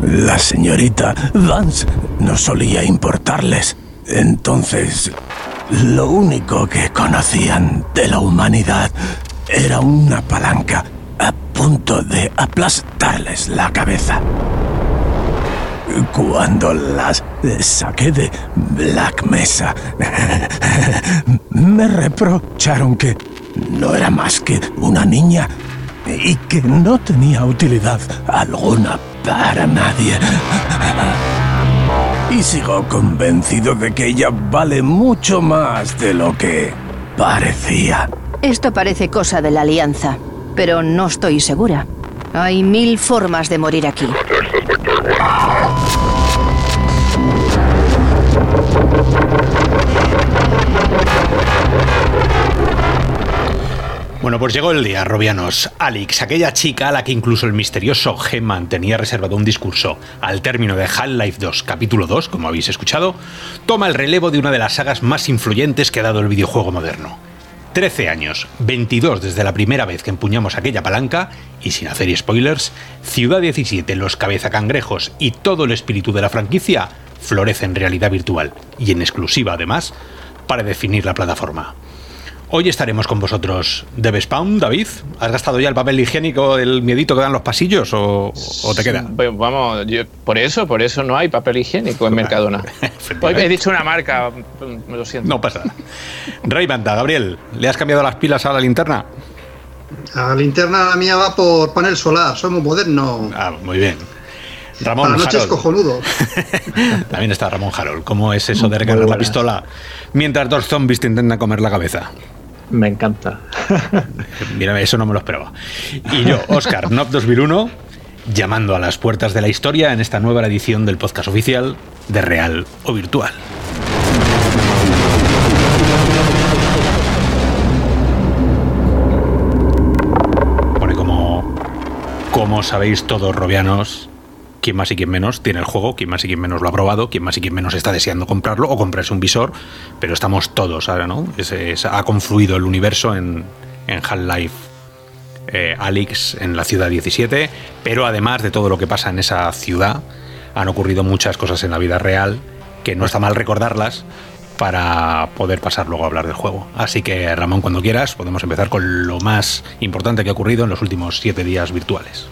La señorita Vance no solía importarles. Entonces, lo único que conocían de la humanidad era una palanca a punto de aplastarles la cabeza. Cuando las saqué de Black Mesa, me reprocharon que no era más que una niña y que no tenía utilidad alguna para nadie. Y sigo convencido de que ella vale mucho más de lo que parecía. Esto parece cosa de la alianza, pero no estoy segura. Hay mil formas de morir aquí. Bueno, pues llegó el día, Robianos. Alex, aquella chica a la que incluso el misterioso G-Man tenía reservado un discurso al término de Half-Life 2, capítulo 2, como habéis escuchado, toma el relevo de una de las sagas más influyentes que ha dado el videojuego moderno. 13 años, 22 desde la primera vez que empuñamos aquella palanca, y sin hacer spoilers, Ciudad 17, los cabezacangrejos y todo el espíritu de la franquicia florece en realidad virtual, y en exclusiva además, para definir la plataforma. Hoy estaremos con vosotros de Spawn, David. ¿Has gastado ya el papel higiénico, el miedito que dan los pasillos o, te queda? Vamos, por eso, por eso no hay papel higiénico en Mercadona. Hoy he dicho una marca, me lo siento. No pasa nada. Rey Banda, Gabriel, ¿le has cambiado las pilas a la linterna? La linterna mía va por panel solar, soy muy moderno. Ah, muy bien. Ramón La noche es cojonudo. También está Ramón Harold. ¿Cómo es eso de recargar la pistola mientras dos zombies te intentan comer la cabeza? Me encanta. Mira, eso no me lo esperaba. Y yo, Oscar, NOP 2001, llamando a las puertas de la historia en esta nueva edición del podcast oficial de Real o Virtual. Bueno, como, como sabéis todos, robianos, quién más y quién menos tiene el juego, quién más y quién menos lo ha probado, quién más y quién menos está deseando comprarlo o comprarse un visor, pero estamos todos ahora, ¿no? ha confluido el universo en, en Half-Life eh, Alyx en la ciudad 17, pero además de todo lo que pasa en esa ciudad, han ocurrido muchas cosas en la vida real que no está mal recordarlas para poder pasar luego a hablar del juego. Así que Ramón, cuando quieras, podemos empezar con lo más importante que ha ocurrido en los últimos siete días virtuales.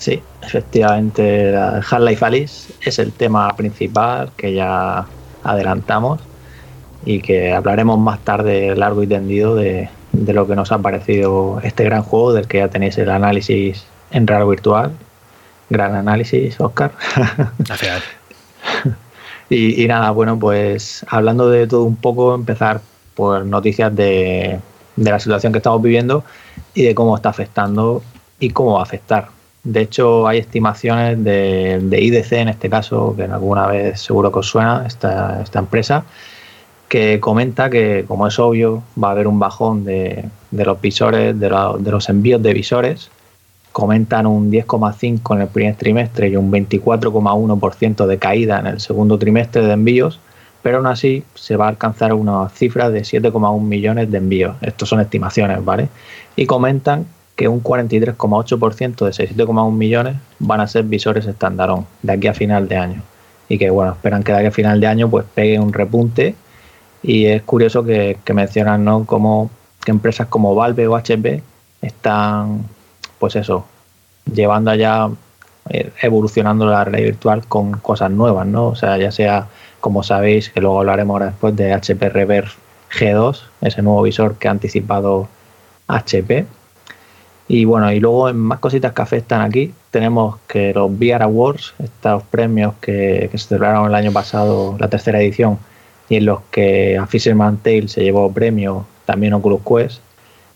Sí, efectivamente, Half-Life Alice es el tema principal que ya adelantamos y que hablaremos más tarde largo y tendido de, lo que nos ha parecido este gran juego, del que ya tenéis el análisis en real virtual. Gran análisis, Oscar. Gracias. y, y, nada, bueno, pues hablando de todo un poco, empezar por noticias de, de la situación que estamos viviendo y de cómo está afectando y cómo va a afectar de hecho, hay estimaciones de, IDC, en este caso, que alguna vez seguro que os suena, esta, empresa, que comenta que, como es obvio, va a haber un bajón de, los visores, de, los envíos de visores. Comentan un 10,5 en el primer trimestre y un 24,1% de caída en el segundo trimestre de envíos, pero aún así se va a alcanzar una cifra de 7,1 millones de envíos. Estos son estimaciones, ¿vale? Y comentan que un 43,8% de 6,1 millones van a ser visores estándar de aquí a final de año. Y que bueno, esperan que de aquí a final de año pues pegue un repunte. Y es curioso que, mencionan ¿no? como que empresas como Valve o HP están pues eso, llevando allá, eh, evolucionando la realidad virtual con cosas nuevas, ¿no? O sea, ya sea, como sabéis, que luego hablaremos ahora después de HP Reverse G2, ese nuevo visor que ha anticipado HP, y bueno, y luego en más cositas que afectan aquí, tenemos que los VR Awards, estos premios que, se celebraron el año pasado, la tercera edición, y en los que a Fisherman Tale se llevó premio, también Oculus Quest,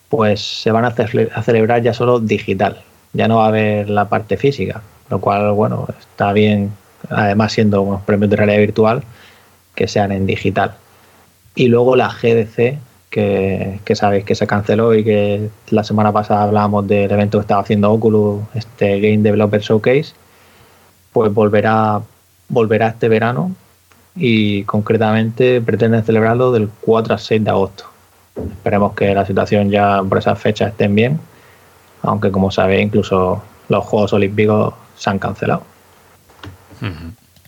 pues se van a, a celebrar ya solo digital. Ya no va a haber la parte física, lo cual, bueno, está bien, además siendo unos premios de realidad virtual, que sean en digital. Y luego la GDC, que, sabéis que se canceló y que la semana pasada hablábamos del evento que estaba haciendo Oculus, este Game Developer Showcase, pues volverá, volverá este verano y concretamente pretenden celebrarlo del 4 al 6 de agosto. Esperemos que la situación ya por esas fechas estén bien, aunque como sabéis incluso los Juegos Olímpicos se han cancelado.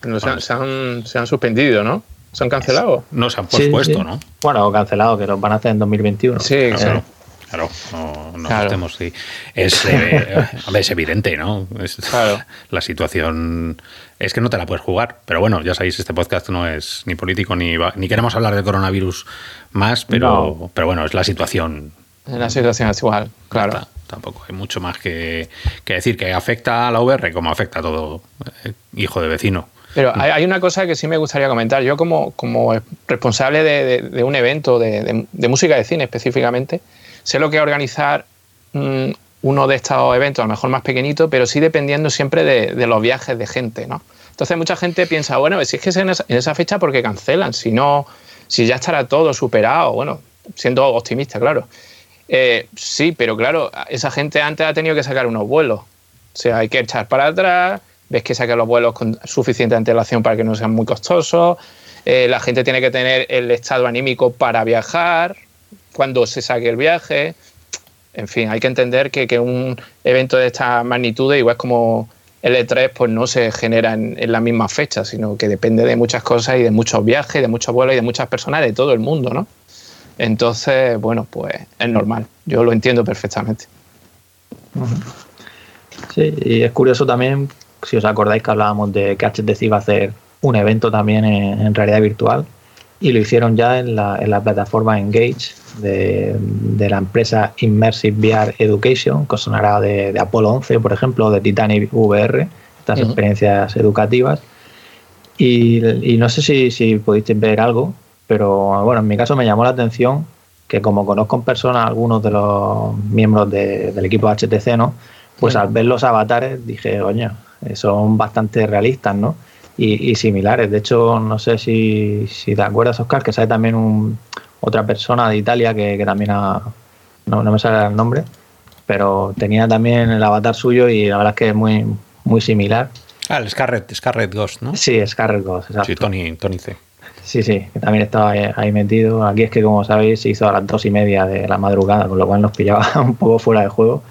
no, se, han, se, han, suspendido, ¿no? ¿Se han cancelado? No, se han pospuesto, ¿no? Bueno, cancelado, que los van a hacer en 2021. Sí, claro. Claro, no, no claro. sí. Es, eh, es evidente, ¿no? claro. La situación es que no te la puedes jugar. Pero bueno, ya sabéis, este podcast no es ni político ni, ni queremos hablar de coronavirus más, pero, pero bueno, es la situación. La situación es igual, claro. tampoco hay mucho más que, decir que afecta a la VR como afecta a todo eh, hijo de vecino. Pero hay, una cosa que sí me gustaría comentar. Yo como, como responsable de, un evento de, música de cine específicamente, sé lo que es organizar mm, uno de estos eventos, a lo mejor más pequeñito, pero sí dependiendo siempre de, los viajes de gente, ¿no? Entonces mucha gente piensa, bueno, si es que es en esa, fecha porque cancelan, si no, si ya estará todo superado, bueno, siendo optimista, claro. Eh, sí, pero claro, esa gente antes ha tenido que sacar unos vuelos. O sea, hay que echar para atrás, ves que saca los vuelos con suficiente antelación para que no sean muy costosos, eh, la gente tiene que tener el estado anímico para viajar, cuando se saque el viaje. En fin, hay que entender que, un evento de esta magnitud, igual como el E3, pues no se genera en, la misma fecha, sino que depende de muchas cosas y de muchos viajes, de muchos vuelos y de muchas personas de todo el mundo, ¿no? Entonces, bueno, pues es normal, yo lo entiendo perfectamente. Sí, y es curioso también, si os acordáis que hablábamos de que HTC iba a hacer un evento también en realidad virtual, y lo hicieron ya en la, en la plataforma Engage de, de, la empresa Immersive VR Education, que sonará de, de Apolo 11, por ejemplo, de Titanic VR, estas experiencias educativas. Y, y, no sé si, si pudisteis ver algo, pero bueno, en mi caso me llamó la atención que como conozco en persona a algunos de los miembros del equipo HTC, ¿no? Pues al ver los avatares dije, coño, son bastante realistas, ¿no? y, similares. De hecho, no sé si, si te acuerdas, Oscar, que sale también un, otra persona de Italia que, también ha. No, me sale el nombre, pero tenía también el avatar suyo y la verdad es que es muy, muy similar. Ah, el Scarlet, Scarlet Ghost, ¿no? Sí, Scarlet Ghost, exacto. Sí, Tony, Tony C. Sí, sí, que también estaba ahí, metido. Aquí es que, como sabéis, se hizo a las dos y media de la madrugada, con lo cual nos pillaba un poco fuera de juego.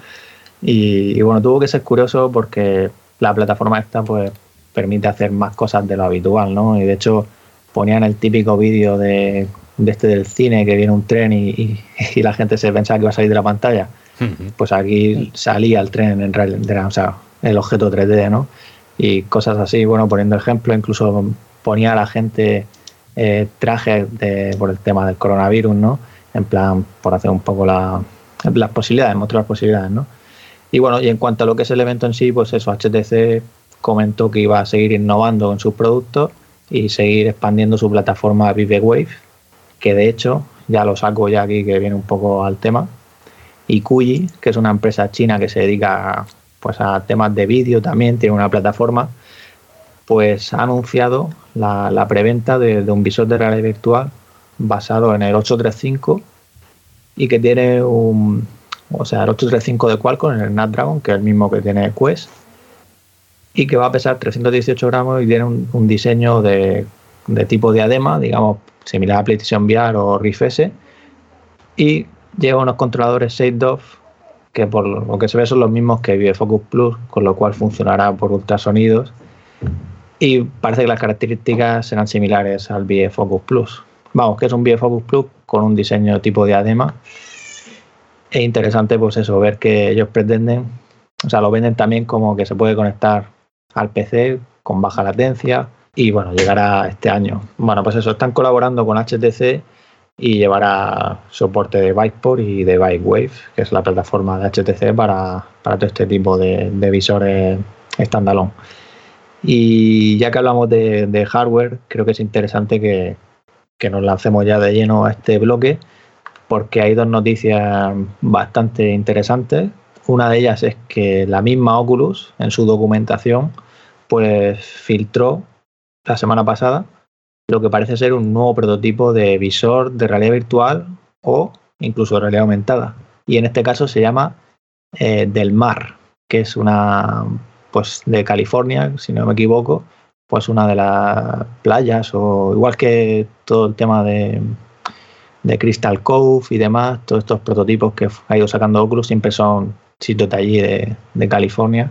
Y, y bueno, tuvo que ser curioso porque la plataforma esta, pues permite hacer más cosas de lo habitual, ¿no? Y de hecho ponían el típico vídeo de, este del cine que viene un tren y, la gente se pensaba que iba a salir de la pantalla. Pues aquí salía el tren en realidad, o sea, el objeto 3D, ¿no? Y cosas así, bueno, poniendo ejemplo, incluso ponía a la gente eh, trajes de, por el tema del coronavirus, ¿no? En plan, por hacer un poco la, las posibilidades, mostrar las posibilidades, ¿no? Y bueno, y en cuanto a lo que es el evento en sí, pues eso, HTC comentó que iba a seguir innovando en sus productos y seguir expandiendo su plataforma Wave, que de hecho, ya lo saco ya aquí que viene un poco al tema, y Kuyi, que es una empresa china que se dedica pues, a temas de vídeo también, tiene una plataforma, pues ha anunciado la, preventa de, un visor de realidad virtual basado en el 835 y que tiene un, o sea, el 835 de Qualcomm, el Snapdragon, que es el mismo que tiene Quest, y que va a pesar 318 gramos y tiene un, diseño de, tipo diadema, digamos, similar a PlayStation VR o Rift S. Y lleva unos controladores Shade que por lo que se ve son los mismos que Focus Plus, con lo cual funcionará por ultrasonidos. Y parece que las características serán similares al Focus Plus. Vamos, que es un Focus Plus con un diseño tipo diadema. Es interesante, pues eso, ver que ellos pretenden, o sea, lo venden también como que se puede conectar al PC con baja latencia y bueno, llegará este año. Bueno, pues eso, están colaborando con HTC y llevará soporte de Bikeport y de Bikewave, que es la plataforma de HTC para, todo este tipo de, visores standalone. Y ya que hablamos de, hardware, creo que es interesante que, que, nos lancemos ya de lleno a este bloque, porque hay dos noticias bastante interesantes. Una de ellas es que la misma Oculus, en su documentación, pues filtró la semana pasada lo que parece ser un nuevo prototipo de visor de realidad virtual o incluso realidad aumentada. Y en este caso se llama eh, Del Mar, que es una, pues de California, si no me equivoco, pues una de las playas, o igual que todo el tema de, de Crystal Cove y demás, todos estos prototipos que ha ido sacando Oculus siempre son sitios de allí de, de California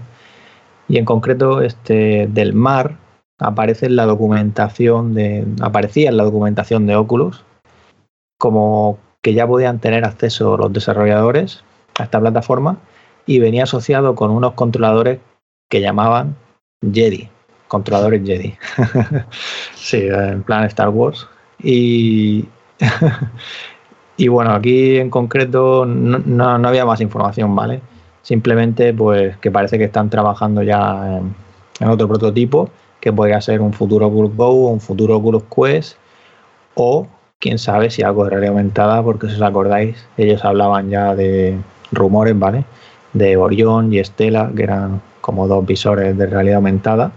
y en concreto este del mar aparece en la documentación de. aparecía en la documentación de Oculus como que ya podían tener acceso los desarrolladores a esta plataforma y venía asociado con unos controladores que llamaban Jedi, controladores Jedi. sí, en plan Star Wars. Y, y bueno, aquí en concreto no, no, había más información, ¿vale? Simplemente pues que parece que están trabajando ya en, otro prototipo que podría ser un futuro Oculus Go un futuro Oculus Quest o quién sabe si algo de realidad aumentada, porque si os acordáis, ellos hablaban ya de rumores, ¿vale? De Orión y Estela, que eran como dos visores de realidad aumentada.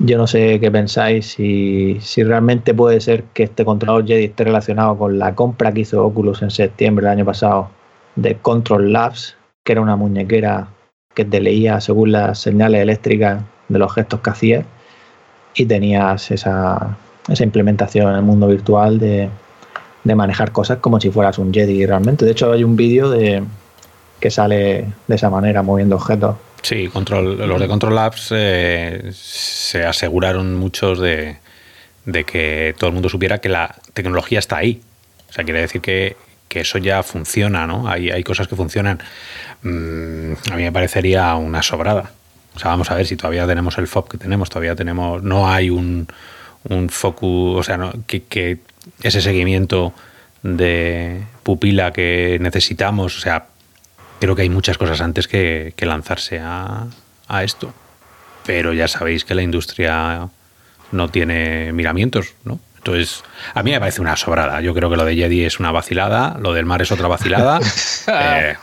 Yo no sé qué pensáis, si, si realmente puede ser que este controlador Jedi esté relacionado con la compra que hizo Oculus en septiembre del año pasado de Control Labs, que era una muñequera que te leía según las señales eléctricas de los gestos que hacías y tenías esa, esa implementación en el mundo virtual de, manejar cosas como si fueras un Jedi realmente. De hecho, hay un vídeo de que sale de esa manera, moviendo objetos. Sí, control, los de Control Labs eh, se aseguraron muchos de, que todo el mundo supiera que la tecnología está ahí. O sea, quiere decir que, eso ya funciona, ¿no? Hay, hay cosas que funcionan. Mm, a mí me parecería una sobrada. O sea, vamos a ver si todavía tenemos el FOB que tenemos, todavía tenemos, no hay un, un focus, o sea, que, ese seguimiento de pupila que necesitamos, o sea, creo que hay muchas cosas antes que, lanzarse a, esto. Pero ya sabéis que la industria no tiene miramientos, ¿no? Entonces, a mí me parece una sobrada. Yo creo que lo de Jedi es una vacilada, lo del mar es otra vacilada. Eh,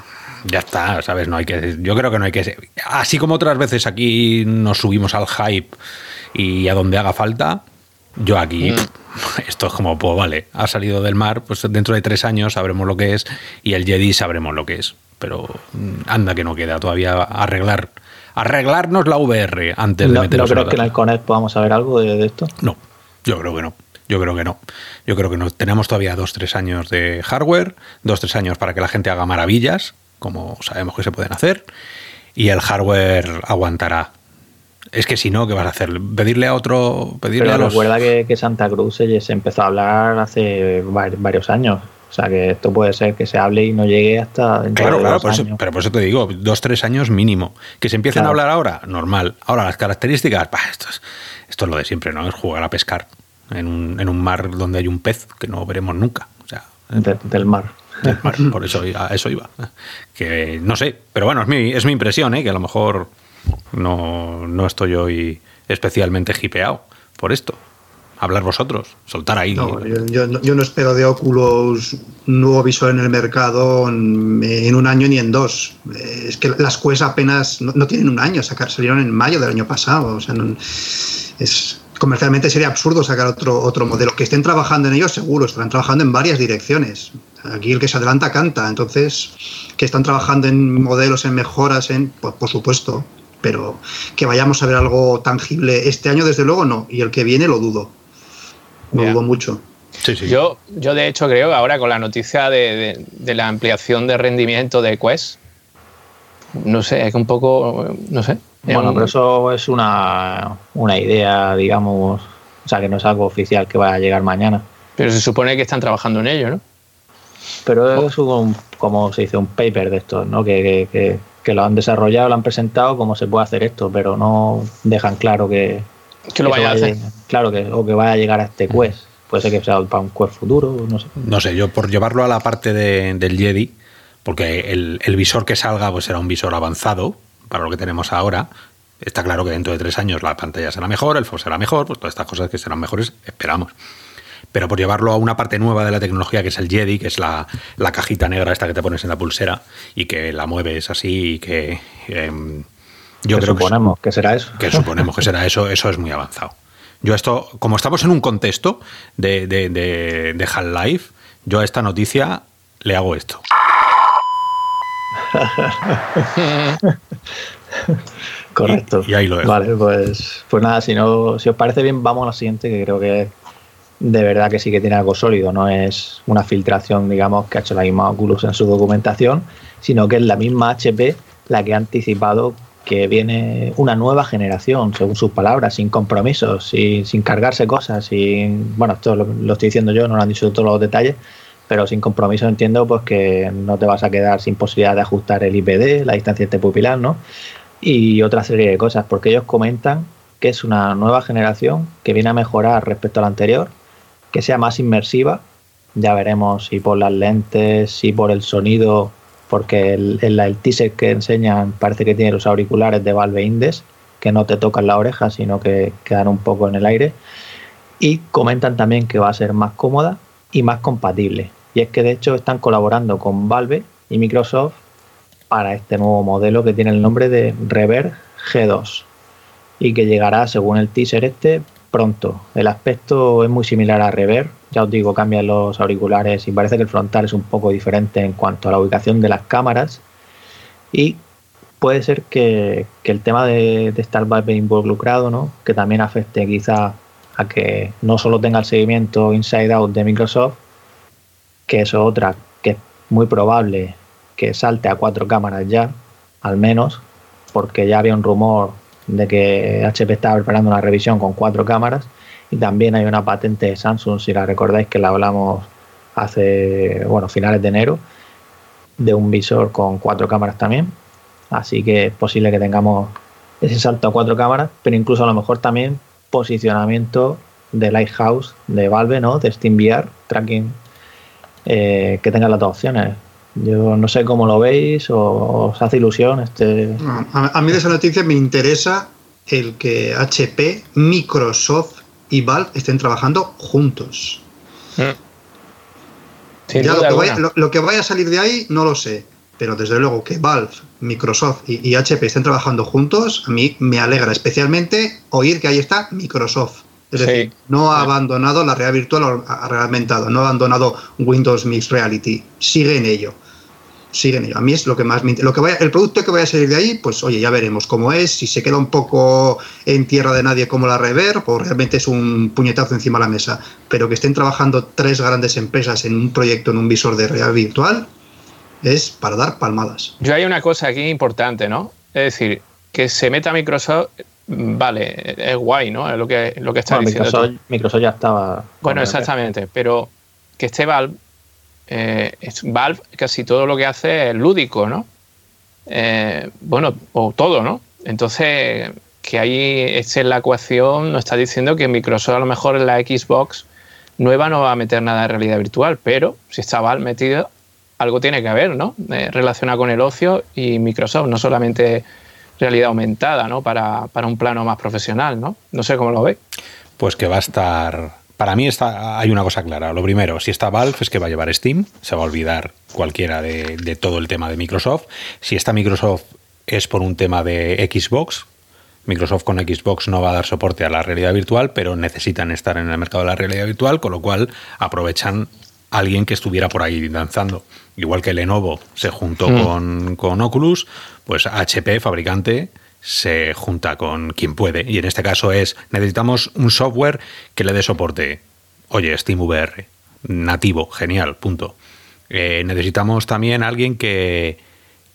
ya está, ¿sabes? No hay que. Yo creo que no hay que. Así como otras veces aquí nos subimos al hype y a donde haga falta, yo aquí, mm. esto es como, pues vale, ha salido del mar, pues dentro de tres años sabremos lo que es y el Jedi sabremos lo que es. Pero mm, anda que no queda todavía arreglar, arreglarnos la VR antes de meternos ¿No creo que en el Connect podamos saber algo de, esto? No, yo creo que no. Yo creo que no. Yo creo que no. Tenemos todavía dos, tres años de hardware, dos, tres años para que la gente haga maravillas, como sabemos que se pueden hacer, y el hardware aguantará es que si no, ¿qué vas a hacer? ¿Pedirle a otro? Pedirle Pero a los... recuerda que, Santa Cruz se, empezó a hablar hace varios años. O sea que esto puede ser que se hable y no llegue hasta claro, claro, por eso, pero por eso te digo, dos, tres años mínimo. Que se empiecen a hablar ahora, normal. Ahora, las características, esto, es, esto es lo de siempre, ¿no? Es jugar a pescar en un, en un mar donde hay un pez que no veremos nunca. O sea, del mar. Del mar, por eso a eso iba. Que no sé, pero bueno, es mi, es mi impresión, ¿eh? que a lo mejor no, no estoy hoy especialmente hipeado por esto. Hablar vosotros, soltar ahí. yo, no espero de Oculus un nuevo visor en el mercado en, un año ni en dos. Es que las Quest apenas no, tienen un año, sacar, salieron en mayo del año pasado. O sea, es, comercialmente sería absurdo sacar otro, otro modelo. Que estén trabajando en ellos, seguro, estarán trabajando en varias direcciones. Aquí el que se adelanta canta. Entonces, que están trabajando en modelos, en mejoras, en, pues, por supuesto pero que vayamos a ver algo tangible este año, desde luego no, y el que viene lo dudo. Lo dudo mucho. Yo, yo, de hecho, creo que ahora con la noticia de, la ampliación de rendimiento de Quest, no sé, es que un poco, no sé. Bueno, pero eso es una, una idea, digamos, o sea, que no es algo oficial que vaya a llegar mañana. Pero se supone que están trabajando en ello, ¿no? Pero es un, como se dice, un paper de esto, ¿no? que, que lo han desarrollado, lo han presentado, cómo se puede hacer esto, pero no dejan claro que, que lo vaya a hacer. Claro, que, o que vaya a llegar a este quest. Puede ser que sea para un quest futuro, no sé. No sé, yo por llevarlo a la parte del Jedi, porque el, visor que salga pues será un visor avanzado para lo que tenemos ahora. Está claro que dentro de tres años la pantalla será mejor, el FOV será mejor, pues todas estas cosas que serán mejores, esperamos pero por llevarlo a una parte nueva de la tecnología que es el Jedi, que es la, cajita negra esta que te pones en la pulsera y que la mueves así y que... Em, yo creo suponemos que, será eso. Que suponemos que será eso, eso es muy avanzado. Yo esto, como estamos en un contexto de, de, de, Half-Life, yo a esta noticia le hago esto. Correcto. Y, ahí lo dejo. Vale, pues, pues nada, si, no, si os parece bien, vamos a la siguiente, que creo que de verdad que sí que tiene algo sólido, no es una filtración, digamos, que ha hecho la misma Oculus en su documentación, sino que es la misma HP la que ha anticipado que viene una nueva generación, según sus palabras, sin compromisos, sin, sin cargarse cosas, sin, bueno, esto lo, lo, estoy diciendo yo, no lo han dicho todos los detalles, pero sin compromiso entiendo pues que no te vas a quedar sin posibilidad de ajustar el IPD, la distancia pupilar, ¿no? Y otra serie de cosas, porque ellos comentan que es una nueva generación que viene a mejorar respecto a la anterior, que sea más inmersiva, ya veremos si por las lentes, si por el sonido porque el, el, teaser que enseñan parece que tiene los auriculares de Valve Index, que no te tocan la oreja, sino que quedan un poco en el aire. Y comentan también que va a ser más cómoda y más compatible. Y es que de hecho están colaborando con Valve y Microsoft para este nuevo modelo que tiene el nombre de Rever G2 y que llegará, según el teaser este, pronto. El aspecto es muy similar a Rever, ya os digo, cambian los auriculares y parece que el frontal es un poco diferente en cuanto a la ubicación de las cámaras. Y puede ser que, que el tema de, de estar involucrado, ¿no? que también afecte quizá a que no solo tenga el seguimiento inside out de Microsoft, que eso otra, que es muy probable que salte a cuatro cámaras ya, al menos, porque ya había un rumor de que HP estaba preparando una revisión con cuatro cámaras y también hay una patente de Samsung, si la recordáis que la hablamos hace, bueno, finales de enero, de un visor con cuatro cámaras también. Así que es posible que tengamos ese salto a cuatro cámaras, pero incluso a lo mejor también posicionamiento de Lighthouse de Valve, ¿no? De SteamVR, tracking, eh, que tenga las dos opciones. Yo no sé cómo lo veis o os hace ilusión este. A, mí de esa noticia me interesa el que HP, Microsoft y Valve estén trabajando juntos. Mm. Ya lo, que vaya, lo, lo, que vaya, a salir de ahí no lo sé, pero desde luego que Valve, Microsoft y, y, HP estén trabajando juntos, a mí me alegra especialmente oír que ahí está Microsoft. Es sí. decir, no ha abandonado la realidad virtual, ha realmentado, no ha abandonado Windows Mixed Reality, sigue en ello siguen ello. A mí es lo que más me lo que vaya, el producto que vaya a salir de ahí, pues oye, ya veremos cómo es, si se queda un poco en tierra de nadie como la Rever, pues realmente es un puñetazo encima de la mesa, pero que estén trabajando tres grandes empresas en un proyecto, en un visor de realidad virtual, es para dar palmadas. Yo hay una cosa aquí importante, ¿no? Es decir, que se meta Microsoft, vale, es guay, ¿no? Es lo que, lo que está bueno, diciendo. Microsoft, Microsoft ya estaba. Bueno, exactamente, pero que esté Valve eh, Valve casi todo lo que hace es lúdico, ¿no? Eh, bueno, o todo, ¿no? Entonces, que ahí esté en la ecuación nos está diciendo que Microsoft a lo mejor en la Xbox nueva no va a meter nada de realidad virtual, pero si está Valve metido, algo tiene que haber, ¿no? Eh, relacionado con el ocio y Microsoft, no solamente realidad aumentada, ¿no? Para, para un plano más profesional, ¿no? No sé cómo lo veis. Pues que va a estar para mí está, hay una cosa clara. Lo primero, si está Valve es que va a llevar Steam, se va a olvidar cualquiera de, de, todo el tema de Microsoft. Si está Microsoft es por un tema de Xbox. Microsoft con Xbox no va a dar soporte a la realidad virtual, pero necesitan estar en el mercado de la realidad virtual, con lo cual aprovechan a alguien que estuviera por ahí danzando. Igual que Lenovo se juntó mm. con, con Oculus, pues HP, fabricante, se junta con quien puede. Y en este caso es, necesitamos un software que le dé soporte. Oye, SteamVR, nativo, genial, punto. Eh, necesitamos también alguien que,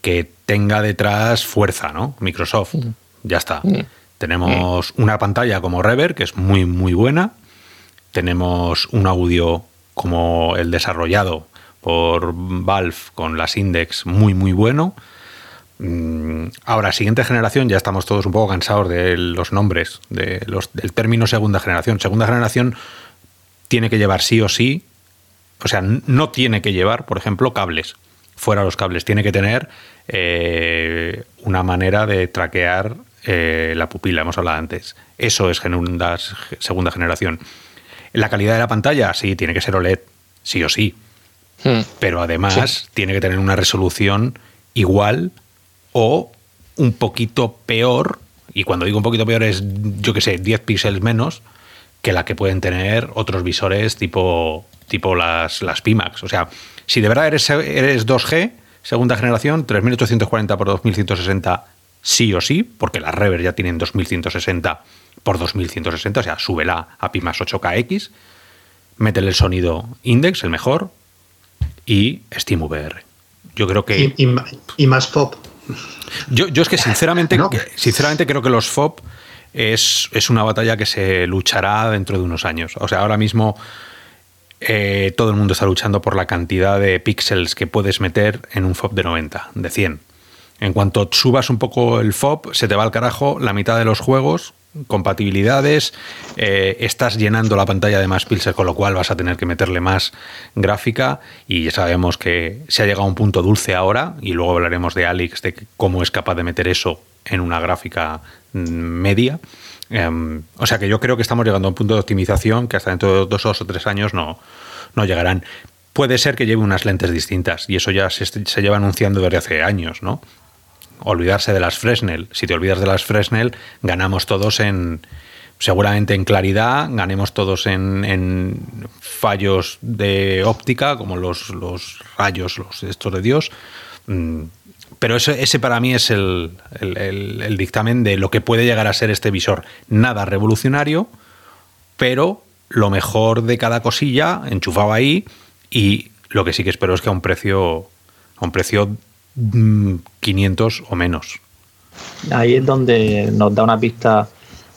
que, tenga detrás fuerza, ¿no? Microsoft, mm. ya está. Mm. Tenemos mm. una pantalla como Rever, que es muy, muy buena. Tenemos un audio como el desarrollado por Valve con las Index, muy, muy bueno. Mm, ahora, siguiente generación, ya estamos todos un poco cansados de los nombres, de los, del término segunda generación. Segunda generación tiene que llevar sí o sí, o sea, no tiene que llevar, por ejemplo, cables. Fuera los cables, tiene que tener eh, una manera de traquear eh, la pupila, hemos hablado antes. Eso es segunda generación. La calidad de la pantalla, sí, tiene que ser OLED, sí o sí. Hmm. Pero además sí. tiene que tener una resolución igual o un poquito peor, y cuando digo un poquito peor es, yo que sé, 10 píxeles menos que la que pueden tener otros visores tipo, tipo las, las Pimax. O sea, si de verdad eres, eres 2G, segunda generación, 3840 por 2160 sí o sí, porque las Rever ya tienen 2160 por 2160, o sea, súbela a Pimax 8KX, métele el sonido Index, el mejor, y SteamVR. Yo creo que... Y, y, más FOB. Yo, yo es que sinceramente, sinceramente creo que los FOB es, es, una batalla que se luchará dentro de unos años. O sea, ahora mismo eh, todo el mundo está luchando por la cantidad de píxeles que puedes meter en un FOB de 90, de 100. En cuanto subas un poco el FOB, se te va al carajo la mitad de los juegos, compatibilidades, eh, estás llenando la pantalla de más píxeles, con lo cual vas a tener que meterle más gráfica y ya sabemos que se ha llegado a un punto dulce ahora y luego hablaremos de Alex, de cómo es capaz de meter eso en una gráfica mm, media. Em, o sea que yo creo que estamos llegando a un punto de optimización que hasta dentro de dos o tres años no, no llegarán. Puede ser que lleve unas lentes distintas y eso ya se, se lleva anunciando desde hace años, ¿no? Olvidarse de las Fresnel. Si te olvidas de las Fresnel, ganamos todos en, seguramente en claridad, ganemos todos en, en fallos de óptica, como los, los, rayos, los estos de Dios. Mm, pero ese, ese para mí es el, el, dictamen de lo que puede llegar a ser este visor. Nada revolucionario, pero lo mejor de cada cosilla enchufado ahí y lo que sí que espero es que a un precio a un precio 500 mm, o menos. Ahí es donde nos da una pista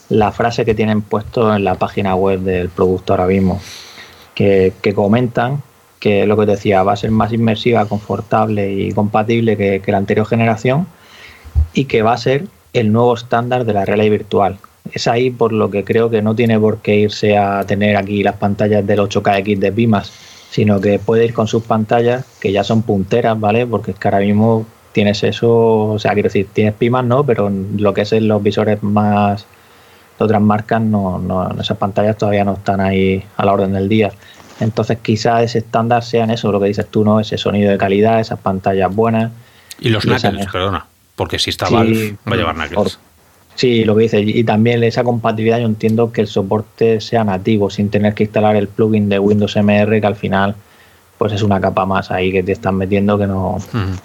la frase que tienen puesto en la página web del producto ahora mismo, que, que comentan que lo que te decía, va a ser más inmersiva, confortable y compatible que, la anterior generación y que va a ser el nuevo estándar de la realidad virtual. Es ahí por lo que creo que no tiene por qué irse a tener aquí las pantallas del 8KX de Pimas, sino que puede ir con sus pantallas que ya son punteras, ¿vale? Porque es que ahora mismo tienes eso, o sea, quiero decir, tienes Pimas, ¿no? Pero lo que es los visores más de otras marcas, no, no, esas pantallas todavía no están ahí a la orden del día. Entonces quizás ese estándar sea en eso, lo que dices tú, ¿no? Ese sonido de calidad, esas pantallas buenas. Y los knuckles, perdona, porque si está Valve va a llevar knuckles. Sí, lo que dices. Y también esa compatibilidad yo entiendo que el soporte sea nativo, sin tener que instalar el plugin de Windows MR, que al final pues es una capa más ahí que te están metiendo que no...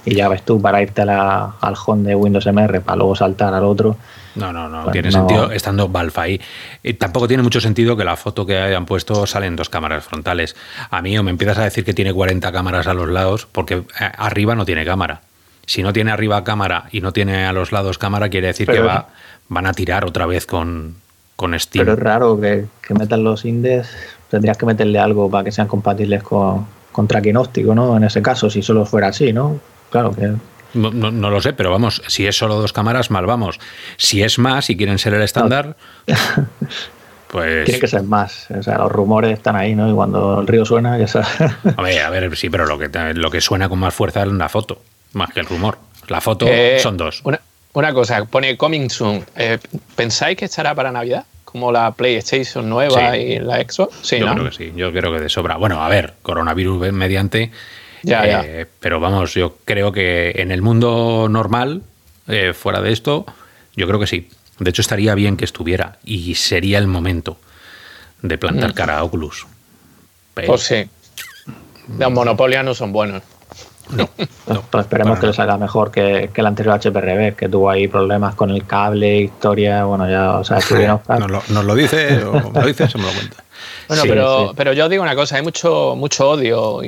Y ya ves tú, para irte al home de Windows MR, para luego saltar al otro. No, no, no, pues tiene sentido estando Valve ahí. Y tampoco tiene mucho sentido que la foto que hayan puesto salen dos cámaras frontales. A mí o me empiezas a decir que tiene 40 cámaras a los lados, porque eh, arriba no tiene cámara. Si no tiene arriba cámara y no tiene a los lados cámara, quiere decir que va, van a tirar otra vez con, con Steam. Pero es raro que, que metan los indes, tendrías que meterle algo para que sean compatibles con, contra quinóstico, ¿no? En ese caso, si solo fuera así, ¿no? Claro que... No, no, lo sé, pero vamos, si es solo dos cámaras, mal vamos. Si es más y quieren ser el estándar, pues... Tiene que ser más. O sea, los rumores están ahí, ¿no? Y cuando el río suena, ya sabes. a ver, a ver, sí, pero lo que, lo que suena con más fuerza es la foto, más que el rumor. La foto eh, son dos. Una, cosa, pone Coming Soon. Eh, ¿Pensáis que estará para Navidad? como la PlayStation nueva y la Xbox. Sí, yo creo que sí, yo creo que de sobra. Bueno, a ver, coronavirus mediante. Ya, eh, Pero vamos, yo creo que en el mundo normal, eh, fuera de esto, yo creo que sí. De hecho, estaría bien que estuviera y sería el momento de plantar mm. cara a Oculus. Pues sí. Los monopolios no son buenos. No, pues esperemos que lo salga mejor que, el anterior HPRB, que tuvo ahí problemas con el cable, historia, bueno, ya, o sea, nos, lo, nos lo dice, o lo dice, se me lo cuenta. Bueno, pero, pero yo digo una cosa, hay mucho, mucho odio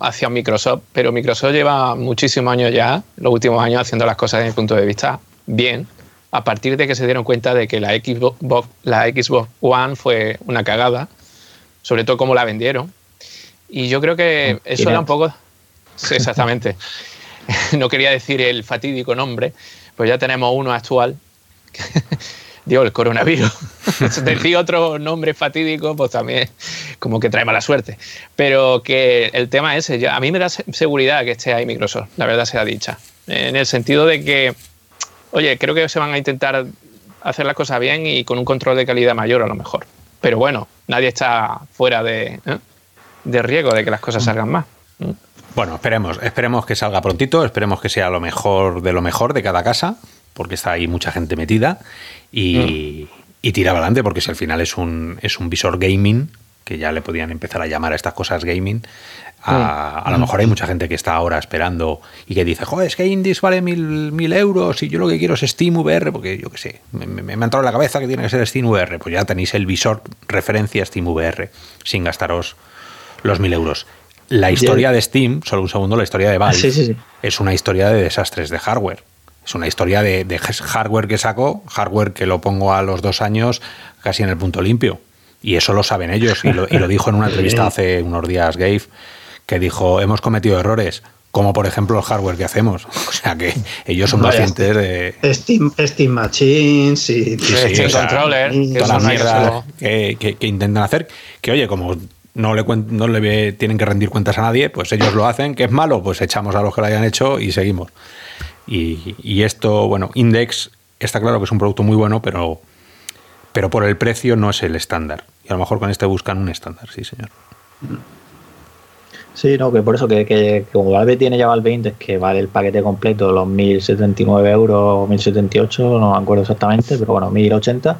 hacia Microsoft, pero Microsoft lleva muchísimos años ya, los últimos años, haciendo las cosas desde mi punto de vista bien, a partir de que se dieron cuenta de que la Xbox, la Xbox One fue una cagada, sobre todo cómo la vendieron. Y yo creo que eso era un poco Sí, exactamente. no quería decir el fatídico nombre, pues ya tenemos uno actual. Digo, el coronavirus. Decir otro nombre fatídico, pues también como que trae mala suerte. Pero que el tema es ese, a mí me da seguridad que esté ahí Microsoft, la verdad sea dicha. En el sentido de que, oye, creo que se van a intentar hacer las cosas bien y con un control de calidad mayor a lo mejor. Pero bueno, nadie está fuera de, ¿eh? de riesgo de que las cosas salgan más. Bueno, esperemos, esperemos que salga prontito, esperemos que sea lo mejor de lo mejor de cada casa, porque está ahí mucha gente metida y, mm. tira adelante, porque si al final es un, es un visor gaming, que ya le podían empezar a llamar a estas cosas gaming, a, mm. lo mejor hay mucha gente que está ahora esperando y que dice, joder, es que Indies vale mil, mil euros y yo lo que quiero es Steam VR, porque yo qué sé, me, me, ha entrado en la cabeza que tiene que ser Steam VR, pues ya tenéis el visor referencia Steam VR, sin gastaros los mil euros. La historia de Steam, solo un segundo, la historia de Valve, es una historia de desastres de hardware. Es una historia de, de hardware que saco, hardware que lo pongo a los dos años casi en el punto limpio. Y eso lo saben ellos. Y lo, y lo dijo en una entrevista hace unos días Gabe, que dijo, hemos cometido errores como por ejemplo el hardware que hacemos. O sea que ellos son conscientes de. Steam, Steam Machines y Sí, sí, Steam o sea, Controller, que, que- que intentan hacer. Que oye, como no le, tienen que rendir cuentas a nadie, pues ellos lo hacen. Que es malo, pues echamos a los que lo hayan hecho y seguimos. Y, y esto, bueno, Index está claro que es un producto muy bueno, pero, pero por el precio no es el estándar. Y a lo mejor con este buscan un estándar, sí, señor. Sí, no, que por eso que, que como Valve tiene ya Valve Index, que vale el paquete completo, los 1079 euros, 1078, no me acuerdo exactamente, pero bueno, 1080,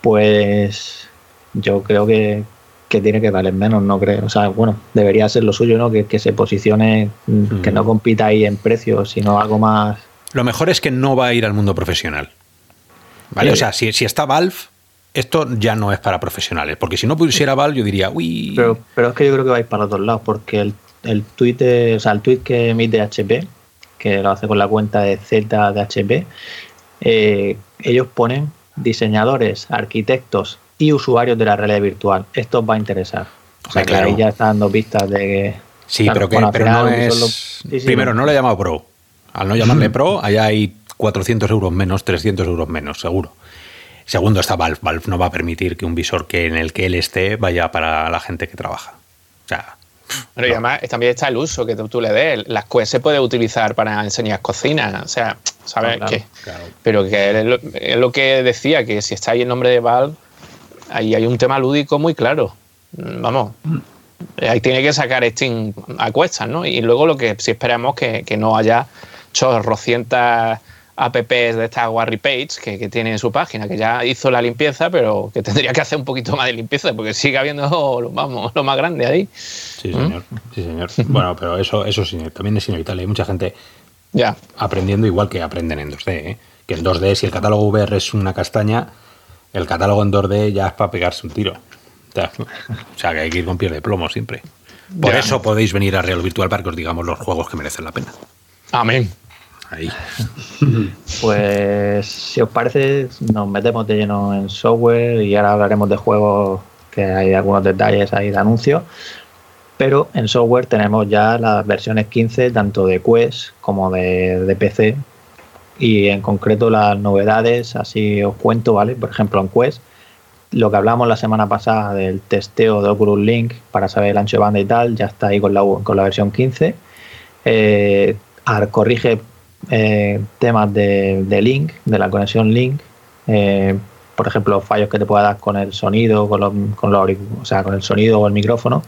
pues yo creo que, que tiene que valer menos, no creo. O sea, bueno, debería ser lo suyo, ¿no? Que, que se posicione, mm, que no compita ahí en precio, sino algo más. Lo mejor es que no va a ir al mundo profesional. ¿Vale? Sí. O sea, si, si está Valve, esto ya no es para profesionales. Porque si no pusiera Valve, yo diría, uy. Pero, pero es que yo creo que vais para los dos lados, porque el, el tweet, de- o sea, el tweet que emite HP, que lo hace con la cuenta de Z de HP, eh, ellos ponen diseñadores, arquitectos y usuarios de la realidad virtual. Esto os va a interesar. O sea, que claro. ahí ya está dando pistas de que. Sí, claro, pero, que, bueno, al pero final no es. los- sí, sí, Primero, no. lo he llamado Pro. Al no llamarle Pro, allá hay 400 euros menos, 300 euros menos, seguro. Segundo, está Valve. Valve no va a permitir que un visor que en el que él esté vaya para la gente que trabaja. O sea, Pero y además también está el uso que tú, le des. Las Quest se puede utilizar para enseñar cocina. O sea, ¿sabes Ah, claro, qué? claro. Pero que es lo, es lo que decía, que si está ahí el nombre de Valve, ahí hay un tema lúdico muy claro. Mm, Vamos. Ahí tiene que sacar Steam a cuestas, ¿no? Y luego lo que sí esperamos que, que no haya chorrocientas apps de estas Warry Page que, que tiene en su página, que ya hizo la limpieza, pero que tendría que hacer un poquito más de limpieza, porque sigue habiendo, vamos, lo más grande ahí. sí, señor. Sí, señor. Bueno, pero eso, eso también es inevitable. Hay mucha gente Ya. aprendiendo igual que aprenden en 2D. ¿eh? Que en 2D, si el catálogo VR es una castaña, el catálogo en 2D ya es para pegarse un tiro. O sea, que hay que ir con piel de plomo siempre. Por Ya. eso podéis venir a Real Virtual para que os digamos los juegos que merecen la pena. Amén. Ahí. Pues si os parece, nos metemos de lleno en software y ahora hablaremos de juegos que hay algunos detalles ahí de anuncios. Pero en software tenemos ya las versiones 15 tanto de Quest como de, de PC. Y en concreto las novedades, así os cuento, ¿vale? Por ejemplo, en Quest, lo que hablamos la semana pasada del testeo de Oculus Link para saber el ancho de banda y tal, ya está ahí con la, con la versión 15. Eh, corrige eh, temas de, de link, de la conexión link, eh, por ejemplo, fallos que te pueda dar con el sonido, con, los, con, los o sea, con el sonido o el micrófono,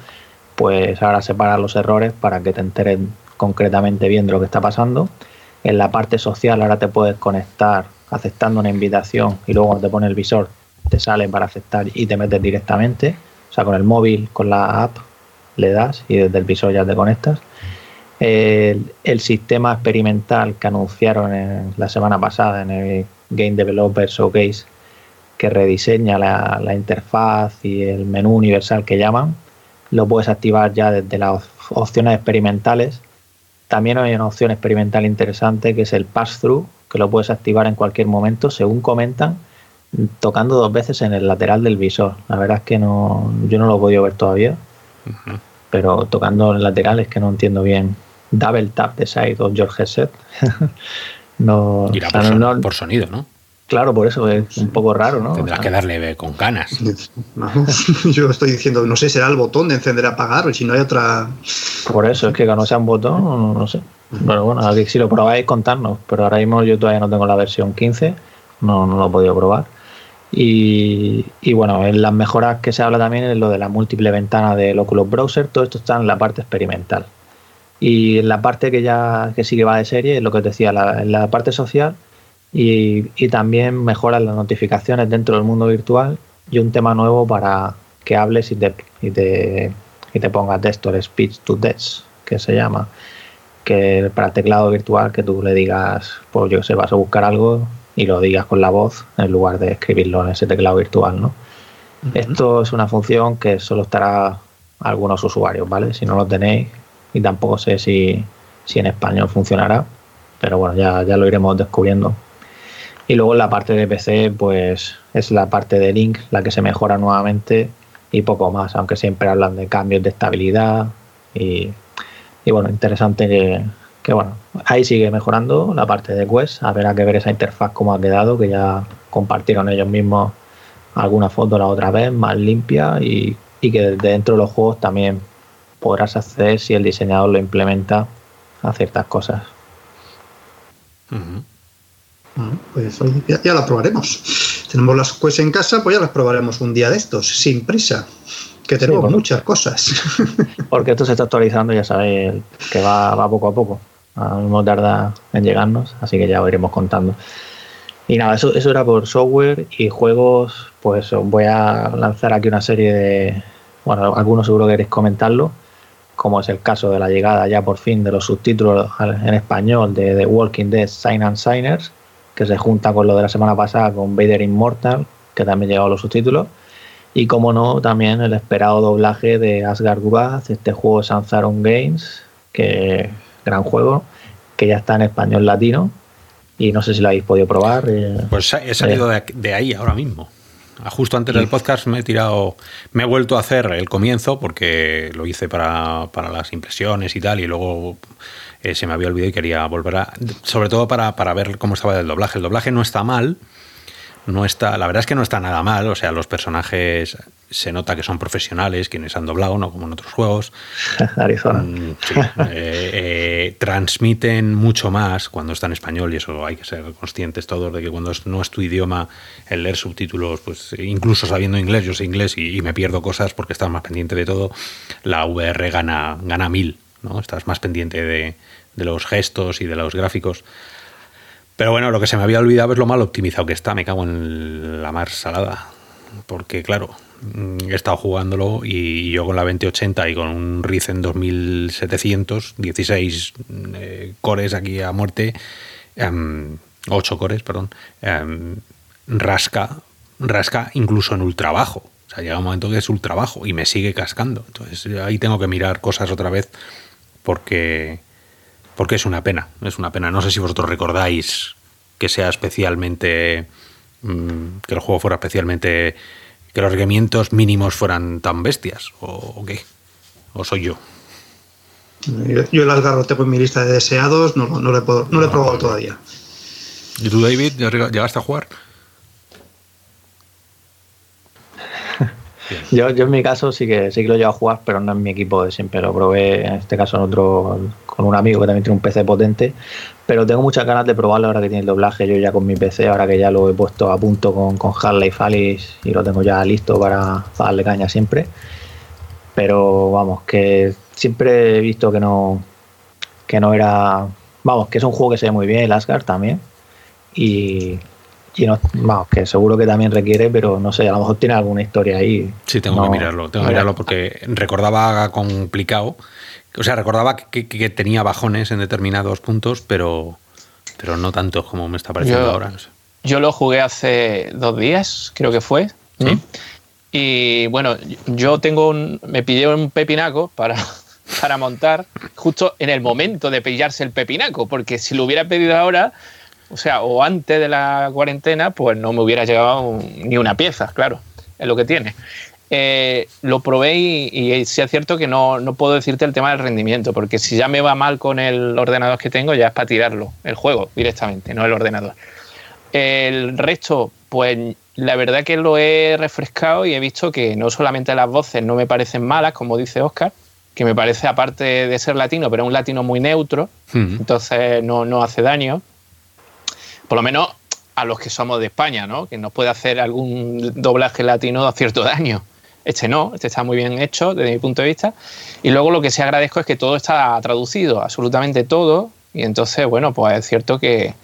pues ahora separa los errores para que te enteres concretamente bien de lo que está pasando. En la parte social ahora te puedes conectar aceptando una invitación y luego te pone el visor te sale para aceptar y te metes directamente. O sea, con el móvil, con la app, le das y desde el visor ya te conectas. El, sistema experimental que anunciaron en- la semana pasada en el Game Developer Showcase, que rediseña la, interfaz y el menú universal que llaman, lo puedes activar ya desde las op- opciones experimentales. También hay una opción experimental interesante que es el pass-through, que lo puedes activar en cualquier momento, según comentan, tocando dos veces en el lateral del visor. La verdad es que no, yo no lo he podido ver todavía, pero tocando en el lateral es que no entiendo bien. Double tap the side no, Irá o sea, por, son- no- por sonido, ¿no? Claro, por eso es un poco raro, ¿no? Tendrás O sea, que darle con ganas. Vamos, yo estoy diciendo, no sé, será el botón de encender apagar o si no hay otra. Por eso es que que no sea un botón, no, no sé. Pero bueno, aquí si lo probáis, contadnos. Pero ahora mismo yo todavía no tengo la versión 15, no, no lo he podido probar. Y, y bueno, en las mejoras que se habla también es lo de la múltiple ventana del Oculus Browser, todo esto está en la parte experimental. Y en la parte que ya que sí que va de serie, es lo que os decía, la, en la parte social, y, y también mejoran las notificaciones dentro del mundo virtual y un tema nuevo para que hables y te, y te, y te ponga texto, el speech to text, que se llama, que para teclado virtual que tú le digas, pues yo sé, vas a buscar algo y lo digas con la voz en lugar de escribirlo en ese teclado virtual, ¿no? Esto es una función que solo estará algunos usuarios, ¿vale? Si no lo tenéis, y tampoco sé si, si en español funcionará, pero bueno, ya, ya lo iremos descubriendo. Y luego en la parte de PC, pues es la parte de Link la que se mejora nuevamente y poco más, aunque siempre hablan de cambios de estabilidad y, bueno, interesante que, bueno, ahí sigue mejorando la parte de Quest, habrá que ver esa interfaz cómo ha quedado, que ya compartieron ellos mismos alguna foto la otra vez, más limpia y, que dentro de los juegos también podrás acceder si el diseñador lo implementa a ciertas cosas. Pues ya, ya la probaremos. Tenemos las quests en casa, pues ya las probaremos un día de estos, sin prisa. Que tenemos Sí, bueno. muchas cosas. Porque esto se está actualizando, ya sabéis, que va, va poco a poco. Ahora mismo tarda en llegarnos, así que ya os iremos contando. Y nada, eso, eso era por software y juegos, pues os voy a lanzar aquí una serie de... Bueno, algunos seguro queréis comentarlo, como es el caso de la llegada ya por fin de los subtítulos en español de The Walking Dead Sign and Signers, que se junta con lo de la semana pasada con Vader Immortal, que también llegaron los subtítulos. Y como no, también el esperado doblaje de Asgard Wrath, este juego de Sanzaron Games, que gran juego, que ya está en español latino. Y no sé si lo habéis podido probar. eh, Pues he salido de, de ahí ahora mismo. Ah, Justo antes del podcast me he tirado, me he vuelto a hacer el comienzo porque lo hice para, para las impresiones y tal y luego eh, se me había olvidado y quería volver a, sobre todo para, para ver cómo estaba el doblaje. El doblaje no está mal, no está, la verdad es que no está nada mal, o sea, los personajes se nota que son profesionales, quienes han doblado, no como en otros juegos. Arizona. Mm, sí, eh, eh, transmiten mucho más cuando está en español y eso hay que ser conscientes todos de que cuando no es tu idioma el leer subtítulos, pues incluso sabiendo inglés, yo sé inglés y, y me pierdo cosas porque estás más pendiente de todo, la VR gana, gana mil, Estás más pendiente de, los gestos y de los gráficos. Pero bueno, lo que se me había olvidado es lo mal optimizado que está, me cago en la mar salada. Porque claro, mm, he estado jugándolo y yo con la 2080 y con un Ryzen 2700, 16 eh, cores aquí a muerte, 8 cores, perdón, em, rasca, rasca incluso en ultra bajo. O sea, llega un momento que es ultra bajo y me sigue cascando. Entonces ahí tengo que mirar cosas otra vez porque, porque es una pena, es una pena. No sé si vosotros recordáis que sea especialmente, mm, que el juego fuera especialmente, que los requerimientos mínimos fueran tan bestias, o, o qué, o soy yo. Yo, yo el tengo en mi lista de deseados, no, no, lo he, no lo he probado todavía. ¿Y tú, David, llegaste a jugar? Yo, yo en mi caso sí que sí que lo llevo a jugar, pero no en mi equipo de siempre. Lo probé en este caso en otro, con un amigo que también tiene un PC potente. Pero tengo muchas ganas de probarlo ahora que tiene el doblaje. Yo ya con mi PC, ahora que ya lo he puesto a punto con, con Half-Life Alice y lo tengo ya listo para, para darle caña siempre. Pero vamos, que siempre he visto que no, que no era. Vamos, que es un juego que se ve muy bien, el Asgard también. Y, y no, vamos, que seguro que también requiere, pero no sé, a lo mejor tiene alguna historia ahí. Sí, tengo No, que mirarlo, tengo que mirarlo porque recordaba complicado. O sea, recordaba que, que- que tenía bajones en determinados puntos, pero, pero no tantos como me está pareciendo Yo- ahora. no sé. Yo lo jugué hace dos días, creo que fue. Sí. Y bueno, yo tengo un, me pillé un pepinaco para, para montar justo en el momento de pillarse el pepinaco, porque si lo hubiera pedido ahora, o sea, o antes de la cuarentena, pues no me hubiera llegado un- ni una pieza, claro, es lo que tiene. Eh, lo probé y, y sí es cierto que no, no puedo decirte el tema del rendimiento, porque si ya me va mal con el ordenador que tengo, ya es para tirarlo, el juego directamente, no el ordenador. El resto, pues la verdad que lo he refrescado y he visto que no solamente las voces no me parecen malas, como dice Oscar, que me parece aparte de ser latino, pero es un latino muy neutro, entonces no, no hace daño. Por lo menos a los que somos de España, ¿no? Que nos puede hacer algún doblaje latino cierto daño. Este no, este está muy bien hecho desde mi punto de vista. Y luego lo que sí agradezco es que todo está traducido, absolutamente todo. Y entonces, bueno, pues es cierto que,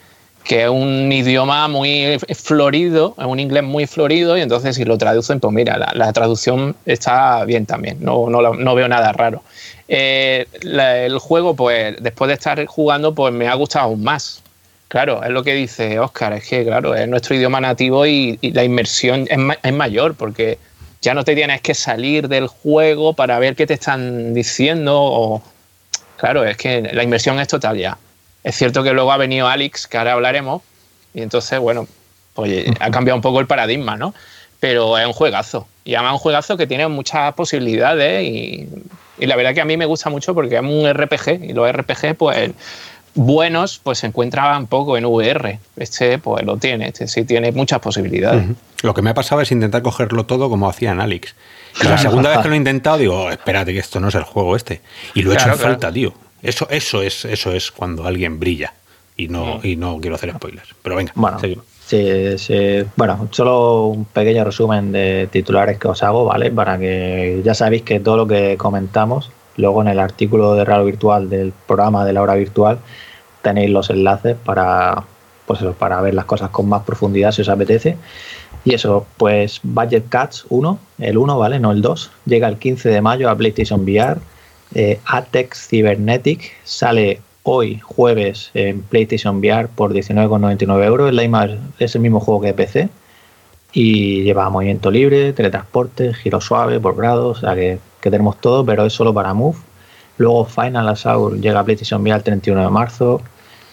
que es un idioma muy florido, es un inglés muy florido, y entonces si lo traducen, pues mira, la, traducción está bien también, no, no, veo nada raro. Eh, el juego, pues después de estar jugando, pues me ha gustado aún más. Claro, es lo que dice Oscar, es que claro, es nuestro idioma nativo y, la inmersión es, ma- es mayor, porque ya no te tienes que salir del juego para ver qué te están diciendo, claro, es que la inmersión es total ya. Es cierto que luego ha venido Alex, que ahora hablaremos, y entonces, bueno, pues ha cambiado un poco el paradigma, ¿no? Pero es un juegazo. Y además un juegazo que tiene muchas posibilidades y la verdad que a mí me gusta mucho porque es un RPG y los RPG, pues buenos, pues se encuentraban poco en VR. Este, pues lo tiene, este sí tiene muchas posibilidades. Lo que me ha pasado es intentar cogerlo todo como hacían Alex. Y la segunda vez que lo he intentado, digo, espérate, que esto no es el juego este. Y lo he hecho en falta, tío. Eso, eso, es, eso es cuando alguien brilla. Y no, y no quiero hacer spoilers. Pero venga, bueno, Sí, sí. Bueno, solo un pequeño resumen de titulares que os hago, ¿vale? Para que ya sabéis que todo lo que comentamos, luego en el artículo de Real Virtual del programa de la hora virtual, tenéis los enlaces para, pues para ver las cosas con más profundidad si os apetece. Y eso, pues Budget Cats 1, el 1, ¿vale? No el 2, llega el 15 de mayo a PlayStation VR. Eh, Atex Cybernetic sale hoy, jueves, en PlayStation VR por 19,99 euros. Es, la es el mismo juego que PC. Y lleva movimiento libre, teletransporte, giro suave por grados, o sea que, tenemos todo, pero es solo para Move. Luego Final Assault llega a PlayStation VR el 31 de marzo.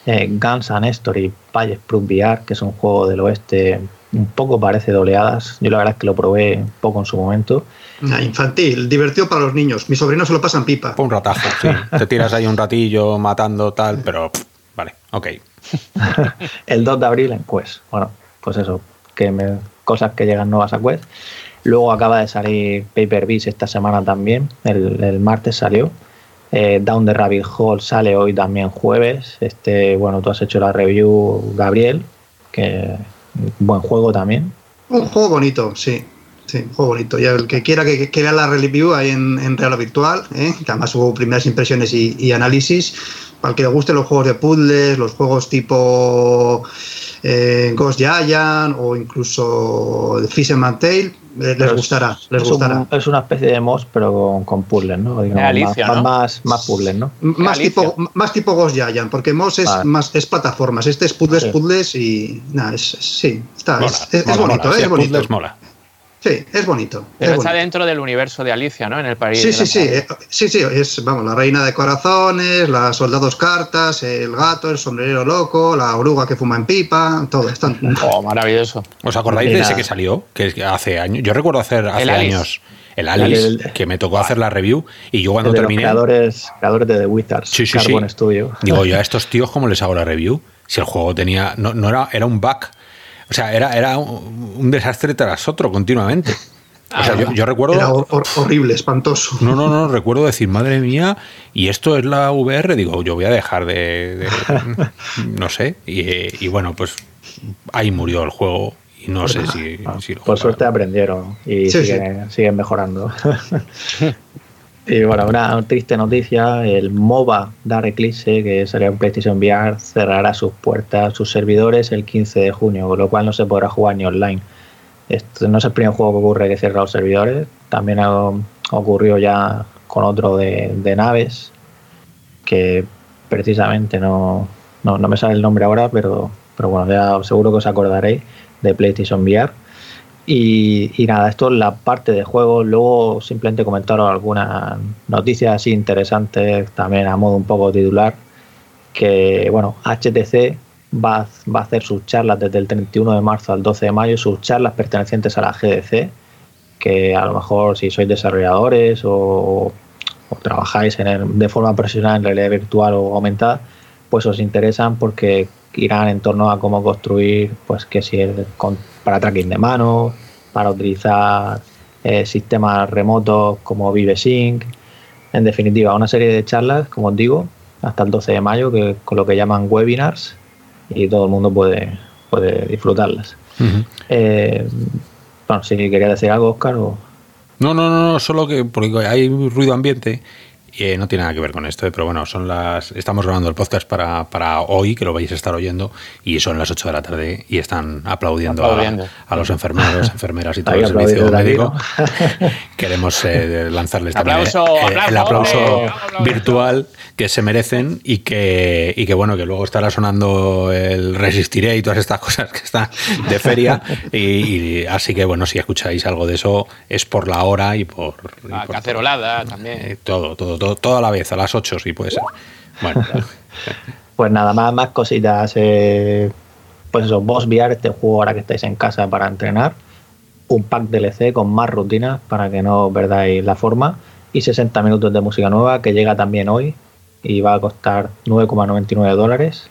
Eh, Guns and Story, Payes Proof VR, que es un juego del oeste un poco parece de oleadas. Yo la verdad es que lo probé un poco en su momento. infantil, divertido para los niños. Mi sobrino se lo pasan pipa. Un ratajo, sí. Te tiras ahí un ratillo matando tal, pero vale, ok. el 2 de abril en Quest. Bueno, pues eso, que me, cosas que llegan nuevas a Quest. Luego acaba de salir Paper Beast esta semana también. El, martes salió. Eh, Down the Rabbit Hole sale hoy también jueves. Este, bueno, tú has hecho la review, Gabriel, que Buen juego también. Un juego bonito, sí. Sí, un juego bonito. Ya el que quiera que, vea la review ahí en, en Real Virtual, ¿eh? que además hubo primeras impresiones y, análisis. Para el que le guste los juegos de puzzles, los juegos tipo eh, Ghost Giant o incluso Fisherman Tale, les gustará. Les es, gustará. es una especie de MOS, pero con, con puzzles, ¿no? más, más, puzzles, ¿no? Más tipo, más tipo Ghost Giant, porque MOS es, más, es plataformas. Este es puzzles, puzzles y. Nada, es, sí, está, es, bonito, ¿eh? es bonito. mola. Sí, es bonito. Pero está dentro del universo de Alicia, ¿no? En el país. Sí, sí, sí. Eh, sí, sí. Es, vamos, la reina de corazones, las soldados cartas, el gato, el sombrerero loco, la oruga que fuma en pipa, todo. Están... Oh, maravilloso. ¿Os acordáis de ese que salió? Que hace años. Yo recuerdo hacer hace años. El Alice, que me tocó hacer la review y yo cuando terminé. Los creadores, creadores de The Wizards, sí, sí, Carbon Studio. Digo, yo a estos tíos, ¿cómo les hago la review? Si el juego tenía. No, no era, era un bug. O sea, era, era un desastre tras otro continuamente. O sea, yo, recuerdo. Era horrible, espantoso. No, no, no, recuerdo decir, madre mía, y esto es la VR. Digo, yo voy a dejar de. no sé. Y, bueno, pues ahí murió el juego. Y no sé si. Ah, por suerte aprendieron y siguen, mejorando. y bueno, una triste noticia: el MOBA Dark Eclipse, que salió en PlayStation VR, cerrará sus puertas, sus servidores el 15 de junio, con lo cual no se podrá jugar ni online esto no es el primer juego que ocurre que cierra los servidores. También ha ocurrido ya con otro de, naves, que precisamente no, no, me sale el nombre ahora, pero, pero bueno, ya seguro que os acordaréis de PlayStation VR. Y, nada, esto es la parte de juego. Luego simplemente comentaros algunas noticias así interesantes, también a modo un poco titular, que bueno, HTC va, a hacer sus charlas desde el 31 de marzo al 12 de mayo, sus charlas pertenecientes a la GDC, que a lo mejor si sois desarrolladores o, trabajáis en de forma profesional en realidad virtual o aumentada, pues os interesan porque irán en torno a cómo construir, pues que si es para tracking de mano, para utilizar eh, sistemas remotos como ViveSync, en definitiva, una serie de charlas, como os digo, hasta el 12 de mayo, que con lo que llaman webinars, y todo el mundo puede, puede disfrutarlas. Eh, bueno, si quería decir algo, Oscar. O... No, no, no, solo que porque hay ruido ambiente eh, no tiene nada que ver con esto, eh, pero bueno, son las. Estamos grabando el podcast para, para, hoy, que lo vais a estar oyendo, y son las 8 de la tarde y están aplaudiendo, A, los enfermeros, enfermeras y todo el servicio médico. Queremos eh, lanzarles también el aplauso virtual que se merecen y que, y que bueno, que luego estará sonando el Resistiré y todas estas cosas que están de feria. y, así que bueno, si escucháis algo de eso, es por la hora y por. La cacerolada también. todo, todo, todo toda la vez, a las 8 sí puede ser. Bueno. Pues nada más, más cositas. Eh, pues eso, Boss VR, este juego ahora que estáis en casa para entrenar. Un pack DLC con más rutinas para que no perdáis la forma. Y 60 minutos de música nueva que llega también hoy y va a costar 9,99 dólares.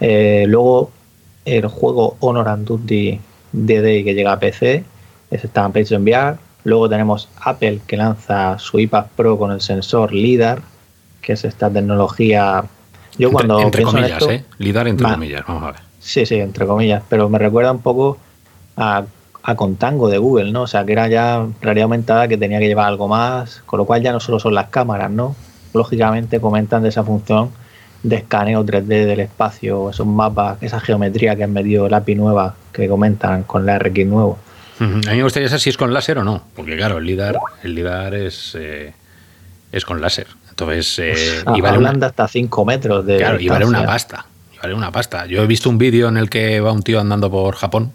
Eh, luego el juego Honor and Duty DD que llega a PC, ese está en PlayStation VR. Luego tenemos Apple que lanza su iPad Pro con el sensor LIDAR, que es esta tecnología. Yo cuando entre, comillas, ¿eh? LIDAR entre comillas, vamos a ver. Sí, sí, entre comillas, pero me recuerda un poco a, a Contango de Google, ¿no? O sea, que era ya realidad aumentada que tenía que llevar algo más, con lo cual ya no solo son las cámaras, ¿no? Lógicamente comentan de esa función de escaneo 3D del espacio, esos mapas, esa geometría que han medido el API nueva que comentan con la RX nuevo. A mí me gustaría saber si es con láser o no, porque claro, el LIDAR, el LIDAR es, eh, es con láser. Entonces, eh, y vale hasta 5 metros de. Claro, y vale una pasta. Y vale una pasta. Yo he visto un vídeo en el que va un tío andando por Japón,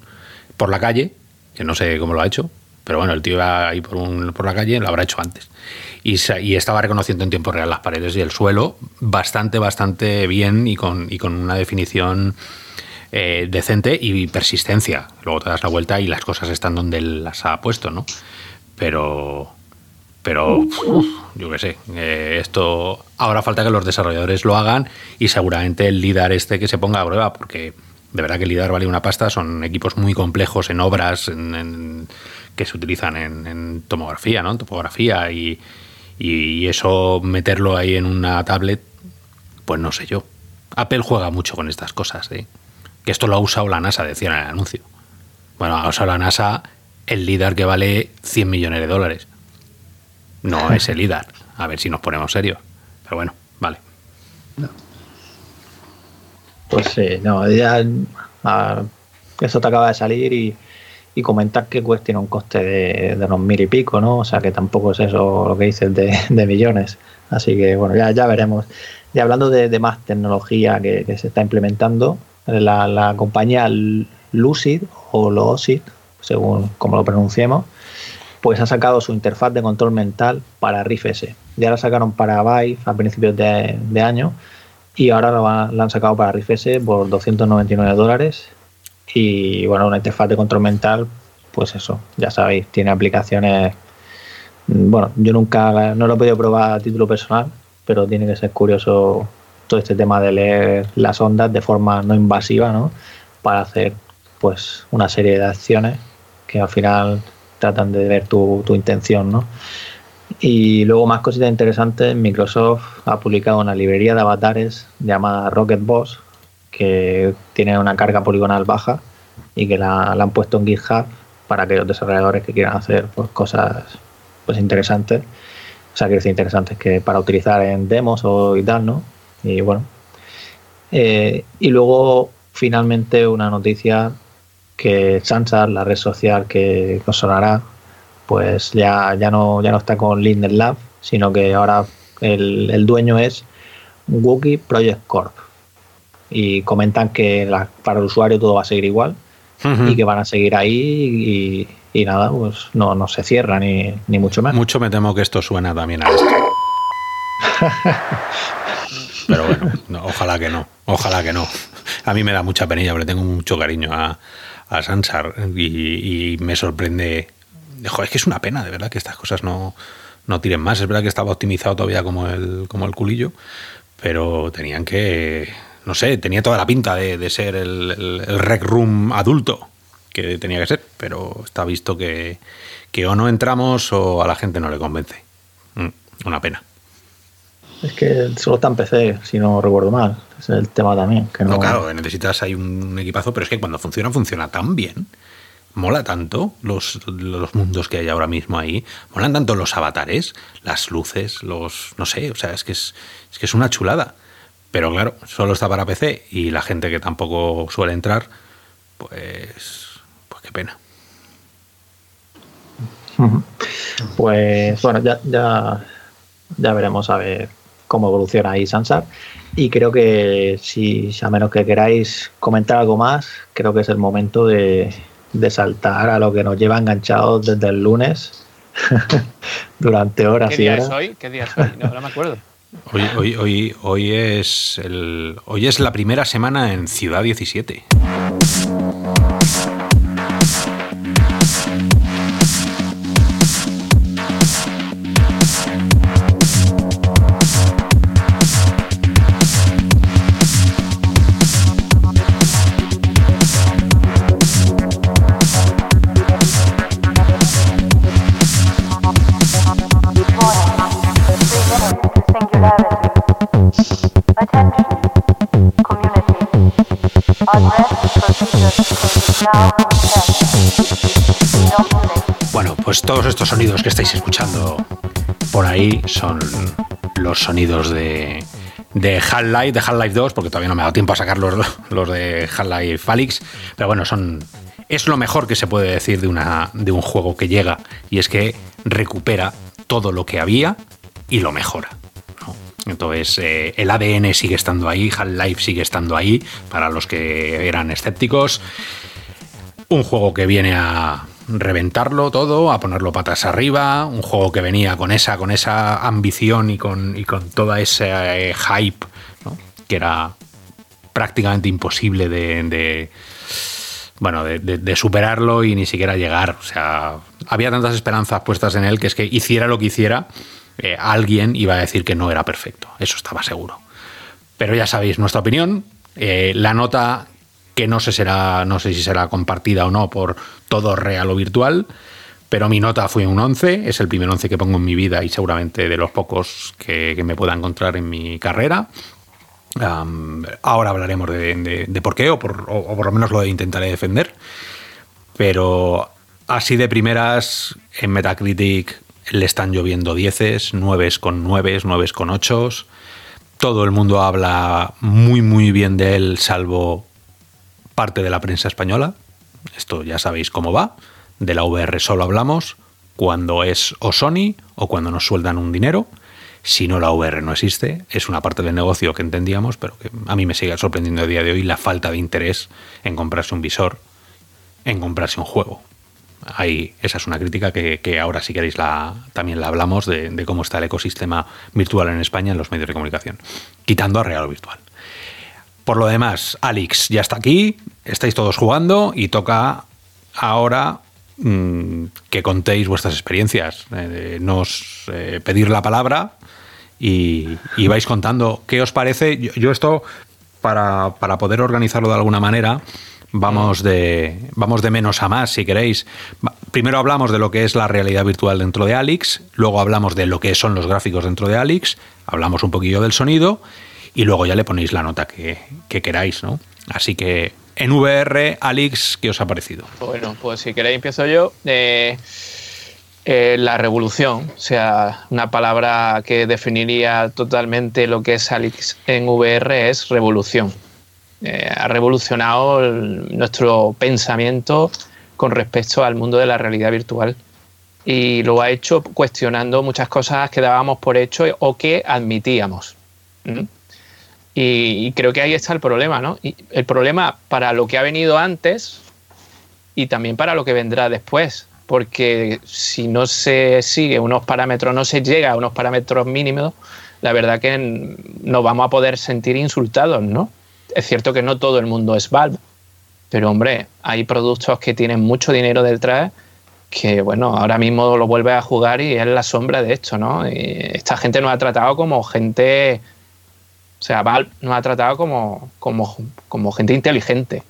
por la calle, que no sé cómo lo ha hecho, pero bueno, el tío iba ahí por, un, por la calle, lo habrá hecho antes. Y, y, estaba reconociendo en tiempo real las paredes y el suelo bastante, bastante bien y con, y con una definición eh, decente y persistencia. Luego te das la vuelta y las cosas están donde él las ha puesto, ¿no? Pero, pero yo qué sé, eh, esto ahora falta que los desarrolladores lo hagan y seguramente el LIDAR este que se ponga a prueba, porque de verdad que el LIDAR vale una pasta, son equipos muy complejos en obras en que se utilizan en, tomografía, ¿no? En topografía y, y, eso meterlo ahí en una tablet, pues no sé yo. Apple juega mucho con estas cosas, ¿eh? Que esto lo ha usado la NASA, decía en el anuncio. Bueno, ha usado la NASA el LIDAR que vale 100 millones de dólares. No es el LIDAR. A ver si nos ponemos serios. Pero bueno, vale. Pues sí, no, ya. Eso te acaba de salir y y comentar que pues tiene un coste de, de, unos mil y pico, ¿no? O sea que tampoco es eso lo que dices de, de millones. Así que bueno, ya, ya veremos. Y hablando de, más tecnología que, se está implementando, la, la, compañía Lucid o Lucid, según como lo pronunciemos, pues ha sacado su interfaz de control mental para Rift S. Ya la sacaron para Vive a principios de, año y ahora la han sacado para Rift S por 299 dólares y bueno, una interfaz de control mental, pues eso, ya sabéis, tiene aplicaciones. Bueno, yo nunca no lo he podido probar a título personal, pero tiene que ser curioso todo este tema de leer las ondas de forma no invasiva, ¿no? Para hacer pues una serie de acciones que al final tratan de ver tu, tu intención, ¿no? Y luego más cositas interesantes, Microsoft ha publicado una librería de avatares llamada Rocket Boss, que tiene una carga poligonal baja y que la, han puesto en GitHub para que los desarrolladores que quieran hacer pues, cosas pues interesantes, o sea, que es interesantes que para utilizar en demos o y tal, ¿no? Y bueno. Eh, y luego, finalmente, una noticia que Sansar, la red social que os sonará, pues ya, ya, no, ya no está con Linden Lab, sino que ahora el, el dueño es Wookie Project Corp y comentan que para el usuario todo va a seguir igual y que van a seguir ahí y, nada, pues no, no se cierra ni, ni, mucho más. Mucho me temo que esto suena también a esto. Pero bueno, ojalá que no, ojalá que no. A mí me da mucha penilla porque tengo mucho cariño a, a Sansar y, me sorprende. Joder, es que es una pena, de verdad, que estas cosas no, no tiren más. Es verdad que estaba optimizado todavía como el, como el culillo, pero tenían que no sé, tenía toda la pinta de, ser el, rec room adulto que tenía que ser, pero está visto que, o no entramos o a la gente no le convence. Mm, una pena. Es que solo está en PC, si no recuerdo mal. Es el tema también. Que no... claro, necesitas ahí un equipazo, pero es que cuando funciona, funciona tan bien. Mola tanto los, los mundos que hay ahora mismo ahí. Molan tanto los avatares, las luces, los. No sé, o sea, es que es, es que es una chulada. Pero claro, solo está para PC y la gente que tampoco suele entrar, pues, pues qué pena. Pues bueno, ya, ya, ya veremos a ver cómo evoluciona ahí Sansar. Y creo que si a menos que queráis comentar algo más, creo que es el momento de, de saltar a lo que nos lleva enganchados desde el lunes durante horas ¿Qué y día horas. es hoy? ¿Qué día es hoy? No, no me acuerdo. Hoy, hoy, hoy, hoy, es el, hoy es la primera semana en Ciudad 17. Pues todos estos sonidos que estáis escuchando por ahí son los sonidos de, de Half-Life, de Half-Life 2, porque todavía no me ha dado tiempo a sacar los, los de Half-Life Alyx, pero bueno, son es lo mejor que se puede decir de, una, de un juego que llega, y es que recupera todo lo que había y lo mejora. Entonces, eh, el ADN sigue estando ahí, Half-Life sigue estando ahí, para los que eran escépticos. Un juego que viene a reventarlo todo, a ponerlo patas arriba, un juego que venía con esa, con esa ambición y con, y con toda ese eh, hype, que era prácticamente imposible de, bueno, de, superarlo y ni siquiera llegar. O sea, había tantas esperanzas puestas en él que es que hiciera lo que hiciera, eh, alguien iba a decir que no era perfecto. Eso estaba seguro. Pero ya sabéis nuestra opinión. Eh, la nota que no sé, será, no sé si será compartida o no por todo real o virtual, pero mi nota fue un 11, es el primer 11 que pongo en mi vida y seguramente de los pocos que, me pueda encontrar en mi carrera. ahora hablaremos de, por qué, o por, lo menos lo intentaré defender. Pero así de primeras, en Metacritic le están lloviendo dieces, 9 con 9, 9 con 8. Todo el mundo habla muy, muy bien de él, salvo parte de la prensa española. Esto ya sabéis cómo va. De la VR solo hablamos cuando es o Sony o cuando nos sueldan un dinero. Si no, la VR no existe. Es una parte del negocio que entendíamos, pero que a mí me sigue sorprendiendo a día de hoy la falta de interés en comprarse un visor, en comprarse un juego. Ahí, esa es una crítica que, ahora, si queréis, la, también la hablamos de, de, cómo está el ecosistema virtual en España en los medios de comunicación, quitando a Real Virtual. Por lo demás, Alex ya está aquí, estáis todos jugando y toca ahora mm, que contéis vuestras experiencias, eh, nos eh, pedir la palabra y, vais contando qué os parece. Yo, esto, para, para, poder organizarlo de alguna manera, vamos de, vamos de menos a más, si queréis. Primero hablamos de lo que es la realidad virtual dentro de Alex, luego hablamos de lo que son los gráficos dentro de Alex, hablamos un poquillo del sonido y luego ya le ponéis la nota que, queráis, ¿no? Así que en VR, Alex, ¿qué os ha parecido? Bueno, pues si queréis empiezo yo. Eh, eh, la revolución, o sea, una palabra que definiría totalmente lo que es Alex en VR es revolución. Eh, ha revolucionado nuestro pensamiento con respecto al mundo de la realidad virtual y lo ha hecho cuestionando muchas cosas que dábamos por hecho o que admitíamos. Y, creo que ahí está el problema, ¿no? Y el problema para lo que ha venido antes y también para lo que vendrá después. Porque si no se sigue unos parámetros, no se llega a unos parámetros mínimos, la verdad que nos vamos a poder sentir insultados, ¿no? Es cierto que no todo el mundo es Valve, pero hombre, hay productos que tienen mucho dinero detrás que, bueno, ahora mismo lo vuelve a jugar y es la sombra de esto, ¿no? Y esta gente nos ha tratado como gente o sea, Valve nos ha tratado como, como, gente inteligente.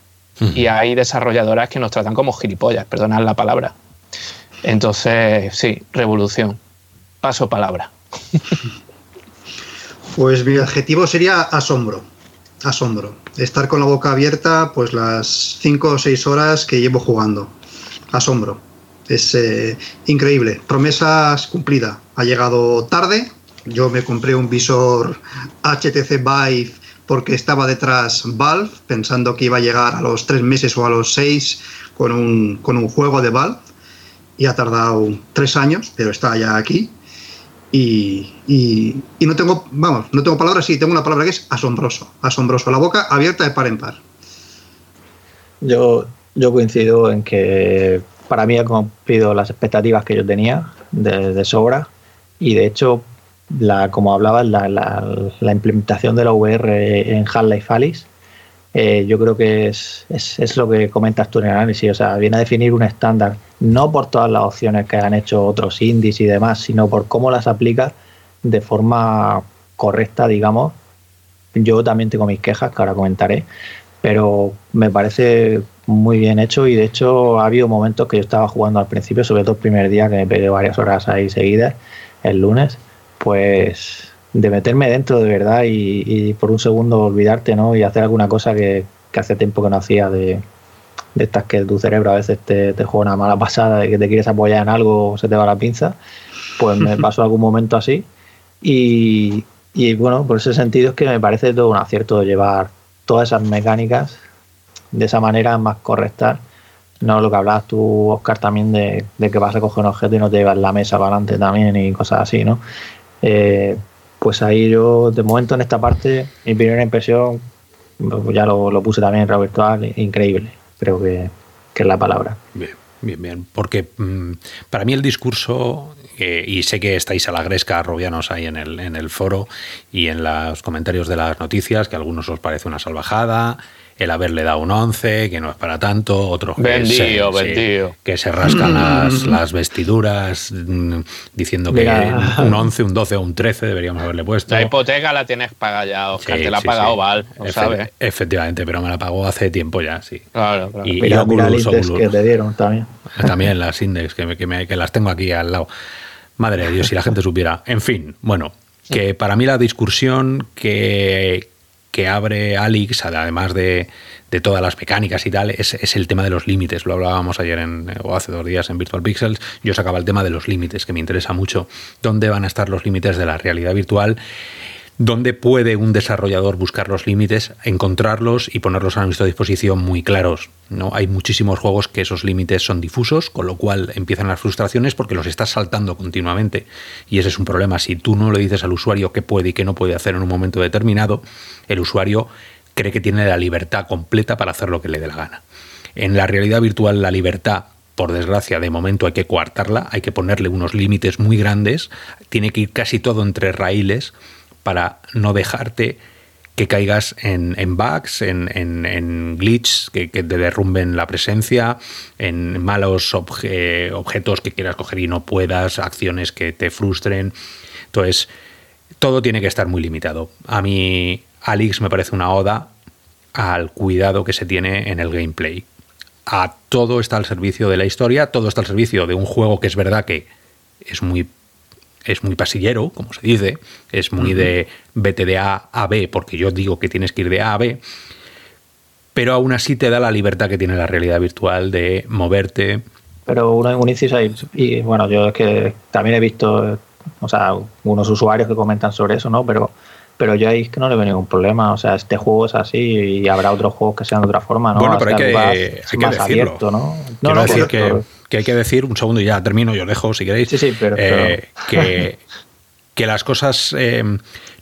Y hay desarrolladoras que nos tratan como gilipollas, perdonad la palabra. Entonces, sí, revolución. Paso palabra. Pues mi objetivo sería asombro. Asombro. Estar con la boca abierta, pues las cinco o seis horas que llevo jugando. Asombro. Es eh, increíble. Promesas cumplida. Ha llegado tarde, yo me compré un visor HTC Vive porque estaba detrás Valve, pensando que iba a llegar a los tres meses o a los seis con un, con un juego de Valve. Y ha tardado tres años, pero está ya aquí. Y, y, no tengo, vamos, no tengo palabras, sí, tengo una palabra que es asombroso. Asombroso, la boca abierta de par en par. Yo, yo coincido en que para mí ha cumplido las expectativas que yo tenía de, de sobra. Y de hecho, la, como hablabas, la, implementación de la VR en Half-Life Alice, eh, yo creo que es, es, lo que comentas tú en el análisis. O sea, viene a definir un estándar, no por todas las opciones que han hecho otros indies y demás, sino por cómo las aplica de forma correcta, digamos. Yo también tengo mis quejas, que ahora comentaré, pero me parece muy bien hecho y de hecho ha habido momentos que yo estaba jugando al principio, sobre todo el primer día que me pegué varias horas ahí seguidas, el lunes, pues de meterme dentro de verdad y, por un segundo olvidarte, ¿no? Y hacer alguna cosa que, hace tiempo que no hacía de, estas que tu cerebro a veces te, te, juega una mala pasada de que te quieres apoyar en algo o se te va la pinza. Pues me pasó algún momento así. Y, y bueno, por ese sentido es que me parece todo un acierto de llevar todas esas mecánicas de esa manera más correcta. No lo que hablabas tú, Oscar, también de, que vas a coger un objeto y no te llevas la mesa para adelante también y cosas así, ¿no? Eh, pues ahí yo, de momento en esta parte, mi primera impresión, ya lo, puse también en radio virtual, increíble, creo que, es la palabra. Bien, bien, bien, porque mm, para mí el discurso, eh, y sé que estáis a la gresca, robianos, ahí en el, en el foro y en los comentarios de las noticias, que a algunos os parece una salvajada, el haberle dado un 11, que no es para tanto, otros que, se, que se rascan las, vestiduras mm, diciendo que un 11, un 12 o un 13 deberíamos haberle puesto. La hipoteca la tienes pagada ya, Oscar, te la ha pagado Val, sabes. Efectivamente, pero me la pagó hace tiempo ya, sí. Claro, claro. Y, mira, que te dieron también. También las index, que, que las tengo aquí al lado. Madre de Dios, si la gente supiera. En fin, bueno, que para mí la discusión que, que abre Alix, además de, todas las mecánicas y tal, es, el tema de los límites. Lo hablábamos ayer en, o hace dos días en Virtual Pixels. Yo sacaba el tema de los límites, que me interesa mucho. ¿Dónde van a estar los límites de la realidad virtual? ¿Dónde puede un desarrollador buscar los límites, encontrarlos y ponerlos a nuestra disposición muy claros? ¿no? Hay muchísimos juegos que esos límites son difusos, con lo cual empiezan las frustraciones porque los estás saltando continuamente. Y ese es un problema. Si tú no le dices al usuario qué puede y qué no puede hacer en un momento determinado, el usuario cree que tiene la libertad completa para hacer lo que le dé la gana. En la realidad virtual la libertad por desgracia, de momento hay que coartarla, hay que ponerle unos límites muy grandes, tiene que ir casi todo entre raíles para no dejarte que caigas en, bugs, en, glitches que, te derrumben la presencia, en malos objetos que quieras coger y no puedas, acciones que te frustren. Entonces, todo tiene que estar muy limitado. A mí, Alix me parece una oda al cuidado que se tiene en el gameplay. A todo está al servicio de la historia, todo está al servicio de un juego que es verdad que es muy es muy pasillero, como se dice, es muy de vete de A a B, porque yo digo que tienes que ir de A a B, pero aún así te da la libertad que tiene la realidad virtual de moverte. Pero uno, un inciso ahí, y bueno, yo es que también he visto, o sea, unos usuarios que comentan sobre eso, ¿no? Pero pero yo ahí es que no le veo ningún problema. O sea, este juego es así y habrá otros juegos que sean de otra forma, ¿no? Bueno, pero hay que, hay que decirlo. ¿no? no, decir que, que hay que decir, un segundo y ya termino, yo dejo si queréis, sí, sí, pero, eh, que, que las cosas, eh,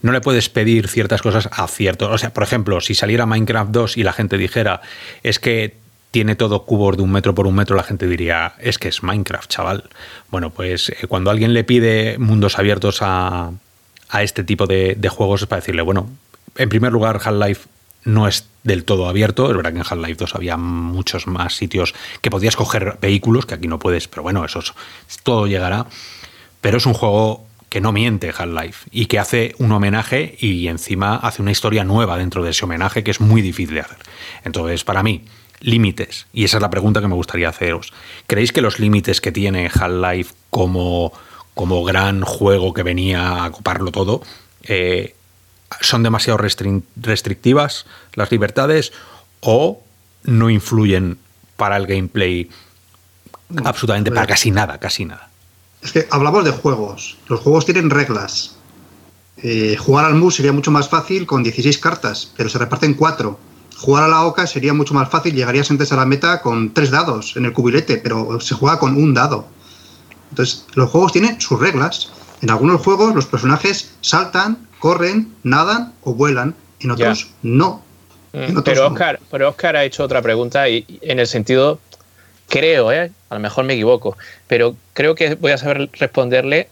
no le puedes pedir ciertas cosas a cierto. O sea, por ejemplo, si saliera Minecraft 2 y la gente dijera, es que tiene todo cubos de un metro por un metro, la gente diría, es que es Minecraft, chaval. Bueno, pues eh, cuando alguien le pide mundos abiertos a, a este tipo de, de, juegos es para decirle, bueno, en primer lugar, Half-Life no es del todo abierto. Es verdad que en Half-Life 2 había muchos más sitios que podías coger vehículos, que aquí no puedes, pero bueno, eso todo llegará. Pero es un juego que no miente Half-Life y que hace un homenaje y encima hace una historia nueva dentro de ese homenaje que es muy difícil de hacer. Entonces, para mí, límites, y esa es la pregunta que me gustaría haceros. ¿Creéis que los límites que tiene Half-Life como, como gran juego que venía a coparlo todo, eh, son demasiado restrictivas las libertades o no influyen para el gameplay absolutamente para casi nada, casi nada. Es que hablamos de juegos. Los juegos tienen reglas. Eh, jugar al MUS sería mucho más fácil con 16 cartas, pero se reparten 4. Jugar a la OCA sería mucho más fácil, llegarías antes a la meta con 3 dados en el cubilete, pero se juega con un dado. Entonces, los juegos tienen sus reglas. En algunos juegos los personajes saltan, corren, nadan o vuelan, en otros no. Mm, pero, Oscar, pero Oscar ha hecho otra pregunta y, en el sentido, creo, ¿eh? a lo mejor me equivoco, pero creo que voy a saber responderle.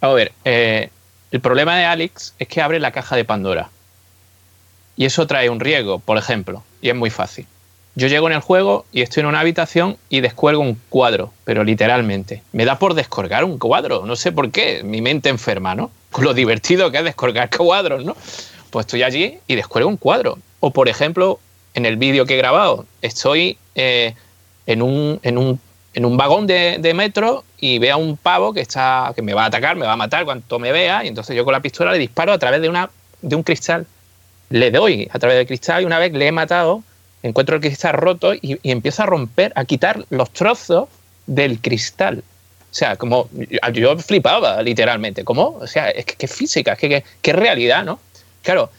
A ver, eh, El problema de Alex es que abre la caja de Pandora. Y eso trae un riesgo, por ejemplo, y es muy fácil. Yo llego en el juego y estoy en una habitación y descuelgo un cuadro, pero literalmente. Me da por descolgar un cuadro, no sé por qué, mi mente enferma, ¿no? Con lo divertido que es descolgar cuadros, ¿no? Pues estoy allí y descuelgo un cuadro. O por ejemplo, en el vídeo que he grabado, estoy eh, en, un, en, un, en, un, vagón de, metro y veo a un pavo que, está, que me va a atacar, me va a matar cuando me vea, y entonces yo con la pistola le disparo a través de, una, de un cristal. Le doy a través del cristal y una vez le he matado, encuentro el cristal roto y, y empiezo a romper, a quitar los trozos del cristal. O sea, como yo flipaba literalmente. ¿Cómo? O sea, es que, que física, es que, que, realidad, ¿no? Claro,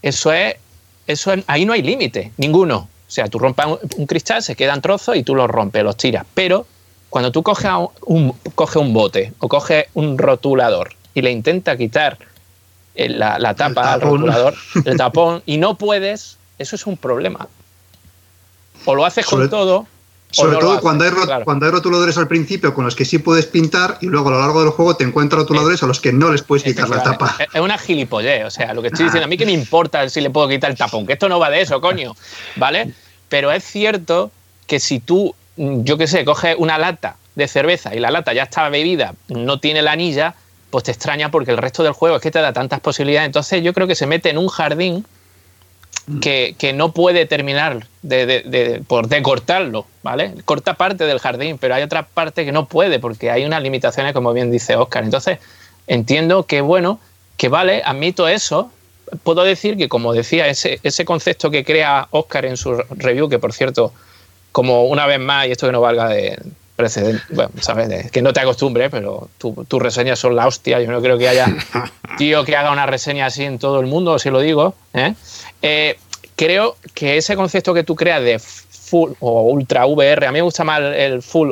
eso es, eso es, ahí no hay límite, ninguno. O sea, tú rompes un, un, cristal, se quedan trozos y tú los rompes, los tiras. Pero cuando tú coges un, un, coges un bote o coges un rotulador y le intenta quitar la, la tapa al rotulador, el tapón, y no puedes, eso es un problema. O lo haces sobre, con todo. Sobre no todo haces, cuando, hay claro. cuando hay rotuladores al principio con los que sí puedes pintar y luego a lo largo del juego te encuentras rotuladores a los que no les puedes quitar la tapa. Es una gilipollez, o sea, lo que estoy diciendo, a mí que me importa si le puedo quitar el tapón, que esto no va de eso, coño, ¿vale? Pero es cierto que si tú, yo qué sé, coges una lata de cerveza y la lata ya está bebida, no tiene la anilla, pues te extraña porque el resto del juego es que te da tantas posibilidades. Entonces yo creo que se mete en un jardín que, que no puede terminar de, de, de, por decortarlo, ¿vale? Corta parte del jardín, pero hay otra parte que no puede porque hay unas limitaciones, como bien dice Oscar. Entonces entiendo que, bueno, que vale, admito eso. Puedo decir que, como decía, ese, ese concepto que crea Oscar en su review, que por cierto, como una vez más, y esto que no valga de, precedente, bueno, sabes, que no te acostumbres, pero tus tu reseñas son la hostia. Yo no creo que haya tío que haga una reseña así en todo el mundo, si lo digo. ¿eh? Eh, creo que ese concepto que tú creas de full o ultra VR, a mí me gusta más el full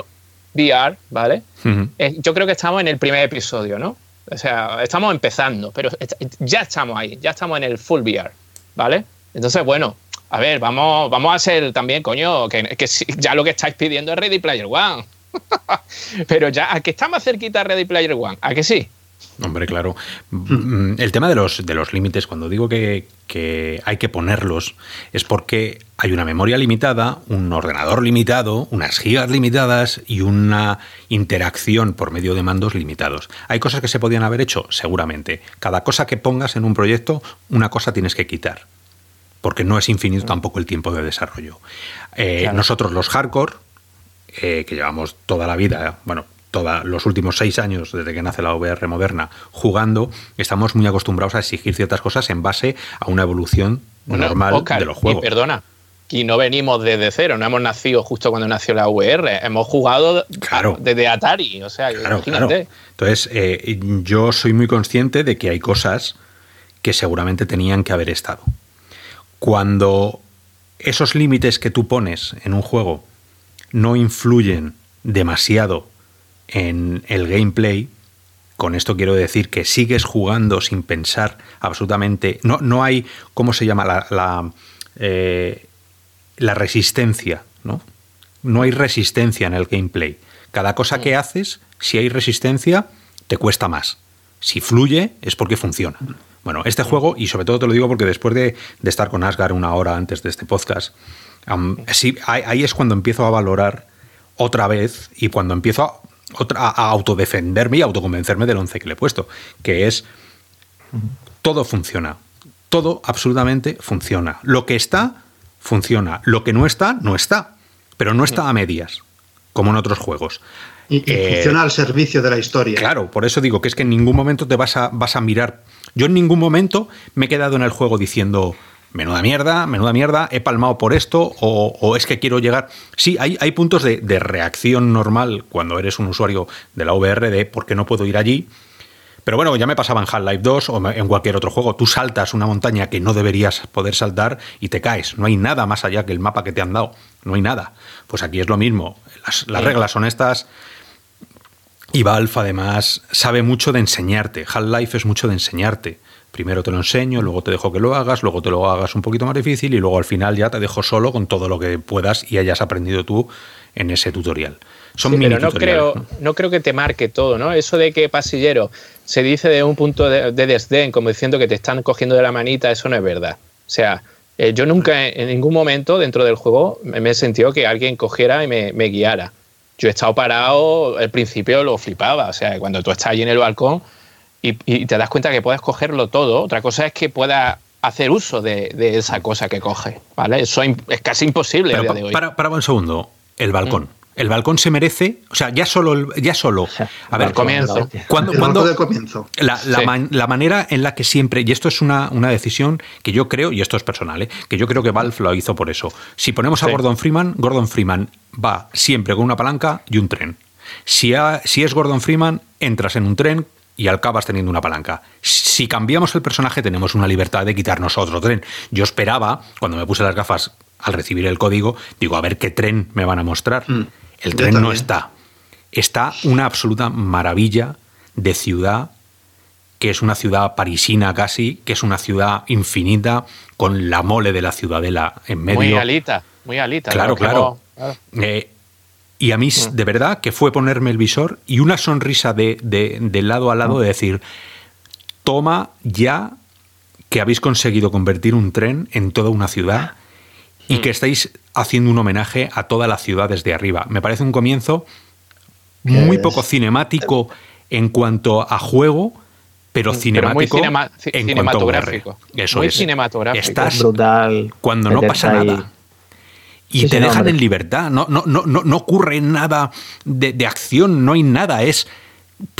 VR, ¿vale? Uh -huh. eh, yo creo que estamos en el primer episodio, ¿no? O sea, estamos empezando, pero ya estamos ahí, ya estamos en el full VR, ¿vale? Entonces, bueno, a ver, vamos, vamos a ser también, coño, que, que ya lo que estáis pidiendo es Ready Player One. Pero ya, ¿a que está más cerquita Ready Player One? ¿A que sí? Hombre, claro. El tema de los, de los límites, cuando digo que, que, hay que ponerlos, es porque hay una memoria limitada, un ordenador limitado, unas gigas limitadas y una interacción por medio de mandos limitados. ¿Hay cosas que se podían haber hecho? Seguramente. Cada cosa que pongas en un proyecto, una cosa tienes que quitar. Porque no es infinito tampoco el tiempo de desarrollo. Eh, claro. Nosotros los hardcore, eh, que llevamos toda la vida, bueno, todos los últimos seis años desde que nace la VR moderna jugando, estamos muy acostumbrados a exigir ciertas cosas en base a una evolución bueno, normal Oscar, de los juegos. Y perdona, y no venimos desde cero, no hemos nacido justo cuando nació la VR, hemos jugado claro. desde Atari, o sea, claro, imagínate. Claro. Entonces, eh, yo soy muy consciente de que hay cosas que seguramente tenían que haber estado. Cuando esos límites que tú pones en un juego no influyen demasiado en el gameplay, con esto quiero decir que sigues jugando sin pensar absolutamente. No, no hay, ¿cómo se llama? La, la, eh, la, resistencia, ¿no? No hay resistencia en el gameplay. Cada cosa que haces, si hay resistencia, te cuesta más. Si fluye, es porque funciona. Bueno, este juego, y sobre todo te lo digo porque después de, de estar con Asgar una hora antes de este podcast, um, sí, ahí, ahí es cuando empiezo a valorar otra vez y cuando empiezo a, otra, a autodefenderme y autoconvencerme del once que le he puesto, que es todo funciona, todo absolutamente funciona. Lo que está, funciona. Lo que no está, no está. Pero no está a medias, como en otros juegos. Y, y eh, funciona al servicio de la historia. Claro, por eso digo que es que en ningún momento te vas a, vas a mirar. Yo en ningún momento me he quedado en el juego diciendo, menuda mierda, menuda mierda, he palmado por esto o, o es que quiero llegar... Sí, hay, hay puntos de, de, reacción normal cuando eres un usuario de la VR de por qué no puedo ir allí. Pero bueno, ya me pasaba en Half-Life 2 o en cualquier otro juego. Tú saltas una montaña que no deberías poder saltar y te caes. No hay nada más allá que el mapa que te han dado. No hay nada. Pues aquí es lo mismo. Las, las reglas son estas. Y Valve además sabe mucho de enseñarte. Half-Life es mucho de enseñarte primero te lo enseño, luego te dejo que lo hagas, luego te lo hagas un poquito más difícil y luego al final ya te dejo solo con todo lo que puedas y hayas aprendido tú en ese tutorial. Son Sí, mini pero no creo, no creo que te marque todo, ¿no? Eso de que pasillero se dice de un punto de, de desdén, como diciendo que te están cogiendo de la manita, eso no es verdad. O sea, eh, yo nunca en ningún momento dentro del juego me, me he sentido que alguien cogiera y me, me guiara. Yo he estado parado, al principio lo flipaba, o sea, cuando tú estás allí en el balcón y, y te das cuenta que puedes cogerlo todo, otra cosa es que puedas hacer uso de, de esa cosa que coge, ¿vale? Eso es casi imposible a Pero día de hoy. para, para un segundo, el balcón. El balcón se merece, o sea, ya solo, el- ya solo. A ver, comienzo. cuando, El cuando- del comienzo. La, la Sí. man- la manera en la que siempre, y esto es una, una decisión que yo creo, y esto es personal, ¿eh? que yo creo que Valve lo hizo por eso. Si ponemos a Sí. Gordon Freeman, Gordon Freeman va siempre con una palanca y un tren. Si, ha- si es Gordon Freeman, entras en un tren y acabas teniendo una palanca. Si cambiamos el personaje, tenemos una libertad de quitarnos otro tren. Yo esperaba, cuando me puse las gafas al recibir el código, digo, a ver qué tren me van a mostrar. Mm, El tren no está. Está una absoluta maravilla de ciudad que es una ciudad parisina casi, que es una ciudad infinita, con la mole de la ciudadela en medio. Muy alita, muy alita. Claro, claro. Eh, y a mí, Mm. de verdad, que fue ponerme el visor y una sonrisa de, de- de lado a Mm. lado de decir, toma ya que habéis conseguido convertir un tren en toda una ciudad y Mm. que estáis haciendo un homenaje a toda la ciudad desde arriba. Me parece un comienzo muy poco cinemático en cuanto a juego, pero Mm, Pero cinemático muy cinema- en cinematográfico. cuanto a. Eso Muy es. cinematográfico. Estás brutal. cuando no pasa nada. Y Sí, te dejan hombre. en libertad, no, no, no, no, no ocurre nada de, de acción, no hay nada, es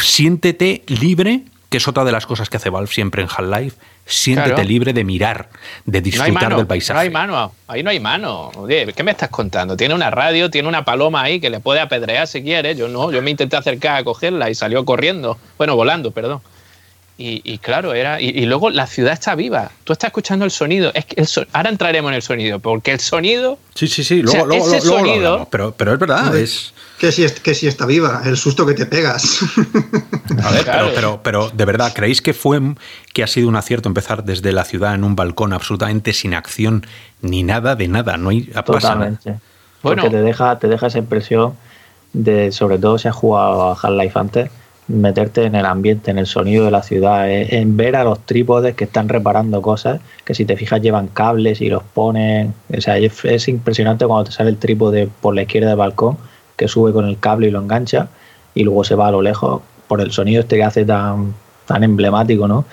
siéntete libre, que es otra de las cosas que hace Valve siempre en Half-Life, siéntete Claro. libre de mirar, de No hay disfrutar mano, del paisaje. no hay mano, ahí no hay mano. Oye, ¿qué me estás contando? Tiene una radio, tiene una paloma ahí que le puede apedrear si quiere. Yo no, yo me intenté acercar a cogerla y salió corriendo. Bueno, volando, perdón. Y, y claro, era. Y, y luego la ciudad está viva. Tú estás escuchando el sonido. Es que el so- ahora entraremos en el sonido, porque el sonido. Sí, sí, sí, O sea, luego, luego- ese luego lo sonido- hablamos, pero, pero es verdad, es... Que si, es- que si está viva, el susto que te pegas. A ver, Claro. pero, pero, pero de verdad, ¿creéis que fue que ha sido un acierto empezar desde la ciudad en un balcón absolutamente sin acción ni nada de nada? No hay. Totalmente. Porque Bueno. te deja, te deja esa impresión de, sobre todo si has jugado a Half-Life antes, meterte en el ambiente, en el sonido de la ciudad, eh, en ver a los trípodes que están reparando cosas, que si te fijas llevan cables y los ponen. O sea, es, es impresionante cuando te sale el trípode por la izquierda del balcón, que sube con el cable y lo engancha, y luego se va a lo lejos por el sonido este que hace tan, tan emblemático, ¿no?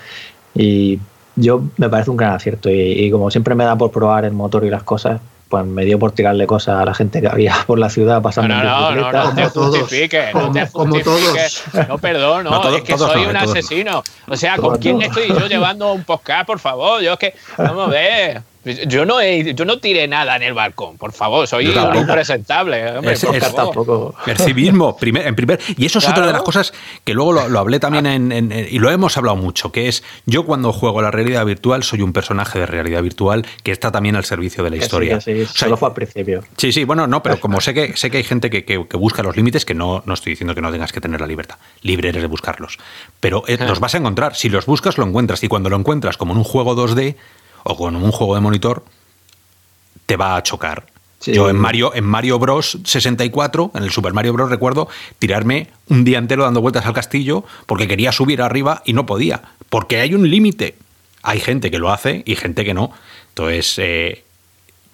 Y yo me parece un gran acierto. Y, y como siempre me da por probar el motor y las cosas, pues me dio por tirarle cosas a la gente que había por la ciudad No, pasando no, en no, no, bicicleta. no te Como todos. justifiques. No te justifiques. No, perdón, no, No, todo- es que soy no, un no. asesino. O sea, ¿con quién no. estoy yo llevando un podcast, por favor? Yo es que, vamos a ver. Yo no, he- yo no tiré nada en el balcón, por favor, soy un impresentable. hombre, Es- por es- favor. tampoco. Primer, en primer. Y eso es otra de las cosas que luego lo, lo hablé también en, en- en- y lo hemos hablado mucho, que es yo cuando juego la realidad virtual soy un personaje de realidad virtual que está también al servicio de la Que sí, historia. que sí, O sea, solo fue al principio. Sí, sí, bueno, no, pero como sé que sé que hay gente que, que- que busca los límites, que no, no estoy diciendo que no tengas que tener la libertad. Libre eres de buscarlos. Pero eh, los vas a encontrar. Si los buscas, lo encuentras. Y cuando lo encuentras como en un juego 2D o como en un juego de monitor, te va a chocar. Sí. Yo en Mario, en Mario Bros 64, en el Super Mario Bros, recuerdo tirarme un día entero dando vueltas al castillo porque quería subir arriba y no podía. Porque hay un límite. Hay gente que lo hace y gente que no. Entonces, eh,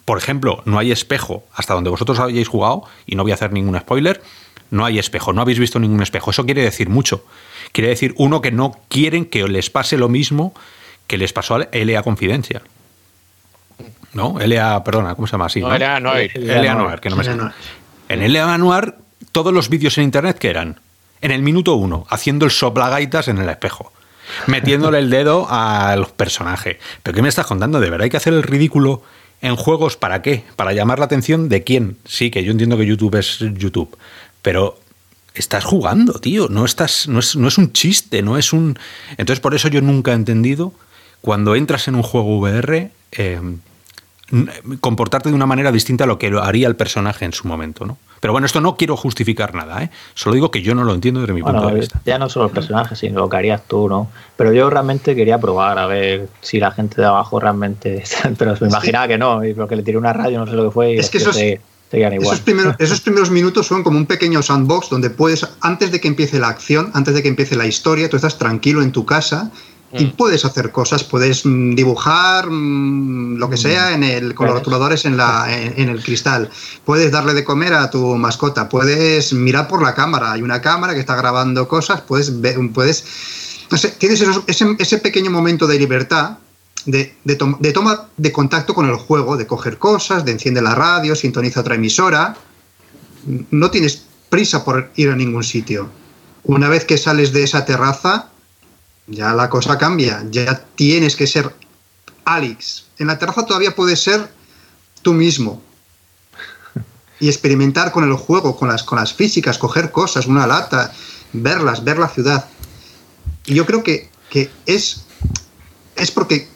por ejemplo, no hay espejo hasta donde vosotros hayáis jugado, y no voy a hacer ningún spoiler, no hay espejo, no habéis visto ningún espejo. Eso quiere decir mucho. Quiere decir, uno, que no quieren que les pase lo mismo que les pasó a LA Confidencial. ¿No? LA, perdona, ¿cómo se llama así? No, ¿no? LA Noir. LA Noir, que no me sale. En LA Noir, todos los vídeos en internet que eran en el minuto uno, haciendo el soplagaitas en el espejo, metiéndole el dedo al personaje. ¿Pero qué me estás contando? ¿De verdad hay que hacer el ridículo en juegos para qué? ¿Para llamar la atención de quién? Sí, que yo entiendo que YouTube es YouTube, pero estás jugando, tío, no estás no es, no es un chiste, no es un Entonces por eso yo nunca he entendido cuando entras en un juego VR eh, comportarte de una manera distinta a lo que lo haría el personaje en su momento, ¿no? Pero bueno, esto no quiero justificar nada, ¿eh? Solo digo que yo no lo entiendo desde mi Bueno, punto de vista. ya no solo el personaje, sino lo que harías tú, ¿no? Pero yo realmente quería probar a ver si la gente de abajo realmente. Pero me imaginaba que no, y porque le tiré una radio, no sé lo que fue. Y Es que eso igual. Esos primeros, esos primeros minutos son como un pequeño sandbox donde puedes, antes de que empiece la acción, antes de que empiece la historia, tú estás tranquilo en tu casa y Mm. puedes hacer cosas, puedes mm, dibujar mm, lo que sea en el, con los rotuladores en, la, en, en el cristal, puedes darle de comer a tu mascota, puedes mirar por la cámara, hay una cámara que está grabando cosas, puedes ver, puedes, no sé, tienes esos- ese, ese pequeño momento de libertad de, de, tom- de toma de contacto con el juego, de coger cosas, de enciende la radio, sintoniza otra emisora. No tienes prisa por ir a ningún sitio. Una vez que sales de esa terraza, ya la cosa cambia. Ya tienes que ser Alex. En la terraza todavía puedes ser tú mismo. Y experimentar con el juego, con las, con las físicas, coger cosas, una lata, verlas, ver la ciudad. Y yo creo que, que es, es porque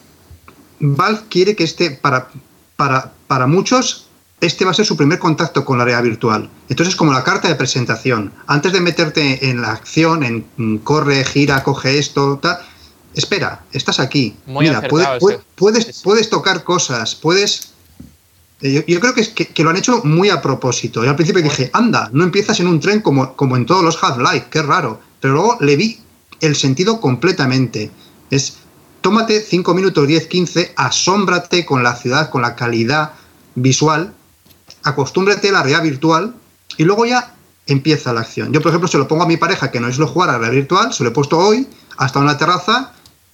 Valve quiere que este, para, para, para muchos, este va a ser su primer contacto con la realidad virtual. Entonces, como la carta de presentación, antes de meterte en la acción, en mm, corre, gira, coge esto, tal, espera, estás aquí. Muy Mira, puedes, tocar cosas, puedes. eh, Yo, yo creo que, es que, que lo han hecho muy a propósito. Yo al principio dije, anda, no empiezas en un tren como, como en todos los Half-Life, qué raro. Pero luego le vi el sentido completamente. Es, tómate 5 minutos, 10, 15, asómbrate con la ciudad, con la calidad visual, acostúmbrate a la realidad virtual y luego ya empieza la acción. Yo, por ejemplo, se lo pongo a mi pareja que no es lo jugar a la realidad virtual, se lo he puesto hoy, hasta en la terraza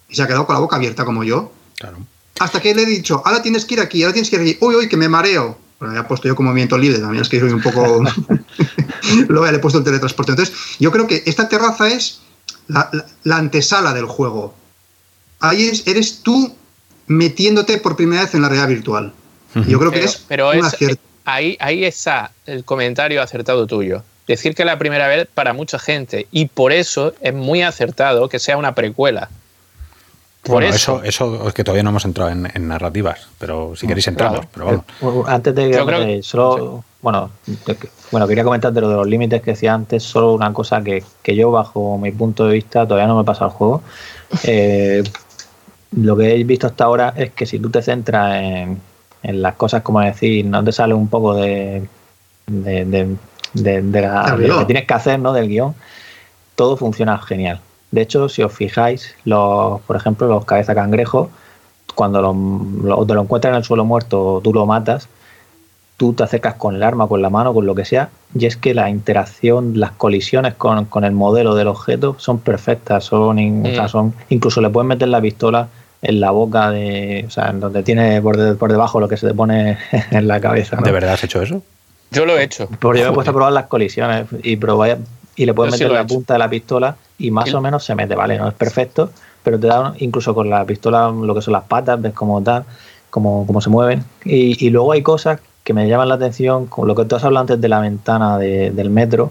y se ha quedado con la boca abierta como yo. Claro. Hasta que le he dicho, ahora tienes que ir aquí, ahora tienes que ir aquí, uy, uy, que me mareo. Bueno, le he puesto yo como movimiento libre, también es que soy un poco... Luego ya le he puesto el teletransporte. Entonces, yo creo que esta terraza es la, la- la antesala del juego. Ahí es- eres tú metiéndote por primera vez en la realidad virtual. Yo creo que es pero un es- acierto. Ahí, ahí está el comentario acertado tuyo. Decir que la primera vez para mucha gente y por eso es muy acertado que sea una precuela. Por Bueno, eso. eso, eso es que todavía no hemos entrado en, en narrativas, pero si queréis entramos. claro. Pero vamos. Antes de Yo creo que solo, bueno, de bueno, quería comentarte lo de los límites que decía antes, solo una cosa que, que yo bajo mi punto de vista todavía no me he pasado el juego. Eh, lo que he visto hasta ahora es que si tú te centras en, en las cosas como decir, no te sale un poco de, de, de- de- de la- lo que tienes que hacer, ¿no? Del guion, todo funciona genial. De hecho, si os fijáis, los, por ejemplo, los cabeza cangrejo, cuando lo, lo- te lo encuentras en el suelo muerto, tú lo matas, tú te acercas con el arma, con la mano, con lo que sea, y es que la interacción, las colisiones con, con el modelo del objeto son perfectas, son, in- o sea, Mm. son incluso le puedes meter la pistola en la boca de, o sea, en donde tiene por, de- por debajo lo que se te pone en la cabeza. ¿no? ¿De verdad has hecho eso? Yo lo he hecho. Porque yo me he puesto a probar las colisiones y probé y le puedes Yo meter la punta de la pistola y más Y- o menos se mete, ¿vale? No es perfecto, pero te da incluso con la pistola lo que son las patas, ves cómo tal, cómo, cómo se mueven. Y, y luego hay cosas que me llaman la atención, con lo que tú has hablado antes de la ventana de- del metro.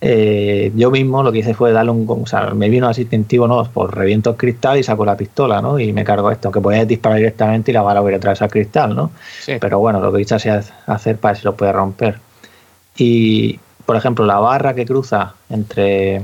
Eh, yo mismo lo que hice fue darle un. O sea, me vino así instintivo, ¿no? Pues reviento el cristal y saco la pistola, ¿no? Y me cargo esto, que podías disparar directamente y la bala hubiera atravesado el cristal, ¿no? Sí. Pero bueno, lo que quise así hacer para ver si lo puede romper. Y, por ejemplo, la barra que cruza entre.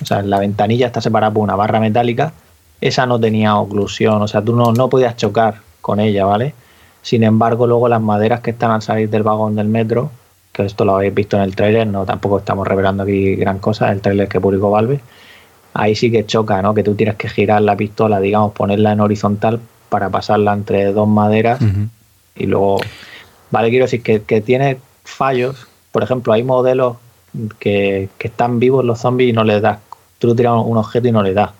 O sea, la ventanilla está separada por una barra metálica. Esa no tenía oclusión, o sea, tú no, no podías chocar con ella, ¿vale? Sin embargo, luego las maderas que están al salir del vagón del metro, que esto lo habéis visto en el tráiler, no tampoco estamos revelando aquí gran cosa, el tráiler que publicó Valve, ahí sí que choca, ¿no? Que tú tienes que girar la pistola, digamos, ponerla en horizontal para pasarla entre dos maderas y luego, vale, quiero decir que, que tiene fallos. Por ejemplo, hay modelos que, que están vivos los zombies y no les das. Tú tiras un objeto y no le das.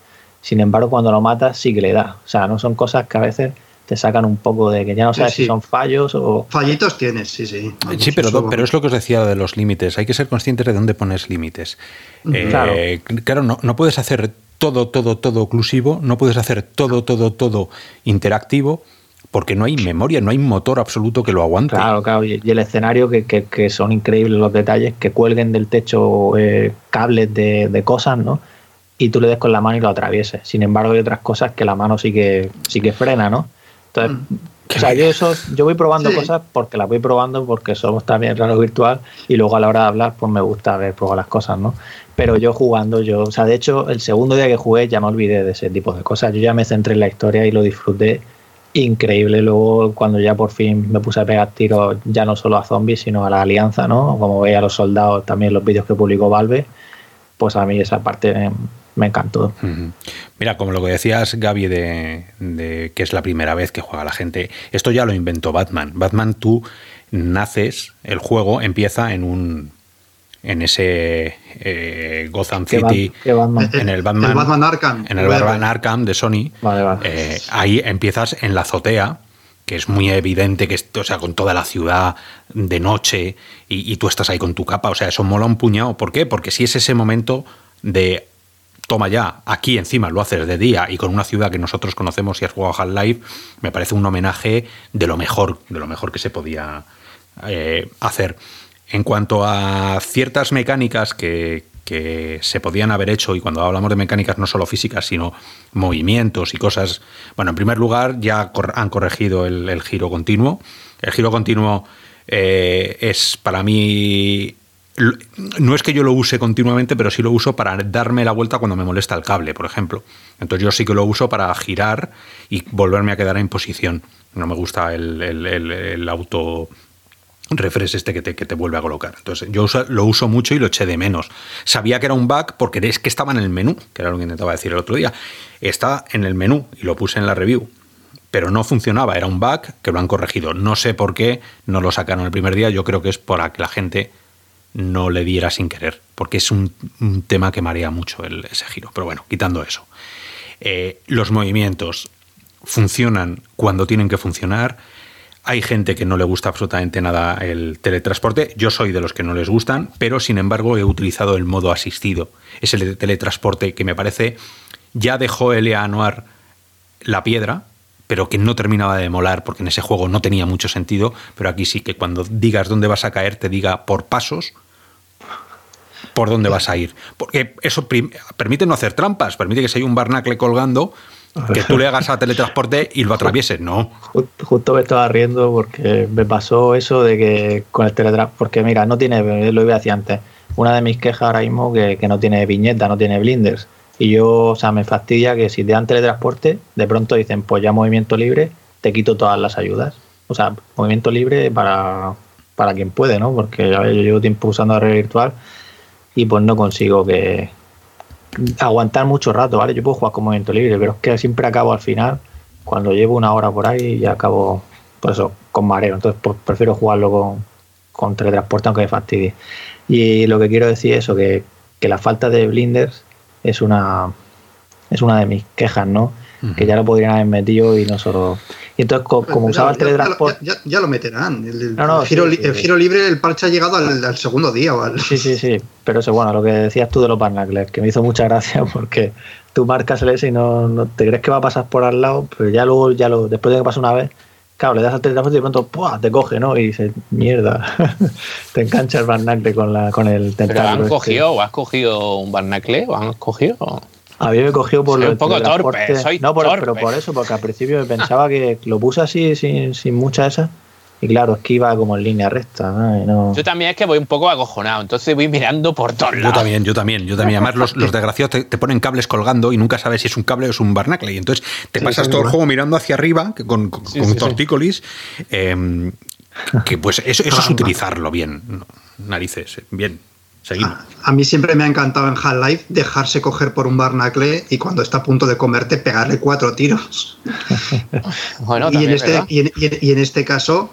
Sin embargo, cuando lo matas, sí que le das. O sea, no son cosas que a veces te sacan un poco de que ya no sabes sí. si son fallos o. Fallitos tienes, sí, sí. Vamos, Sí, pero, pero es lo que os decía de los límites. Hay que ser conscientes de dónde pones límites. Eh, Claro. claro, no, no puedes hacer todo, todo, todo oclusivo, no puedes hacer todo, todo, todo interactivo, porque no hay memoria, no hay motor absoluto que lo aguante. Claro, claro. Y y el escenario, que, que- que son increíbles los detalles, que cuelguen del techo eh, cables de, de cosas, ¿no? Y tú le des con la mano y lo atravieses. Sin embargo, hay otras cosas que la mano sí que, sí que frena, ¿no? Entonces, o sea, yo eso, yo voy probando Sí. cosas porque las voy probando porque somos también raro virtual y luego a la hora de hablar, pues me gusta ver probar las cosas, ¿no? Pero yo jugando, yo, o sea, de hecho, el segundo día que jugué ya me olvidé de ese tipo de cosas. Yo ya me centré en la historia y lo disfruté increíble. Luego, cuando ya por fin me puse a pegar tiros, ya no solo a zombies, sino a la alianza, ¿no? Como veía a los soldados, también los vídeos que publicó Valve, pues a mí esa parte me encantó. Mira, como lo que decías, Gaby, de, de, que es la primera vez que juega la gente, esto ya lo inventó Batman. Batman, tú naces, el juego empieza en un en ese eh, Gotham City, en el Batman, Arkham, en el Batman Arkham de Sony, eh, ahí empiezas en la azotea, que es muy evidente que, o sea, con toda la ciudad de noche y, tú estás ahí con tu capa, o sea, eso mola un puñado. ¿Por qué? Porque si es ese momento de toma ya, aquí encima lo haces de día y con una ciudad que nosotros conocemos y has jugado Half-Life, me parece un homenaje de lo mejor, de lo mejor que se podía eh, hacer. En cuanto a ciertas mecánicas que, se podían haber hecho, y cuando hablamos de mecánicas no solo físicas, sino movimientos y cosas, bueno, en primer lugar ya han corregido el, giro continuo. El giro continuo eh, es para mí no es que yo lo use continuamente, pero sí lo uso para darme la vuelta cuando me molesta el cable, por ejemplo. Entonces yo sí que lo uso para girar y volverme a quedar en posición. No me gusta el, el auto refresh este que te, que te, vuelve a colocar. Entonces, yo lo uso mucho y lo eché de menos. Sabía que era un bug porque es que estaba en el menú, que era lo que intentaba decir el otro día. Está en el menú y lo puse en la review. Pero no funcionaba, era un bug que lo han corregido. No sé por qué no lo sacaron el primer día. Yo creo que es para que la gente no le diera sin querer, porque es un, tema que marea mucho el, ese giro. Pero bueno, quitando eso. Eh, los movimientos funcionan cuando tienen que funcionar hay gente que no le gusta absolutamente nada el teletransporte. Yo soy de los que no les gustan, pero sin embargo he utilizado el modo asistido. Es el teletransporte que me parece ya dejó Elia Noir la piedra, pero que no terminaba de molar porque en ese juego no tenía mucho sentido. Pero aquí sí que cuando digas dónde vas a caer, te diga por pasos por dónde vas a ir. Porque eso permite no hacer trampas, permite que si hay un barnacle colgando, que tú le hagas a teletransporte y lo atravieses, no. Justo me estaba riendo porque me pasó eso de que con el teletransporte, porque mira, no tiene, lo iba a decir antes, una de mis quejas ahora mismo que, que no tiene viñeta, no tiene blinders. Y yo, o sea, me fastidia que si te dan teletransporte, de pronto dicen, pues ya movimiento libre, te quito todas las ayudas. O sea, movimiento libre para, para quien puede, ¿no? Porque ya yo llevo tiempo usando la red virtual y pues no consigo que, aguantar mucho rato, ¿vale? Yo puedo jugar con movimiento libre, pero es que siempre acabo al final, cuando llevo una hora por ahí, y acabo, por eso, con mareo. Entonces, pues, prefiero jugarlo con, con teletransporte, aunque me fastidie. Y lo que quiero decir es eso, que, que la falta de blinders es una, es una de mis quejas, ¿no? Que ya lo podrían haber metido y no solo y entonces, como, usaba el teletransporte. Ya, lo meterán. El, giro, libre, el parche ha llegado al, segundo día. Sí, sí, sí. Pero eso, bueno, lo que decías tú de los barnacles, que me hizo mucha gracia porque tú marcas el S y no, te crees que va a pasar por al lado, pero ya luego, ya lo, después de que pasa una vez, claro, le das al teletransporte y de pronto ¡pua! te coge, ¿no? Y dices, mierda, te engancha el barnacle con, la, con el tentáculo. ¿Pero han este. cogido o has cogido un barnacle o han cogido? A mí me cogió por soy un poco torpe, soy No, por, pero por eso, porque al principio pensaba que lo puse así sin, sin mucha esa. Y claro, es que iba como en línea recta. ¿no? Yo también es que voy un poco acojonado, entonces voy mirando por todos lados. Yo también, yo también, yo también. Además, los, los desgraciados te, ponen cables colgando y nunca sabes si es un cable o es un barnacle. Y entonces te pasas todo el juego mirando hacia arriba con, con, tortícolis. Em, que pues eso, eso es utilizarlo bien. Narices, bien. A, mí siempre me ha encantado en Half-Life dejarse coger por un barnacle y cuando está a punto de comerte pegarle cuatro tiros. y, en este, y, en, este, caso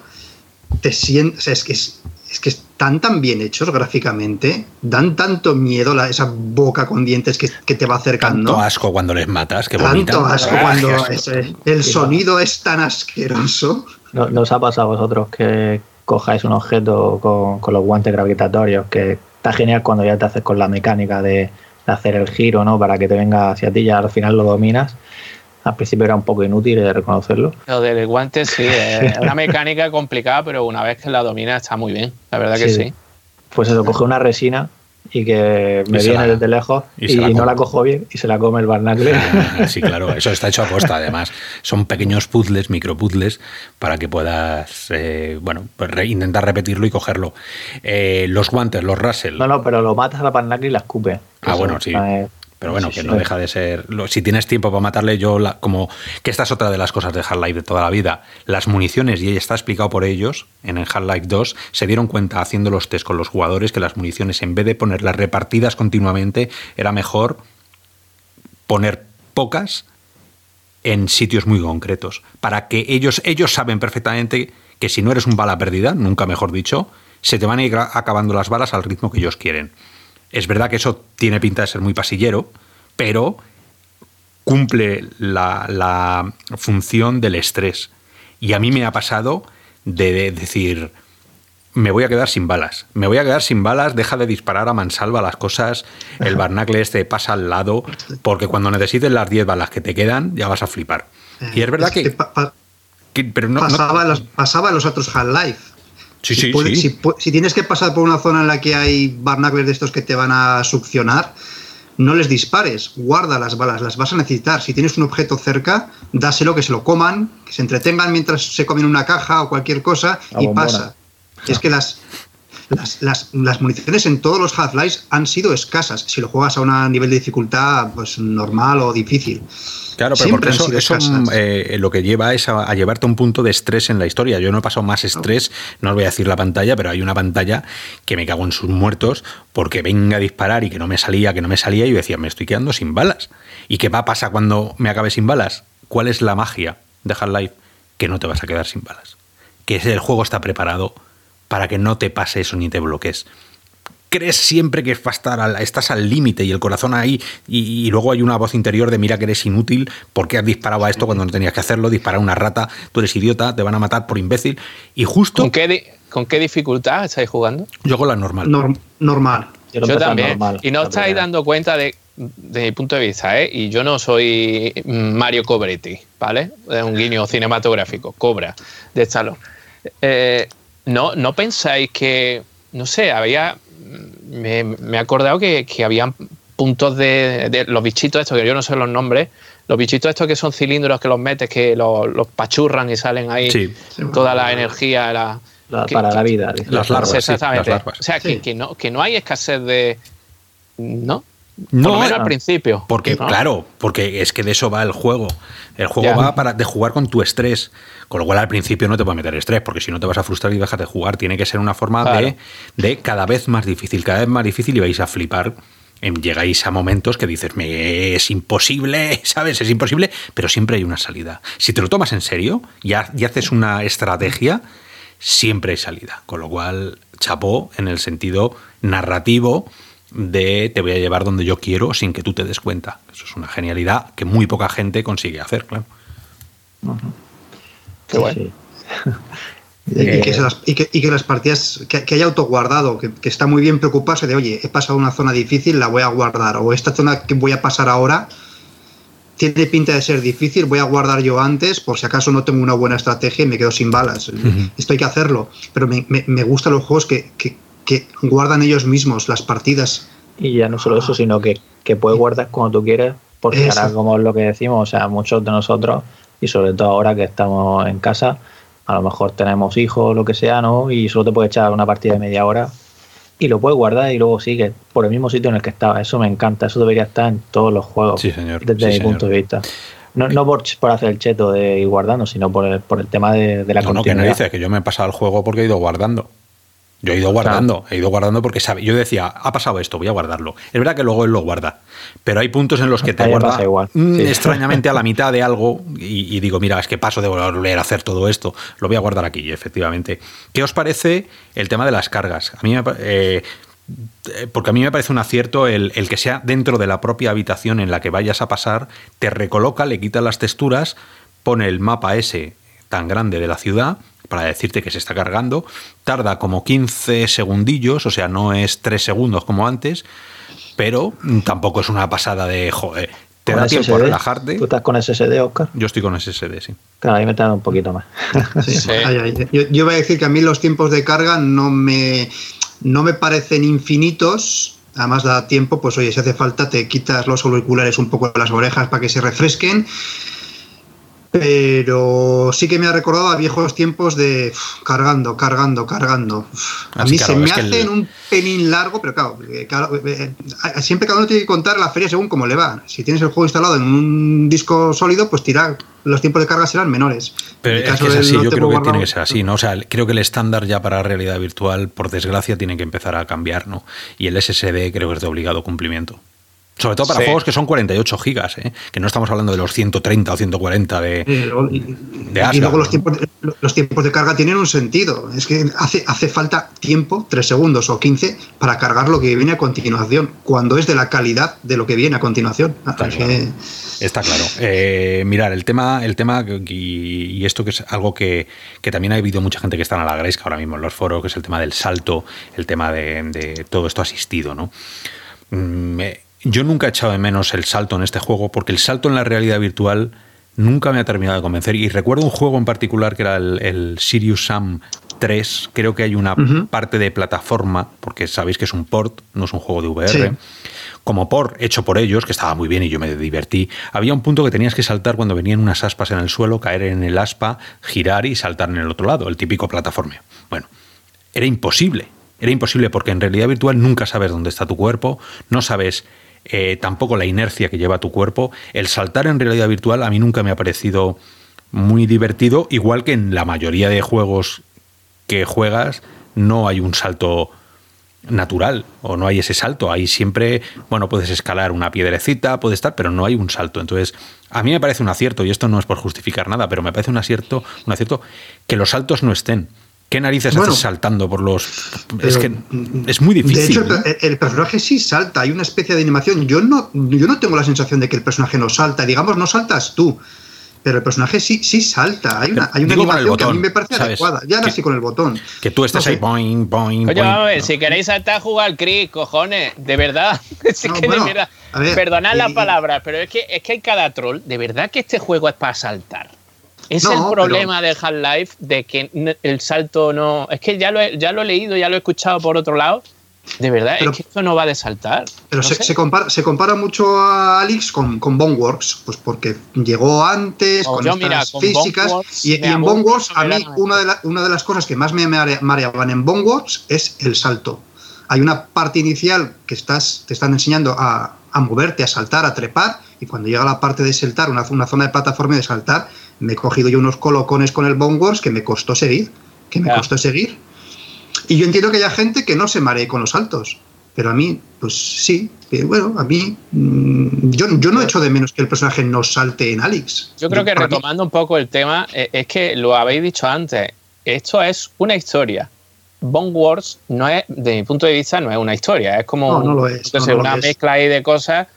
te sientes, es que es, que están tan bien hechos gráficamente, dan tanto miedo la, esa boca con dientes que, te va acercando. Tanto asco cuando les matas, que Tanto asco cuando el sonido es tan asqueroso. ¿No, ¿Nos ha pasado a vosotros que cojáis un objeto con, con los guantes gravitatorios que está genial cuando ya te haces con la mecánica de, hacer el giro, ¿no? Para que te venga hacia ti, ya al final lo dominas. Al principio era un poco inútil de reconocerlo. Lo del guante sí, es una mecánica complicada, pero una vez que la dominas está muy bien, la verdad que sí. Pues eso, coge una resina y que me viene desde lejos y, no la cojo bien y se la come el barnacle. Sí, claro, eso está hecho a posta además. Son pequeños puzzles, micro puzzles, para que puedas, eh, bueno, pues intentar repetirlo y cogerlo. Eh, los guantes, los Russell. No, no, pero lo matas a la barnacle y la escupe. Ah, bueno, sí. Pero bueno, que no deja de ser. Si tienes tiempo para matarle, yo como que esta es otra de las cosas de Half-Life de toda la vida. Las municiones, y está explicado por ellos en el Half-Life 2, se dieron cuenta haciendo los test con los jugadores que las municiones, en vez de ponerlas repartidas continuamente, era mejor poner pocas en sitios muy concretos. Para que ellos, ellos saben perfectamente que si no eres un bala perdida, nunca mejor dicho, se te van a ir acabando las balas al ritmo que ellos quieren. Es verdad que eso tiene pinta de ser muy pasillero, pero cumple la, función del estrés. Y a mí me ha pasado de decir, me voy a quedar sin balas. Me voy a quedar sin balas, deja de disparar a mansalva las cosas, el barnacle este pasa al lado, porque cuando necesites las 10 balas que te quedan, ya vas a flipar. Y es verdad que, pero no, pasaba, Los, pasaba los otros Half-Life. Sí, si, sí, Si, tienes que pasar por una zona en la que hay barnacles de estos que te van a succionar, no les dispares, guarda las balas, las vas a necesitar. Si tienes un objeto cerca, dáselo que se lo coman, que se entretengan mientras se comen una caja o cualquier cosa y pasa. Es que las, las, municiones en todos los Half-Life han sido escasas. Si lo juegas a un nivel de dificultad pues normal o difícil. Claro, pero porque eso, mm, eh, lo que lleva es a, llevarte a un punto de estrés en la historia. Yo no he pasado más estrés, no os voy a decir la pantalla, pero hay una pantalla que me cago en sus muertos porque venga a disparar y que no me salía, que no me salía, y yo decía, me estoy quedando sin balas. ¿Y qué va a pasar cuando me acabe sin balas? ¿Cuál es la magia de Half-Life? Que no te vas a quedar sin balas. Que el juego está preparado para que no te pase eso ni te bloques crees siempre que estás al límite y el corazón ahí y, luego hay una voz interior de mira que eres inútil, porque has disparado a esto cuando no tenías que hacerlo? Disparar una rata, tú eres idiota, te van a matar por imbécil. Y justo... ¿Con qué, ¿con qué dificultad estáis jugando? Yo con la normal. normal. Yo, también. y no estáis dando cuenta de, de mi punto de vista, ¿eh? y yo no soy Mario Cobretti, ¿vale? Es un guiño cinematográfico, Cobra, de Stallone. Eh, no, ¿No pensáis que, no sé, había me, he acordado que, que habían puntos de, los bichitos estos, que yo no sé los nombres, los bichitos estos que son cilindros que los metes, que los, pachurran y salen ahí toda la energía. para la vida. Las larvas. Exactamente. O sea, que, no, que no hay escasez de... ¿No? No, menos al principio. Porque, claro, porque es que de eso va el juego. El juego va para, de jugar con tu estrés. Con lo cual al principio no te puede meter estrés, porque si no te vas a frustrar y dejas de jugar. Tiene que ser una forma de, de, cada vez más difícil, cada vez más difícil y vais a flipar. Llegáis a momentos que dices, me es imposible, ¿sabes? Es imposible, pero siempre hay una salida. Si te lo tomas en serio y, y haces una estrategia, siempre hay salida. Con lo cual, chapó en el sentido narrativo de te voy a llevar donde yo quiero sin que tú te des cuenta. Eso es una genialidad que muy poca gente consigue hacer, claro. Qué. Y, que las, y, que, las, partidas, que, haya autoguardado, que, que está muy bien preocuparse de, oye, he pasado una zona difícil, la voy a guardar, o esta zona que voy a pasar ahora tiene pinta de ser difícil, voy a guardar yo antes, por si acaso no tengo una buena estrategia y me quedo sin balas. Esto hay que hacerlo, pero me, me, gustan los juegos que, guardan ellos mismos las partidas. Y ya no solo eso, sino que, que puedes guardar cuando tú quieras, porque ahora, como es lo que decimos, o sea, muchos de nosotros y sobre todo ahora que estamos en casa, a lo mejor tenemos hijos lo que sea, ¿no? Y solo te puedes echar una partida de media hora y lo puedes guardar y luego sigue por el mismo sitio en el que estaba. Eso me encanta, eso debería estar en todos los juegos, sí, señor. desde mi punto de vista. No, no por, hacer el cheto de ir guardando, sino por el, por el tema de, la no, No, que no dices que yo me he pasado el juego porque he ido guardando. Yo he ido guardando, he ido guardando porque sabe, yo decía, ha pasado esto, voy a guardarlo. Es verdad que luego él lo guarda, pero hay puntos en los que te guarda mm, extrañamente a la mitad de algo y, digo, mira, es que paso de volver a hacer todo esto, lo voy a guardar aquí, efectivamente. ¿Qué os parece el tema de las cargas? A mí eh, porque a mí me parece un acierto el, el, que sea dentro de la propia habitación en la que vayas a pasar, te recoloca, le quita las texturas, pone el mapa ese tan grande de la ciudad para decirte que se está cargando. Tarda como 15 segundillos, o sea, no es 3 segundos como antes, pero tampoco es una pasada de joder. Te da tiempo a relajarte. ¿Tú estás con SSD, Oscar? Yo estoy con SSD, sí. Claro, ahí me tarda un poquito más. Yo, voy a decir que a mí los tiempos de carga no me, no me parecen infinitos. Además da tiempo, pues oye, si hace falta te quitas los auriculares un poco de las orejas para que se refresquen pero sí que me ha recordado a viejos tiempos de uf, cargando, cargando, cargando. Uf, a Así, mí claro, se me es que hace el- un pelín largo, pero claro, eh, claro, eh, eh, siempre cada uno tiene que contar la feria según cómo le va. Si tienes el juego instalado en un disco sólido, pues tira, los tiempos de carga serán menores. Pero En el es que es así, yo creo que guardado- tiene que ser así, ¿no? O sea, creo que el estándar ya para realidad virtual, por desgracia, tiene que empezar a cambiar, ¿no? Y el SSD creo que es de obligado cumplimiento. Sobre todo para Sí. juegos que son 48 gigas, ¿eh? que no estamos hablando de los 130 o 140 de... Eh, y, de y Asgard, luego los tiempos, de, los tiempos de carga tienen un sentido. Es que hace, hace falta tiempo, 3 segundos o 15, para cargar lo que viene a continuación, cuando es de la calidad de lo que viene a continuación. Está Es claro. que- Está claro. Eh, mirar, el tema, el tema y, y esto que es algo que, que también ha habido mucha gente que está en la gresca ahora mismo en los foros, que es el tema del salto, el tema de, de todo esto asistido, ¿no? Mm, eh, yo nunca he echado de menos el salto en este juego, porque el salto en la realidad virtual nunca me ha terminado de convencer. Y recuerdo un juego en particular que era el, el Sirius Sam 3. Creo que hay una parte de plataforma, porque sabéis que es un port, no es un juego de VR. Sí. Como por hecho por ellos, que estaba muy bien y yo me divertí. Había un punto que tenías que saltar cuando venían unas aspas en el suelo, caer en el aspa, girar y saltar en el otro lado, el típico plataforma. Bueno, era imposible. Era imposible porque en realidad virtual nunca sabes dónde está tu cuerpo, no sabes eh, tampoco la inercia que lleva tu cuerpo. El saltar en realidad virtual a mí nunca me ha parecido muy divertido, igual que en la mayoría de juegos que juegas no hay un salto natural o no hay ese salto. Ahí siempre, bueno, puedes escalar una piedrecita, puede estar, pero no hay un salto. Entonces, a mí me parece un acierto, y esto no es por justificar nada, pero me parece un acierto, un acierto que los saltos no estén. ¿Qué narices Bueno, haces saltando por los.? es que es muy difícil. De hecho, ¿no? el, el personaje sí salta, hay una especie de animación. Yo no, yo no tengo la sensación de que el personaje no salta, digamos, no saltas tú. Pero el personaje sí, sí salta. Hay una, hay una Digo con el animación que a mí botón, me parece ¿sabes? adecuada. Ya ahora sí con el botón. que tú estés no sé. ahí, boing, boing, Coño, boing. vamos a ver, No. si queréis saltar, jugar al Chris, cojones, de verdad. Es No, que bueno, de verdad. ver, Perdonad y- las palabras, pero es que, es que hay cada troll. De verdad que este juego es para saltar. Es No, el pero- problema del Half-Life de que el salto no. Es que ya lo, he, ya lo he leído, ya lo he escuchado por otro lado. De verdad, Pero- es que esto no va de saltar. Pero No se, se compara, se compara mucho a Alex con, con Boneworks, pues porque llegó antes, con yo, estas mira, con físicas. Boneworks Y, y en Boneworks, a mí, una de, la- una de las cosas que más me mare- mareaban en Boneworks es el salto. Hay una parte inicial que estás, te están enseñando a, a moverte, a saltar, a trepar, y cuando llega la parte de saltar, una, una zona de plataforma y de saltar, me he cogido yo unos colocones con el Boneworks que me costó seguir, que me Ya. costó seguir. Y yo entiendo que haya gente que no se maree con los saltos. Pero a mí, pues sí. Bueno, a mí. mm, yo, yo no echo de menos que el personaje no salte en Alex. Yo creo que para mí- retomando un poco el tema, eh, es que lo habéis dicho antes, esto es una historia. Bone Wars no es, de mi punto de vista, no es una historia, es como No, no lo es, no, no lo una es. mezcla ahí de cosas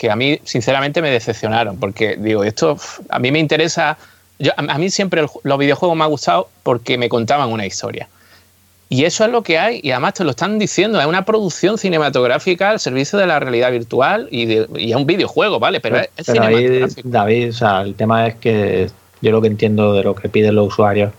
que a mí, sinceramente, me decepcionaron, porque digo, esto a mí me interesa, yo, a, mí siempre el los videojuegos me han gustado porque me contaban una historia. Y eso es lo que hay, y además te lo están diciendo, es una producción cinematográfica al servicio de la realidad virtual y, de, y es un videojuego, ¿vale? Pero, es, es Pero ahí, cinematográfico. David, o sea, el tema es que yo lo que entiendo de lo que piden los usuarios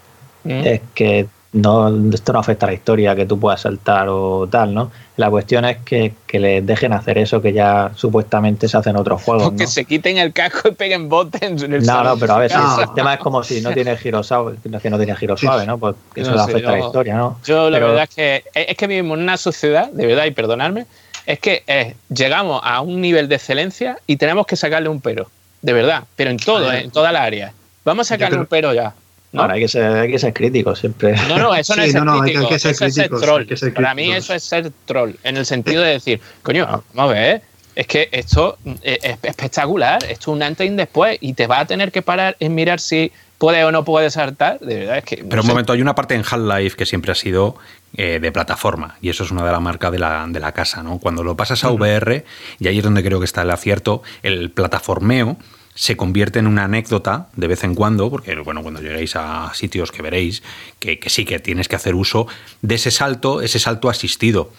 Mm. es que no, esto no afecta a la historia, que tú puedas saltar o tal, ¿no? La cuestión es que, que les dejen hacer eso que ya supuestamente se hace en otros juegos, O que ¿no? se quiten el casco y peguen botes en el No, no, pero a ver, si el tema es como si no tiene giro suave, que no tiene giro suave, ¿no? Pues eso No sé, afecta a la historia, ¿no? Yo la Pero- verdad es que es que vivimos en una sociedad, de verdad, y perdonadme, es que eh, llegamos a un nivel de excelencia y tenemos que sacarle un pero, de verdad, pero en todo, eh, en toda la área. Vamos a sacarle creo- un pero ya. ¿No? Ahora hay que ser, hay que ser crítico siempre. No, no, eso no Sí, es ser no, no, hay que- crítico, hay que ser eso es ser troll. hay que ser Para mí eso es ser troll, en el sentido de decir, coño, vamos a ver, es que esto es es espectacular, esto es un antes y un después, y te vas a tener que parar en mirar si puede o no puede saltar, de verdad es que... no Pero un sé. momento, hay una parte en Half-Life que siempre ha sido eh, de plataforma, y eso es una de las marcas de la, de la casa, ¿no? Cuando lo pasas a VR, y ahí es donde creo que está el acierto, el plataformeo se convierte en una anécdota de vez en cuando, porque bueno, cuando lleguéis a sitios que veréis que, sí que tienes que hacer uso de ese salto, ese salto asistido.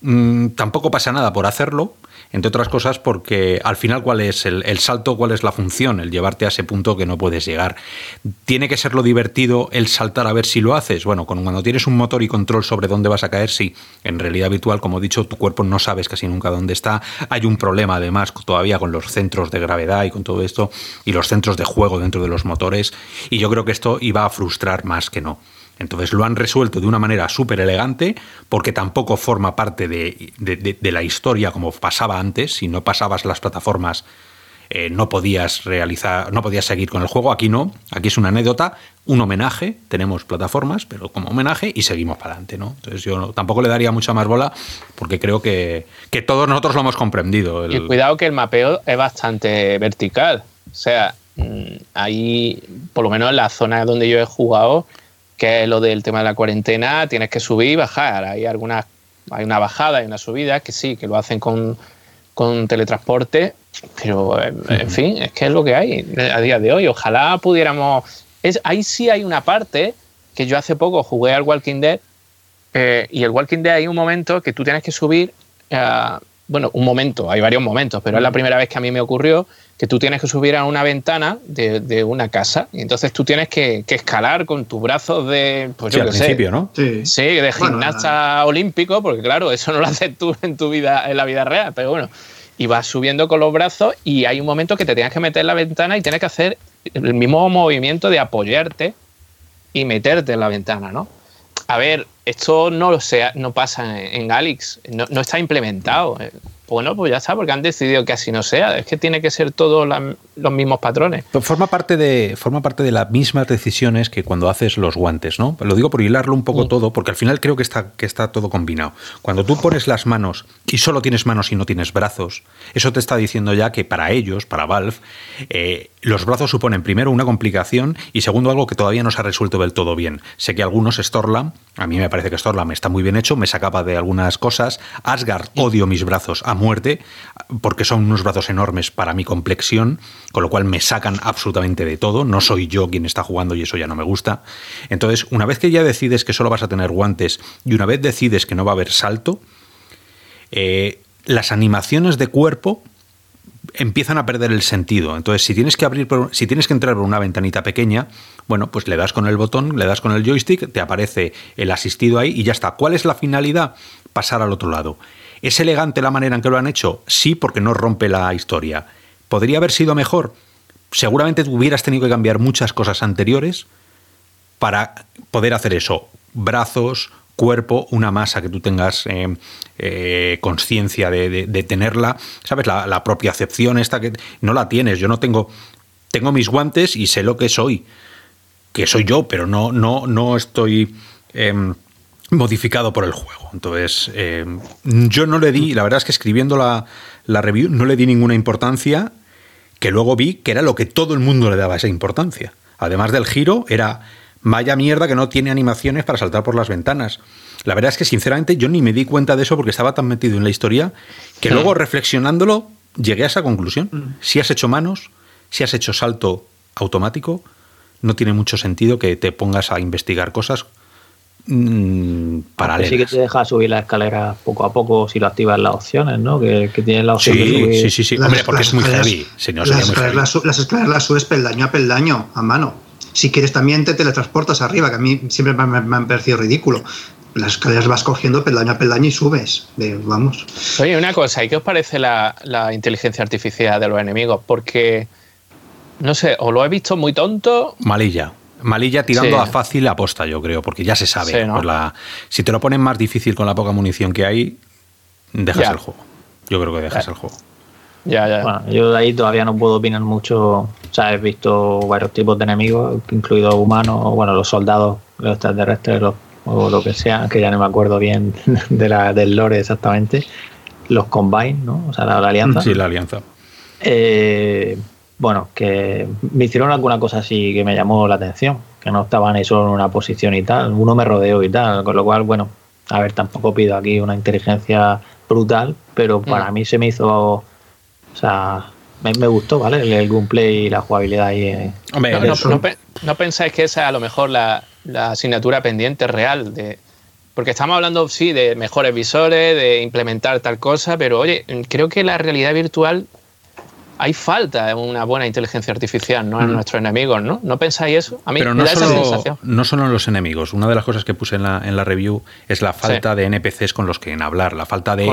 Mm, tampoco pasa nada por hacerlo. Entre otras cosas porque al final cuál es el, el, salto, cuál es la función, el llevarte a ese punto que no puedes llegar. ¿Tiene que ser lo divertido el saltar a ver si lo haces? Bueno, cuando tienes un motor y control sobre dónde vas a caer, sí. En realidad virtual, como he dicho, tu cuerpo no sabes casi nunca dónde está. Hay un problema además todavía con los centros de gravedad y con todo esto y los centros de juego dentro de los motores. Y yo creo que esto iba a frustrar más que no. Entonces lo han resuelto de una manera súper elegante porque tampoco forma parte de, la historia como pasaba antes. Si no pasabas las plataformas eh, no podías realizar, no podías seguir con el juego. Aquí no, aquí es una anécdota, un homenaje. Tenemos plataformas, pero como homenaje y seguimos para adelante. ¿no? Entonces yo tampoco le daría mucha más bola porque creo que, que todos nosotros lo hemos comprendido. Y cuidado que el mapeo es bastante vertical. O sea, mm, ahí, por lo menos en la zona donde yo he jugado, que es lo del tema de la cuarentena, tienes que subir y bajar. Hay algunas, hay una bajada, hay una subida, que sí, que lo hacen con, con teletransporte, pero en fin, es que es lo que hay a día de hoy. Ojalá pudiéramos. Es, ahí sí hay una parte que yo hace poco jugué al Walking Dead eh, y el Walking Dead hay un momento que tú tienes que subir. Uh, bueno, un momento, hay varios momentos, pero es la primera vez que a mí me ocurrió que tú tienes que subir a una ventana de, una casa y entonces tú tienes que, escalar con tus brazos de, pues al principio, ¿no? Sí, sí de gimnasta olímpico, porque claro, eso no lo haces tú en tu vida, en la vida real, pero bueno, y vas subiendo con los brazos y hay un momento que te tienes que meter en la ventana y tienes que hacer el mismo movimiento de apoyarte y meterte en la ventana, ¿no? A ver, esto no, lo sea, no pasa en, Alix, no, no, está implementado. Bueno, pues ya está, porque han decidido que así no sea. Es que tiene que ser todos los mismos patrones. forma parte, de, forma parte de las mismas decisiones que cuando haces los guantes, ¿no? Lo digo por hilarlo un poco todo, porque al final creo que está, que está todo combinado. Cuando tú pones las manos y solo tienes manos y no tienes brazos, eso te está diciendo ya que para ellos, para Valve, eh, los brazos suponen primero una complicación y segundo algo que todavía no se ha resuelto del todo bien. Sé que algunos Storlam, a mí me parece que Storlam está muy bien hecho, me sacaba de algunas cosas. Asgard, odio mis brazos muerte, porque son unos brazos enormes para mi complexión, con lo cual me sacan absolutamente de todo. No soy yo quien está jugando y eso ya no me gusta. Entonces, una vez que ya decides que solo vas a tener guantes y una vez decides que no va a haber salto, eh, las animaciones de cuerpo empiezan a perder el sentido. Entonces, si tienes que abrir, si tienes que entrar por una ventanita pequeña, bueno, pues le das con el botón, le das con el joystick, te aparece el asistido ahí y ya está. ¿Cuál es la finalidad? Pasar al otro lado. ¿Es elegante la manera en que lo han hecho? Sí, porque no rompe la historia. ¿Podría haber sido mejor? Seguramente hubieras tenido que cambiar muchas cosas anteriores para poder hacer eso. Brazos, cuerpo, una masa que tú tengas eh, eh, conciencia de, tenerla. ¿Sabes? La, propia acepción esta que no la tienes. Yo no tengo. Tengo mis guantes y sé lo que soy. Que soy yo, pero no, no, no estoy. Em, modificado por el juego. Entonces, eh, yo no le di, la verdad es que escribiendo la, la, review no le di ninguna importancia, que luego vi que era lo que todo el mundo le daba esa importancia. Además del giro, era vaya mierda que no tiene animaciones para saltar por las ventanas. La verdad es que sinceramente yo ni me di cuenta de eso porque estaba tan metido en la historia que luego reflexionándolo llegué a esa conclusión. Mm. Si has hecho manos, si has hecho salto automático, no tiene mucho sentido que te pongas a investigar cosas mmm, paralelas. Sí que te deja subir la escalera poco a poco si lo activas las opciones, ¿no? Que, que tienes la opción sí, de subir. Sí, sí, sí, las, Hombre, porque las es muy escaleras, heavy. Señor, las, escaleras, las escaleras las subes peldaño a peldaño, a mano. Si quieres también te teletransportas arriba, que a mí siempre me, me, me han parecido ridículo. Las escaleras vas cogiendo peldaño a peldaño y subes. De, vamos. Oye, una cosa, ¿y qué os parece la, la inteligencia artificial de los enemigos? Porque, no sé, o lo he visto muy tonto. Malilla. Malilla tirando Sí. a fácil aposta, yo creo, porque ya se sabe. Sí, ¿no? La- si te lo ponen más difícil con la poca munición que hay, dejas Ya. el juego. Yo creo que dejas Ya. el juego. Ya, ya. Bueno, yo de ahí todavía no puedo opinar mucho. O sea, he visto varios tipos de enemigos, incluidos humanos, bueno, los soldados, los extraterrestres, los- o lo que sea, que ya no me acuerdo bien de la, del lore exactamente. Los Combine, ¿no? O sea, la, la alianza. Sí, la alianza. Eh, bueno, que me hicieron alguna cosa así que me llamó la atención, que no estaban ahí solo en una posición y tal, uno me rodeó y tal, con lo cual, bueno, a ver, tampoco pido aquí una inteligencia brutal, pero para Mm. mí se me hizo, o sea, me, me gustó, ¿vale? El, el gameplay y la jugabilidad ahí. eh. Hombre, No, no pensáis que esa es a lo mejor la, la asignatura pendiente real de, Porque estamos hablando, sí, de mejores visores, de implementar tal cosa, pero oye, creo que la realidad virtual hay falta de una buena inteligencia artificial ¿no? en nuestros enemigos, ¿no? ¿No pensáis eso? A mí Pero no, da solo, esa sensación. no solo en los enemigos. Una de las cosas que puse en la, en la review es la falta de NPCs con los que en hablar, la falta de...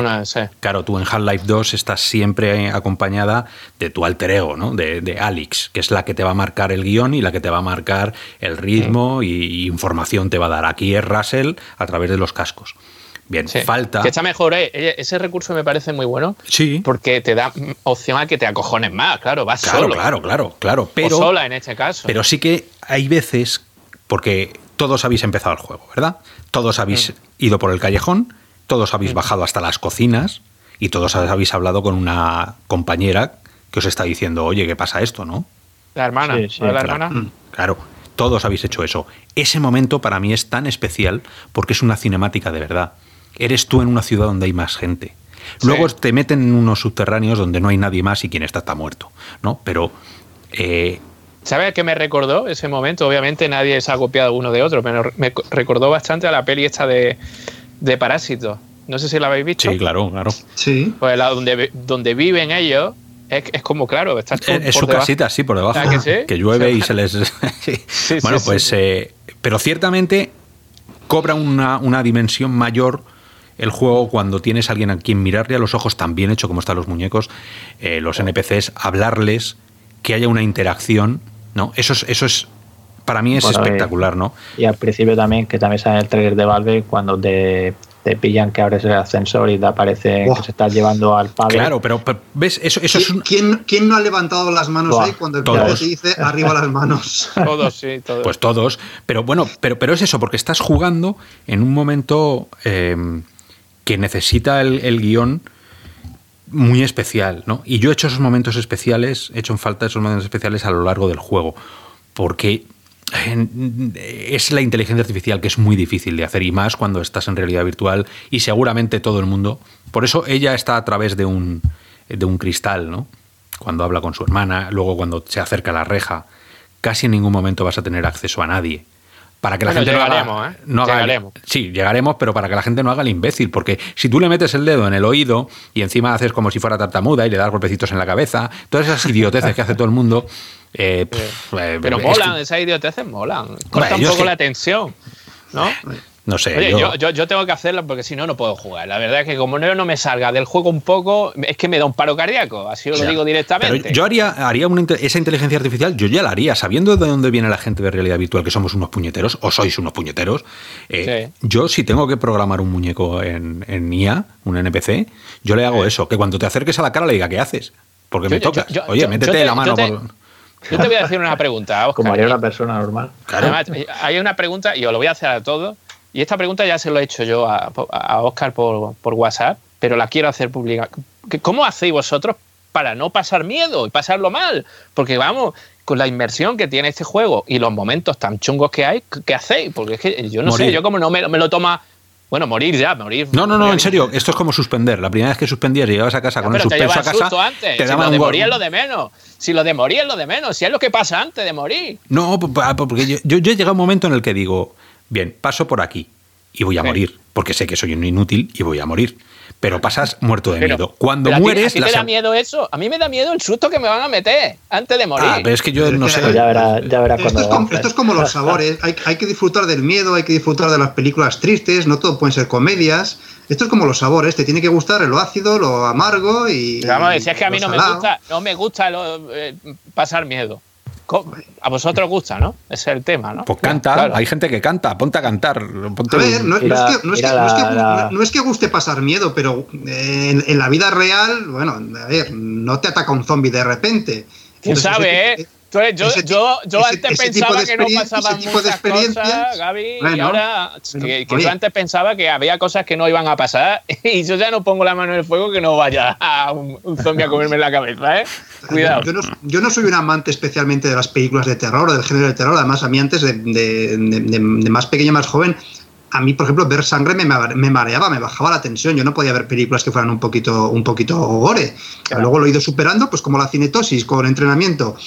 Claro, tú en Half-Life 2 estás siempre acompañada de tu alter ego, ¿no? De, de, Alex, que es la que te va a marcar el guion y la que te va a marcar el ritmo y, información te va a dar. Aquí es Russell a través de los cascos. Bien, falta. Que está mejor, ¿eh? ese recurso me parece muy bueno. Sí. Porque te da opción a que te acojones más, claro, vas claro, solo. Claro, claro, claro. Pero, o sola en este caso. Pero sí que hay veces, porque todos habéis empezado el juego, ¿verdad? Todos habéis mm. ido por el callejón, todos habéis mm. bajado hasta las cocinas y todos habéis hablado con una compañera que os está diciendo, oye, ¿qué pasa esto, no? La hermana, la claro, hermana. Mm, claro, todos habéis hecho eso. Ese momento para mí es tan especial porque es una cinemática de verdad eres tú en una ciudad donde hay más gente. Luego te meten en unos subterráneos donde no hay nadie más y quien está está muerto, ¿no? Pero... Eh, ¿Sabes a qué me recordó ese momento? Obviamente nadie se ha copiado uno de otro, pero me recordó bastante a la peli esta de, de Parásitos. No sé si la habéis visto. Sí, claro, claro. Sí. Pues la donde, donde viven ellos es, como, claro, estás Es su casita, sí, por debajo. Que, llueve y se les... bueno, pues... Eh, pero ciertamente cobra una, una dimensión mayor el juego cuando tienes a alguien a quien mirarle a los ojos tan bien hecho como están los muñecos, eh, los NPCs, hablarles, que haya una interacción, ¿no? Eso es, eso es para mí es espectacular, ¿no? Y al principio también, que también sale el trailer de Valve, cuando te, pillan que abres el ascensor y te aparece que se está llevando al padre. Claro, pero, ves, eso, eso es un... ¿Quién, ¿Quién, no ha levantado las manos ahí cuando el padre te dice arriba las manos? todos, sí, todos. Pues todos. Pero bueno, pero, pero es eso, porque estás jugando en un momento eh, que necesita el, guion muy especial, ¿no? Y yo he hecho esos momentos especiales, he hecho en falta esos momentos especiales a lo largo del juego, porque es la inteligencia artificial que es muy difícil de hacer y más cuando estás en realidad virtual y seguramente todo el mundo. Por eso ella está a través de un, de un cristal, ¿no? Cuando habla con su hermana, luego cuando se acerca a la reja, casi en ningún momento vas a tener acceso a nadie para que la gente no haga, ¿eh? sí llegaremos pero para que la gente no haga el imbécil porque si tú le metes el dedo en el oído y encima haces como si fuera tartamuda y le das golpecitos en la cabeza todas esas idioteces que hace todo el mundo eh, eh, pero molan esas idioteces molan corta un poco la tensión ¿no? No sé. Oye, yo... Yo, tengo que hacerlo porque si no, no puedo jugar. La verdad es que como no, no me salga del juego un poco, es que me da un paro cardíaco. Así os lo digo directamente. yo haría, haría esa inteligencia artificial, yo ya la haría, sabiendo de dónde viene la gente de realidad virtual, que somos unos puñeteros, o sois unos puñeteros. Eh, yo, si tengo que programar un muñeco en, en IA, un NPC, yo le hago eso, que cuando te acerques a la cara le diga, ¿qué haces? Porque me tocas. Oye, métete la mano por. Yo te voy a decir una pregunta, Oscar. Como haría una persona normal. hay una pregunta, y os lo voy a hacer a todos, y esta pregunta ya se lo he hecho yo a, a Oscar por, por, WhatsApp, pero la quiero hacer pública. ¿Cómo hacéis vosotros para no pasar miedo y pasarlo mal? Porque vamos, con la inmersión que tiene este juego y los momentos tan chungos que hay, ¿qué hacéis? Porque es que yo no sé, yo como no me, me, lo toma... Bueno, morir ya, morir. No, no, no, en serio, esto es como suspender. La primera vez que suspendías y llegabas a casa con el suspenso a casa, antes. te si lo de morir es lo de menos. Si lo de morir es lo de menos. Si es lo que pasa antes de morir. No, porque yo, yo, yo he llegado a un momento en el que digo, bien, paso por aquí y voy a morir, porque sé que soy un inútil y voy a morir. Pero pasas muerto de miedo. Cuando mueres. ¿A ti, te da miedo eso? A mí me da miedo el susto que me van a meter antes de morir. Ah, pero es que yo no sé. Ya verá, ya verá esto, es como, esto, es como, los sabores. Hay, hay, que disfrutar del miedo, hay que disfrutar de las películas tristes. No todo pueden ser comedias. Esto es como los sabores. Te tiene que gustar lo ácido, lo amargo y. Vamos, si es que a mí no me gusta, no me gusta eh, pasar miedo. A vosotros gusta, ¿no? Ese es el tema, ¿no? Pues canta, hay gente que canta, ponte a cantar. a ver, no, es que, guste pasar miedo, pero en, la vida real, bueno, a ver, no te ataca un zombie de repente. ¿Quién sabe, eh? Yo, yo, yo antes pensaba que no pasaban muchas cosas, Gaby, y ahora que, yo antes pensaba que había cosas que no iban a pasar y yo ya no pongo la mano en el fuego que no vaya a un, zombie a comerme la cabeza, ¿eh? Cuidado. Yo no, soy un amante especialmente de las películas de terror o del género de terror, además a mí antes de, de, más pequeño, más joven, a mí, por ejemplo, ver sangre me, mareaba, me bajaba la tensión. Yo no podía ver películas que fueran un poquito, un poquito gore. Luego lo he ido superando, pues como la cinetosis con entrenamiento.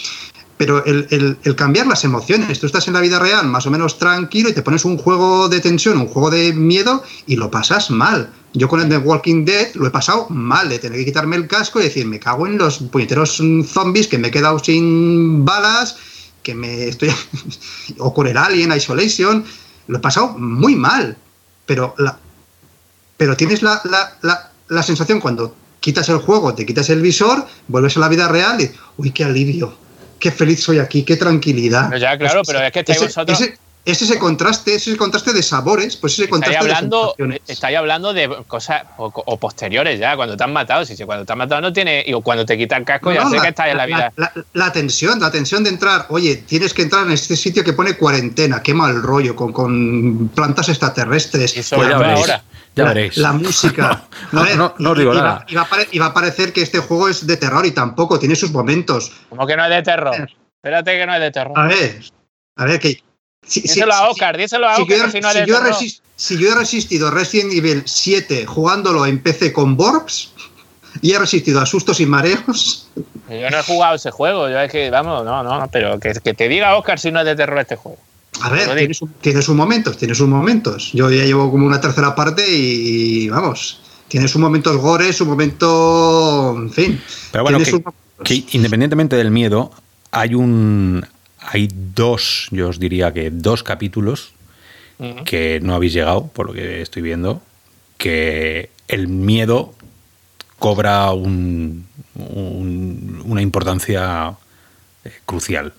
Pero el, el, el, cambiar las emociones, tú estás en la vida real más o menos tranquilo y te pones un juego de tensión, un juego de miedo y lo pasas mal. Yo con el The Walking Dead lo he pasado mal, de tener que quitarme el casco y decir, me cago en los puñeteros zombies que me he quedado sin balas, que me estoy... o con el Alien Isolation, lo he pasado muy mal. Pero, la, pero tienes la, la, la, la sensación cuando quitas el juego, te quitas el visor, vuelves a la vida real y, uy, qué alivio, qué feliz soy aquí, qué tranquilidad. Pero ya, claro, pero es que estáis ese, vosotros... ese, es ese contraste, ese contraste de sabores, pues ese contraste estáis hablando, de. Estáis hablando de cosas o, o, posteriores ya, cuando te han matado. Si, cuando te han matado no tiene. Y cuando te quita el casco, no, ya no, sé la, que estás en la vida. La, la, la, tensión, la tensión de entrar. Oye, tienes que entrar en este sitio que pone cuarentena, qué mal rollo, con, con plantas extraterrestres. Eso pues ahora. Ya veréis. La música. no, ver, no, no, os digo iba, nada. Iba a, pare, iba a, parecer que este juego es de terror y tampoco, tiene sus momentos. ¿Cómo que no es de terror? Espérate que no es de terror. A ver, a ver, que. Si, díselo si, a Oscar, díselo a Oscar. Si, yo, si, yo resist, si, yo he resistido Resident Evil 7 jugándolo en PC con Borps y he resistido a sustos y mareos. Yo no he jugado ese juego, yo es que, vamos, no, no, pero que, que te diga Oscar si no es de terror este juego. A ver, tiene, su, tiene sus momentos, tiene sus momentos. Yo ya llevo como una tercera parte y vamos, tiene sus momentos gore, su momento, en fin. Pero bueno, que, que, independientemente del miedo, hay un, hay dos, yo os diría que dos capítulos uh -huh. que no habéis llegado, por lo que estoy viendo, que el miedo cobra un, un, una importancia eh, crucial.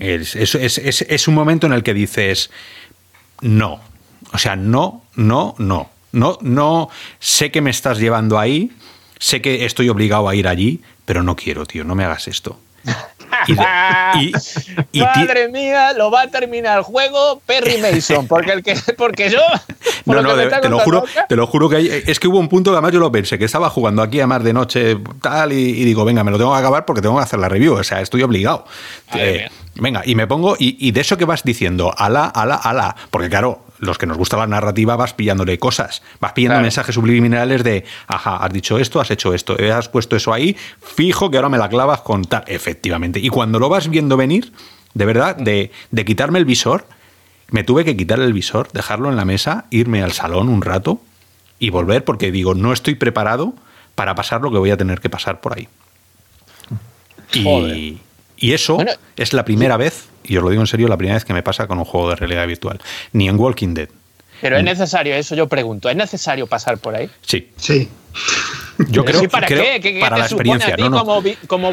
Es, es, es, es, un momento en el que dices no. O sea, no, no, no. No, no sé que me estás llevando ahí, sé que estoy obligado a ir allí, pero no quiero, tío, no me hagas esto. Y de, y, y Madre mía, lo va a terminar el juego Perry Mason, porque el que porque yo por no, no, de, te, lo juro, te lo juro que hay, es que hubo un punto que además yo lo pensé, que estaba jugando aquí además de noche tal y, y, digo, venga, me lo tengo que acabar porque tengo que hacer la review, o sea, estoy obligado. Eh, venga, y me pongo y, y, de eso que vas diciendo, ala, ala, ala, porque claro, los que nos gusta la narrativa vas pillándole cosas, vas pillando claro. mensajes subliminales de, ajá, has dicho esto, has hecho esto, has puesto eso ahí, fijo que ahora me la clavas con tal, efectivamente. Y cuando lo vas viendo venir, de verdad, de, de quitarme el visor, me tuve que quitar el visor, dejarlo en la mesa, irme al salón un rato y volver porque digo, no estoy preparado para pasar lo que voy a tener que pasar por ahí. Y, y, eso bueno, es la primera sí. vez, y os lo digo en serio, la primera vez que me pasa con un juego de realidad virtual. Ni en Walking Dead. Pero es necesario, eso yo pregunto, ¿es necesario pasar por ahí? Sí. Sí. Yo creo, ¿Sí, ¿Para creo, qué? ¿Qué, qué para te la experiencia. a ti no, no. Como, como,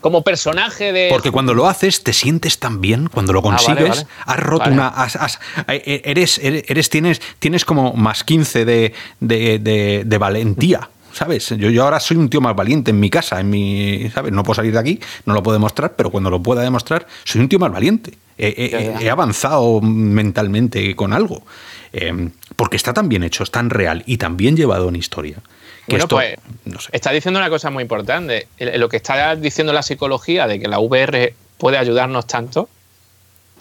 como, personaje de. Porque cuando lo haces te sientes tan bien, cuando lo consigues, ah, vale, vale. has roto vale. una. Has, has, eh, eres, eres, tienes, tienes como más 15 de, de, de, de valentía. ¿Sabes? Yo, yo, ahora soy un tío más valiente en mi casa, en mi, ¿sabes? No puedo salir de aquí, no lo puedo demostrar, pero cuando lo pueda demostrar, soy un tío más valiente. He, he, he avanzado mentalmente con algo. Eh, porque está tan bien hecho, es tan real y tan bien llevado en historia. Que bueno, esto, pues, no sé. está diciendo una cosa muy importante. Lo que está diciendo la psicología de que la VR puede ayudarnos tanto,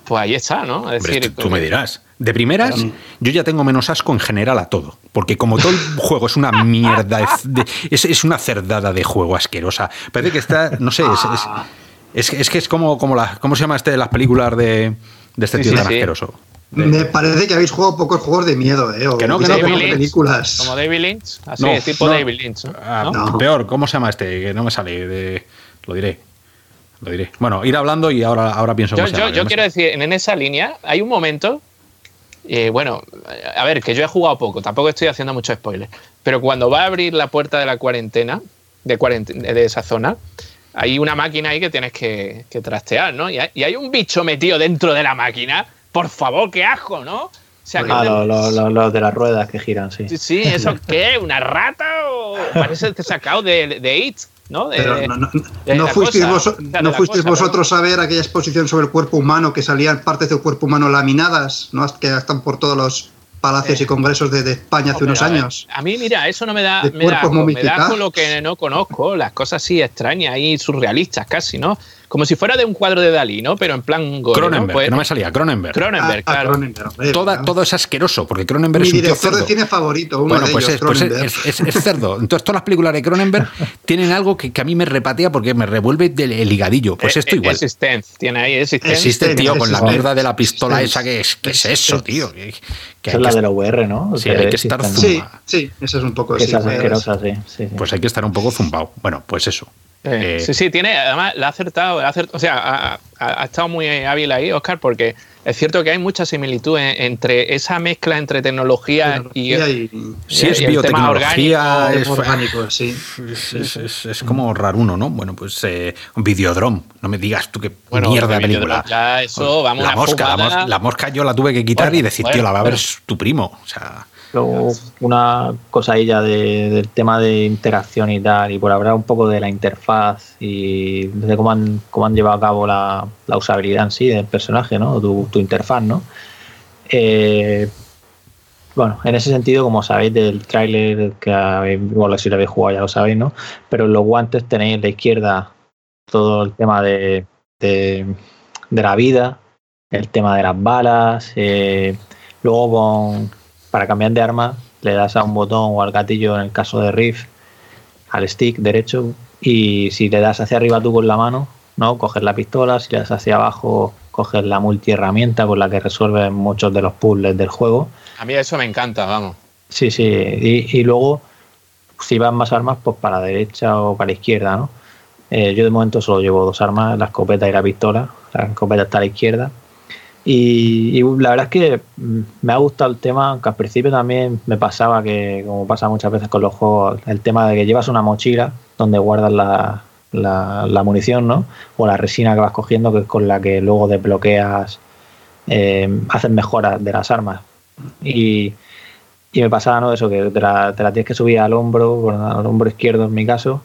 pues ahí está, ¿no? Es decir, tú, tú me dirás. De primeras, yo ya tengo menos asco en general a todo. Porque como todo el juego es una mierda, es, es, una cerdada de juego asquerosa. Parece que está, no sé, es, es, es que es como, como la, ¿cómo se llama este de las películas de, de este tío sí, tan sí. asqueroso? Me parece que habéis jugado pocos juegos de miedo, ¿eh? O que no, que no, como Lynch, películas. Como David Lynch. Así, no, tipo no, David Lynch. ¿no? Ah, ¿no? Peor, ¿cómo se llama este? Que no me sale. De, lo diré. Lo diré. Bueno, ir hablando y ahora, ahora pienso Yo, yo, llama, yo quiero decir, en esa línea hay un momento eh, bueno, a ver, que yo he jugado poco, tampoco estoy haciendo mucho spoiler, pero cuando va a abrir la puerta de la cuarentena, de, cuarentena, de esa zona, hay una máquina ahí que tienes que, que trastear, ¿no? Y hay, y hay, un bicho metido dentro de la máquina, por favor, qué asco, ¿no? O sea, ah, los lo, lo, lo de las ruedas que giran, sí. Sí, sí ¿eso qué? ¿Una rata o parece sacado de, de It? ¿No? De, Pero no, no, no fuisteis, vos, no fuisteis cosa, vosotros a ver aquella exposición sobre el cuerpo humano que salían partes del cuerpo humano laminadas, ¿no? que están por todos los palacios eh, y congresos de, de España hace unos años. A mí, mira, eso no me da, me da, me da con lo que no conozco, las cosas así extrañas y surrealistas casi, ¿no? Como si fuera de un cuadro de Dalí, ¿no? Pero en plan gore, Cronenberg, ¿no? Pues- que no me salía, Cronenberg. Cronenberg, Ah, claro. Cronenberg, hombre, Toda- claro. todo es asqueroso, porque Cronenberg Mi es un tío director de cerdo. cine favorito, uno Bueno, de pues, ellos, es, pues es, Cronenberg. es- es cerdo. Entonces, todas las películas de Cronenberg tienen algo que, que a mí me repatea porque me revuelve del el higadillo. Pues Eh, esto eh, igual. Existence, tiene ahí Existence. Existe, tío, con la mierda de la pistola esa que es, ¿qué es eso, tío? Que, que es la que- de la VR, ¿no? Sí, Que hay que estar existen- Sí, zumba. sí, esa es un poco que así. Esas pues, asquerosas, sí. sí, sí. Pues hay que estar un poco zumbado. Bueno, pues eso. Eh, Eh, sí, sí, tiene, además la ha acertado, la ha acert- o sea, ha, ha- ha estado muy hábil ahí, Oscar, porque es cierto que hay mucha similitud en- entre esa mezcla entre tecnología, tecnología y, y, Si y es el tema biotecnología, orgánico, es, orgánico, sí. es, es- es- es como raruno, ¿no? Bueno, pues eh, un videodrome. No me digas tú qué Bueno, mierda de el película. ya eso, vamos, la mosca, la, fumada. mos- la mosca yo la tuve que quitar Bueno, y decir, bueno, tío, la va a ver tu primo. O sea, Luego, una cosadilla de- del tema de interacción y tal, y por hablar un poco de la interfaz y de cómo han, cómo han llevado a cabo la, la usabilidad en sí del personaje, ¿no? Tu, tu interfaz, ¿no? Eh, bueno, en ese sentido, como sabéis del tráiler, que habéis, bueno, si lo habéis jugado ya lo sabéis, ¿no? Pero en los guantes tenéis en la izquierda todo el tema de, de, de la vida, el tema de las balas, eh, luego con, para cambiar de arma le das a un botón o al gatillo en el caso de Rift, al stick derecho, y si le das hacia arriba tú con la mano, ¿no? Coges la pistola, si le das hacia abajo, coges la multiherramienta con la que resuelves muchos de los puzzles del juego. A mí eso me encanta, vamos. Sí, sí. Y, y luego, si vas más armas, pues para la derecha o para la izquierda, ¿no? Eh, yo de momento solo llevo dos armas, la escopeta y la pistola. La escopeta está a la izquierda. Y, y la verdad es que mm, me ha gustado el tema, aunque al principio también me pasaba que, como pasa muchas veces con los juegos, el tema de que llevas una mochila donde guardas la, la, munición, ¿no? O la resina que vas cogiendo, que es con la que luego desbloqueas, eh, haces mejoras de las armas. Y, y me pasaba, ¿no? Eso, que te la, te la tienes que subir al hombro, al hombro izquierdo en mi caso,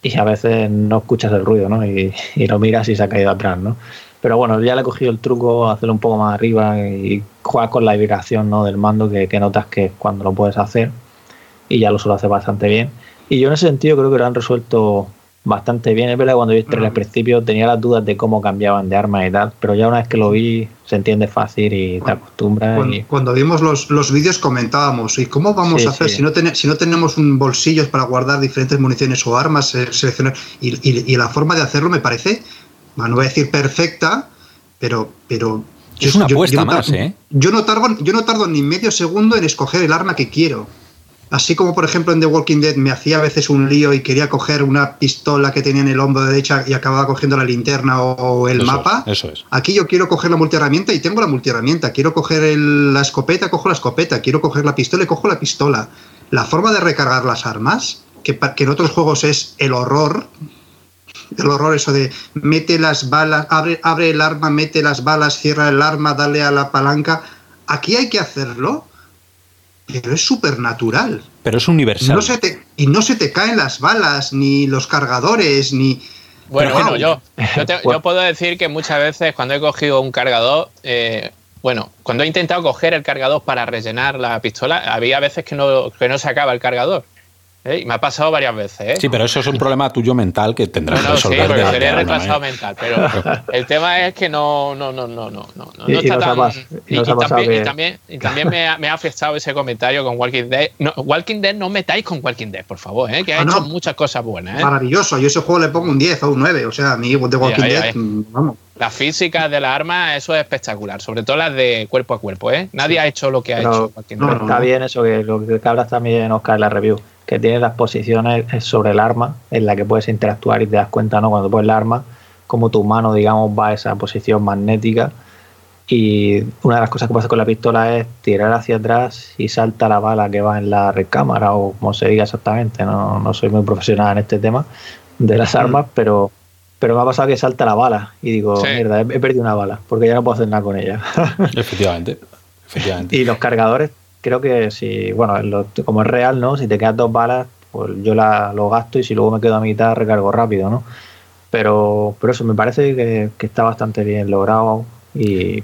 y a veces no escuchas el ruido, ¿no? Y, y lo miras y se ha caído atrás, ¿no? Pero bueno, ya le he cogido el truco, hacerlo un poco más arriba y jugar con la vibración ¿no? del mando que, que notas que cuando lo puedes hacer y ya lo suelo hacer bastante bien. Y yo en ese sentido creo que lo han resuelto bastante bien. Es verdad que cuando vi el trailer al principio tenía las dudas de cómo cambiaban de arma y tal, pero ya una vez que lo vi se entiende fácil y te acostumbras. Cuando, y- cuando vimos los, los vídeos comentábamos, ¿y cómo vamos Sí, a hacer sí. si, no ten- si no tenemos un bolsillo para guardar diferentes municiones o armas, eh, seleccionar? Y, y- y la forma de hacerlo me parece, no voy a decir perfecta, pero... pero Es una apuesta no tar- más, ¿eh? Yo no, tardo, yo no tardo ni medio segundo en escoger el arma que quiero. Así como, por ejemplo, en The Walking Dead me hacía a veces un lío y quería coger una pistola que tenía en el hombro derecha y acababa cogiendo la linterna o, el Eso es, mapa. eso es. Aquí yo quiero coger la multiherramienta y tengo la multiherramienta. Quiero coger el- la escopeta, cojo la escopeta. Quiero coger la pistola y cojo la pistola. La forma de recargar las armas, que, que en otros juegos es el horror, el horror eso de mete las balas, abre, abre el arma, mete las balas, cierra el arma, dale a la palanca. Aquí hay que hacerlo, pero es súper natural. Pero es universal. No se te, y no se te caen las balas, ni los cargadores, ni... Bueno, Pero, bueno, yo, yo, te- yo puedo decir que muchas veces cuando he cogido un cargador, eh, bueno, cuando he intentado coger el cargador para rellenar la pistola, había veces que no, que no sacaba el cargador. ¿Eh? Y me ha pasado varias veces. ¿eh? Sí, pero eso es un problema tuyo mental que tendrás No, que no, sí, resolver. porque de- seré de retrasado mental, pero el tema es que no, no, no, no, no, no, no está tan. y también, y que- también, y también me, ha, me ha afectado ese comentario con Walking Dead. No, Walking Dead no metáis con Walking Dead, por favor, ¿eh? que ha Ah, no. hecho muchas cosas buenas. ¿eh? Maravilloso. Yo a ese juego le pongo un 10 o un 9. O sea, a mí The Walking ahí, Dead, ahí. mm, vamos. Las físicas de las armas, eso es espectacular, sobre todo las de cuerpo a cuerpo. ¿eh? Nadie ha hecho lo que ha Pero- hecho Walking no, Dead. Está bien eso, que lo que hablas también, Oscar, en la review, que tiene las posiciones sobre el arma en la que puedes interactuar y te das cuenta, ¿no? Cuando pones el arma, como tu mano, digamos, va a esa posición magnética. Y una de las cosas que pasa con la pistola es tirar hacia atrás y salta la bala que va en la recámara o como se diga exactamente. No, no soy muy profesional en este tema de las armas, pero, pero me ha pasado que salta la bala y digo, Sí. mierda, he, he perdido una bala porque ya no puedo hacer nada con ella. Efectivamente. Efectivamente. Y los cargadores, creo que si, bueno, lo- como es real, ¿no? Si te quedas dos balas, pues yo la, lo gasto y si luego me quedo a mitad, recargo rápido, ¿no? Pero, pero eso me parece que, que está bastante bien logrado y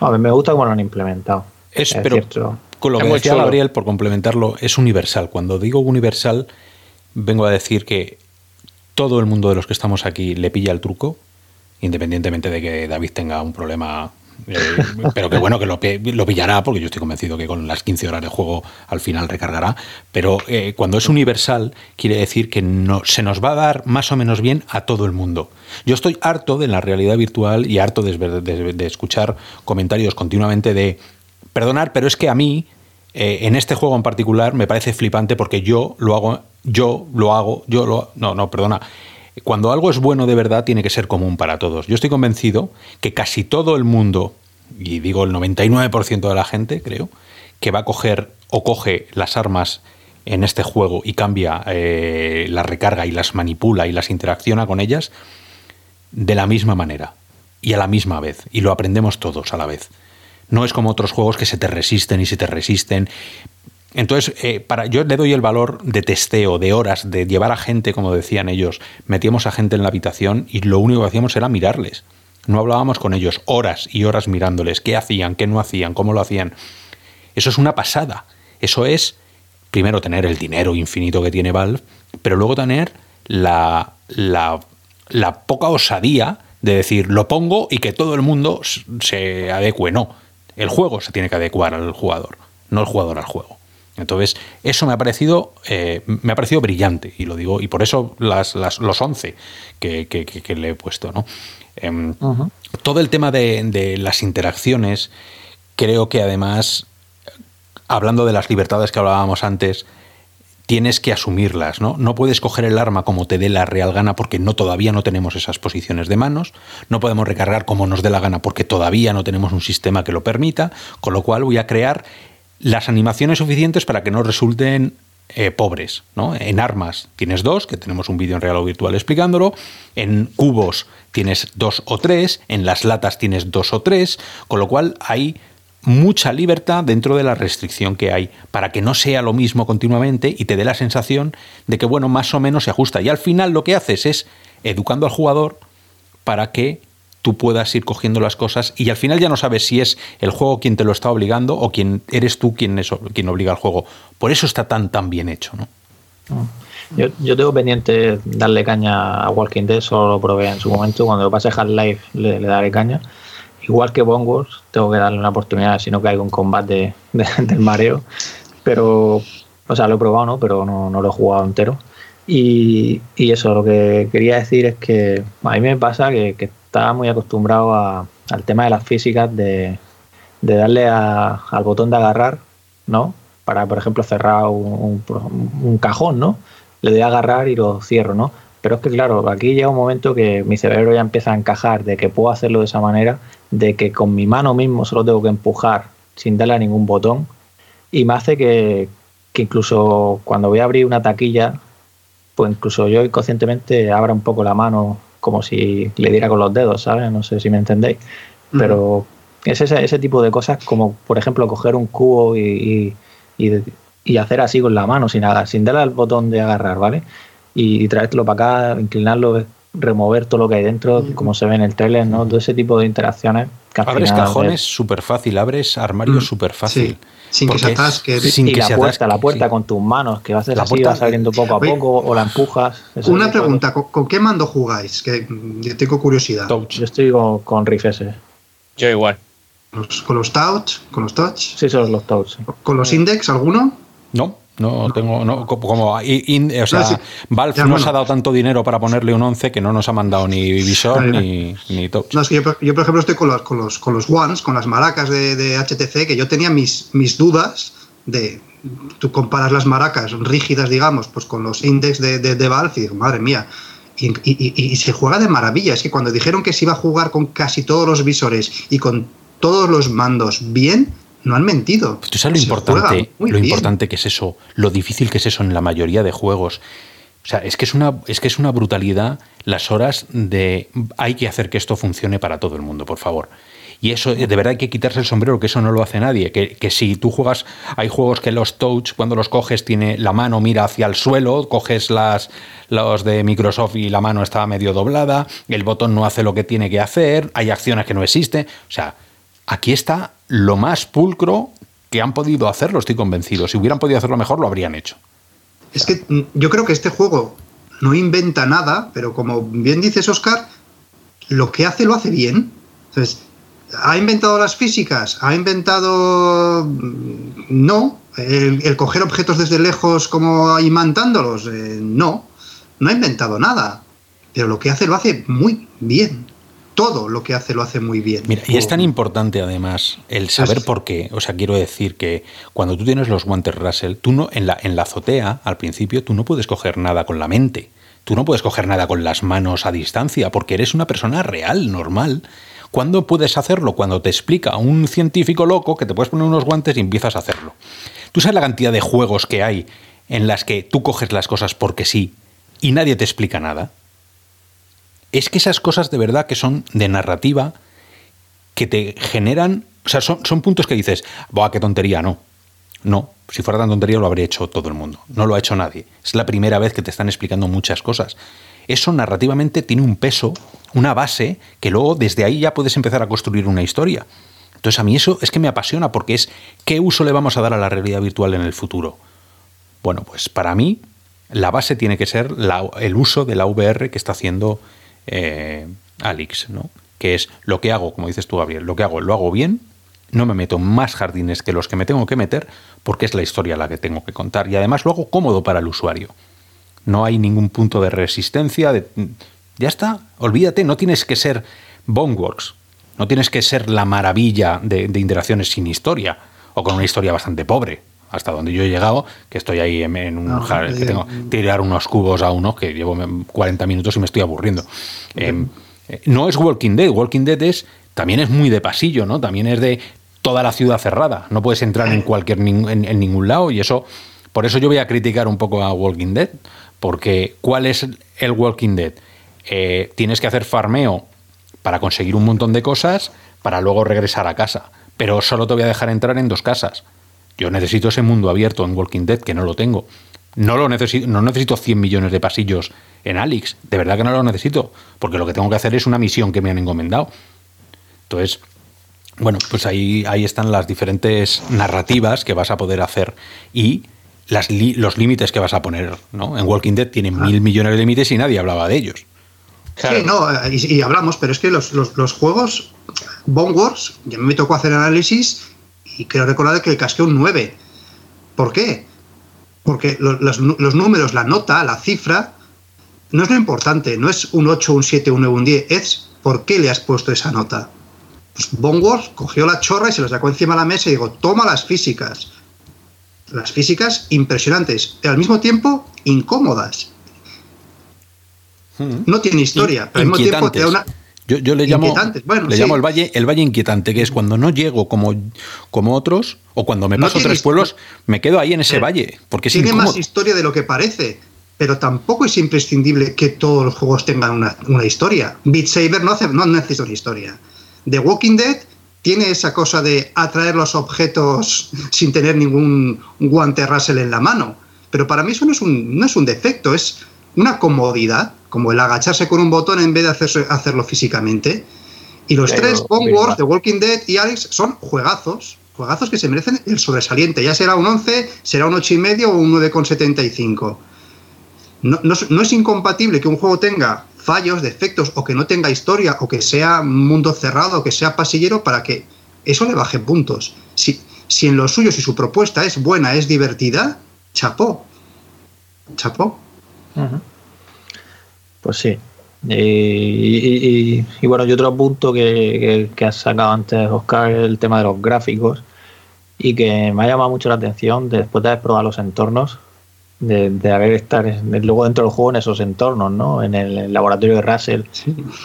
a mí me gusta cómo lo han implementado. Es, Es pero cierto. con lo que decía. Gabriel, por complementarlo, es universal. Cuando digo universal, vengo a decir que todo el mundo de los que estamos aquí le pilla el truco. independientemente de que David tenga un problema eh, pero que bueno, que lo, pillará, porque yo estoy convencido que con las 15 horas de juego al final recargará. Pero eh, cuando es universal, quiere decir que se nos va a dar más o menos bien a todo el mundo. Yo estoy harto de la realidad virtual y harto de, escuchar comentarios continuamente de, perdonar, pero es que a mí, eh, en este juego en particular, me parece flipante porque yo lo hago, yo lo hago, yo lo... No, no, perdona cuando algo es bueno de verdad tiene que ser común para todos. Yo estoy convencido que casi todo el mundo, y digo el 99% de la gente, creo, que va a coger o coge las armas en este juego y cambia eh, la recarga y las manipula y las interacciona con ellas de la misma manera y a la misma vez. Y lo aprendemos todos a la vez. No es como otros juegos que se te resisten y se te resisten. Entonces, eh, para, yo le doy el valor de testeo, de horas, de llevar a gente, como decían ellos. Metíamos a gente en la habitación y lo único que hacíamos era mirarles. No hablábamos con ellos horas y horas mirándoles, qué hacían, qué no hacían, cómo lo hacían. Eso es una pasada. Eso es, primero, tener el dinero infinito que tiene Valve, pero luego tener la, la, la poca osadía de decir, lo pongo y que todo el mundo se adecue. No, el juego se tiene que adecuar al jugador, no el jugador al juego. Entonces, eso me ha parecido, eh, me ha parecido brillante, y lo digo, y por eso las, los 11 que, le he puesto. ¿no? Em, todo el tema de, las interacciones, creo que además, hablando de las libertades que hablábamos antes, tienes que asumirlas, ¿no? No puedes coger el arma como te dé la real gana porque no todavía no tenemos esas posiciones de manos, no podemos recargar como nos dé la gana porque todavía no tenemos un sistema que lo permita, con lo cual voy a crear las animaciones suficientes para que no resulten eh, pobres. ¿no? En armas tienes dos, que tenemos un vídeo en real o virtual explicándolo. En cubos tienes dos o tres. En las latas tienes dos o tres. Con lo cual hay mucha libertad dentro de la restricción que hay para que no sea lo mismo continuamente y te dé la sensación de que, bueno, más o menos se ajusta. Y al final lo que haces es educando al jugador para que tú puedas ir cogiendo las cosas y al final ya no sabes si es el juego quien te lo está obligando o quien eres tú quien, es, quien obliga al juego. Por eso está tan, tan bien hecho, ¿no? Yo, yo tengo pendiente darle caña a Walking Dead, solo lo probé en su momento. Cuando lo pase Half-Life le, le, daré caña. Igual que Bone tengo que darle una oportunidad si no caigo en combate del mareo. Pero, o sea, lo he probado, ¿no? Pero no, no lo he jugado entero. Y, y, eso, lo que quería decir es que a mí me pasa que estaba muy acostumbrado al tema de las físicas, de, darle al botón de agarrar, ¿no? Para, por ejemplo, cerrar un, cajón, ¿no? Le doy a agarrar y lo cierro, ¿no? Pero es que, claro, aquí llega un momento que mi cerebro ya empieza a encajar de que puedo hacerlo de esa manera, de que con mi mano mismo solo tengo que empujar sin darle a ningún botón. Y me hace que, que incluso cuando voy a abrir una taquilla, pues incluso yo inconscientemente abra un poco la mano como si le diera con los dedos, ¿sabes? No sé si me entendéis. Pero es ese, ese, tipo de cosas como, por ejemplo, coger un cubo y, y, hacer así con la mano, sin, sin darle al botón de agarrar, ¿vale? Y, traerlo para acá, inclinarlo, remover todo lo que hay dentro, como se ve en el trailer, ¿no? Todo ese tipo de interacciones. abres cajones súper fácil, abres armarios súper fácil. Sin que se atasque. Sin y que la, se puerta, la puerta con tus manos, que vas a hacer así, vas abriendo poco a poco o la empujas. Una pregunta, ¿con, qué mando jugáis? Que yo tengo curiosidad. Yo estoy con, con Riff S. Yo igual. ¿Con los touch? ¿Con los touch? Sí, son los touch. ¿Con los index alguno? No. No, tengo, no, como, o sea, Valve no nos ha dado tanto dinero para ponerle un 11 que no nos ha mandado ni visor ni, ni touch. No, es que yo, yo, por ejemplo, estoy con los, con los, con los ones, con las maracas de, de, HTC, que yo tenía mis, mis dudas de. Tú comparas las maracas rígidas, digamos, pues con los index de, de, de Valve y digo, madre mía. Y, y, y, se juega de maravilla. Es que cuando dijeron que se iba a jugar con casi todos los visores y con todos los mandos bien, no han mentido. Pues tú sabes lo importante, lo importante que es eso, lo difícil que es eso en la mayoría de juegos. O sea, es que es una, es que es una brutalidad las horas de hay que hacer que esto funcione para todo el mundo, por favor. Y eso, de verdad hay que quitarse el sombrero, que eso no lo hace nadie. Que, que, si tú juegas, hay juegos que los touch, cuando los coges, tiene la mano mira hacia el suelo, coges las, los de Microsoft y la mano está medio doblada, el botón no hace lo que tiene que hacer, hay acciones que no existen. O sea, aquí está lo más pulcro que han podido hacerlo, estoy convencido. Si hubieran podido hacerlo mejor, lo habrían hecho. Es que mm, yo creo que este juego no inventa nada, pero como bien dices, Oscar, lo que hace lo hace bien. Entonces, ¿ha inventado las físicas? ¿Ha inventado... No. ¿El, coger objetos desde lejos como imantándolos? Eh, no. No ha inventado nada. Pero lo que hace lo hace muy bien todo lo que hace lo hace muy bien. Mira, y es tan importante además el saber por qué. O sea, quiero decir que cuando tú tienes los guantes Russell, tú no, en la, en la azotea, al principio, tú no puedes coger nada con la mente. Tú no puedes coger nada con las manos a distancia, porque eres una persona real, normal. ¿Cuándo puedes hacerlo? Cuando te explica un científico loco que te puedes poner unos guantes y empiezas a hacerlo. Tú sabes la cantidad de juegos que hay en las que tú coges las cosas porque sí y nadie te explica nada es que esas cosas de verdad que son de narrativa, que te generan, o sea, son, son puntos que dices, ¡buah, qué tontería! No, no, si fuera tan tontería lo habría hecho todo el mundo, no lo ha hecho nadie. Es la primera vez que te están explicando muchas cosas. Eso narrativamente tiene un peso, una base, que luego desde ahí ya puedes empezar a construir una historia. Entonces a mí eso es que me apasiona porque es qué uso le vamos a dar a la realidad virtual en el futuro. Bueno, pues para mí la base tiene que ser el uso de la VR que está haciendo eh, Alix, ¿no? que es lo que hago, como dices tú, Gabriel, lo que hago, lo hago bien, no me meto más jardines que los que me tengo que meter, porque es la historia la que tengo que contar. Y además lo hago cómodo para el usuario. No hay ningún punto de resistencia. Ya está, olvídate, no tienes que ser Boneworks, no tienes que ser la maravilla de, interacciones sin historia, o con una historia bastante pobre hasta donde yo he llegado, que estoy ahí en, un que tengo tirar unos cubos a uno, que llevo 40 minutos y me estoy aburriendo. Em, eh, no es Walking Dead, Walking Dead es también es muy de pasillo, ¿no? También es de toda la ciudad cerrada, no puedes entrar en cualquier en, ningún lado y eso por eso yo voy a criticar un poco a Walking Dead, porque ¿cuál es el Walking Dead? Eh, tienes que hacer farmeo para conseguir un montón de cosas para luego regresar a casa, pero solo te voy a dejar entrar en dos casas. Yo necesito ese mundo abierto en Walking Dead, que no lo tengo. No lo necesito, no necesito 100 millones de pasillos en Alex. De verdad que no lo necesito. Porque lo que tengo que hacer es una misión que me han encomendado. Entonces, bueno, pues ahí, ahí están las diferentes narrativas que vas a poder hacer y las los límites que vas a poner. ¿no? En Walking Dead tienen ah. mil millones de límites y nadie hablaba de ellos. Sí, no, y, hablamos, pero es que los, los, juegos, Bone Wars, ya me tocó hacer análisis y creo recordar que le casqué un 9. ¿Por qué? Porque los, números, la nota, la cifra, no es lo importante, no es un 8, un 7, un 9, un 10, es por qué le has puesto esa nota. Pues Bonworth cogió la chorra y se la sacó encima de la mesa y dijo, toma las físicas. Las físicas impresionantes, y al mismo tiempo incómodas. Hmm. No tiene historia, pero al mismo tiempo te da una yo, le llamo, le llamo el valle, el valle inquietante, que es cuando no llego como, como otros, o cuando me paso tres pueblos, me quedo ahí en ese valle. Porque tiene más historia de lo que parece, pero tampoco es imprescindible que todos los juegos tengan una, historia. Beat Saber no, hace, no necesita una historia. The Walking Dead tiene esa cosa de atraer los objetos sin tener ningún guante Russell en la mano. Pero para mí eso no es un, no es un defecto, es una comodidad, como el agacharse con un botón en vez de hacerse, hacerlo físicamente. Y los tres, Bone Wars, The Walking Dead y Alex, son juegazos, juegazos que se merecen el sobresaliente. Ya será un 11, será un 8,5 o un 9,75. No, no, no es incompatible que un juego tenga fallos, defectos, o que no tenga historia, o que sea mundo cerrado, o que sea pasillero, para que eso le baje puntos. Si, si en lo suyo, si su propuesta es buena, es divertida, chapó. Chapó. Pues sí. Y, bueno, y otro punto que, que, has sacado antes, Oscar, es el tema de los gráficos y que me ha llamado mucho la atención después de haber probado los entornos, de, haber estar luego dentro del juego en esos entornos, ¿no? En el, laboratorio de Russell.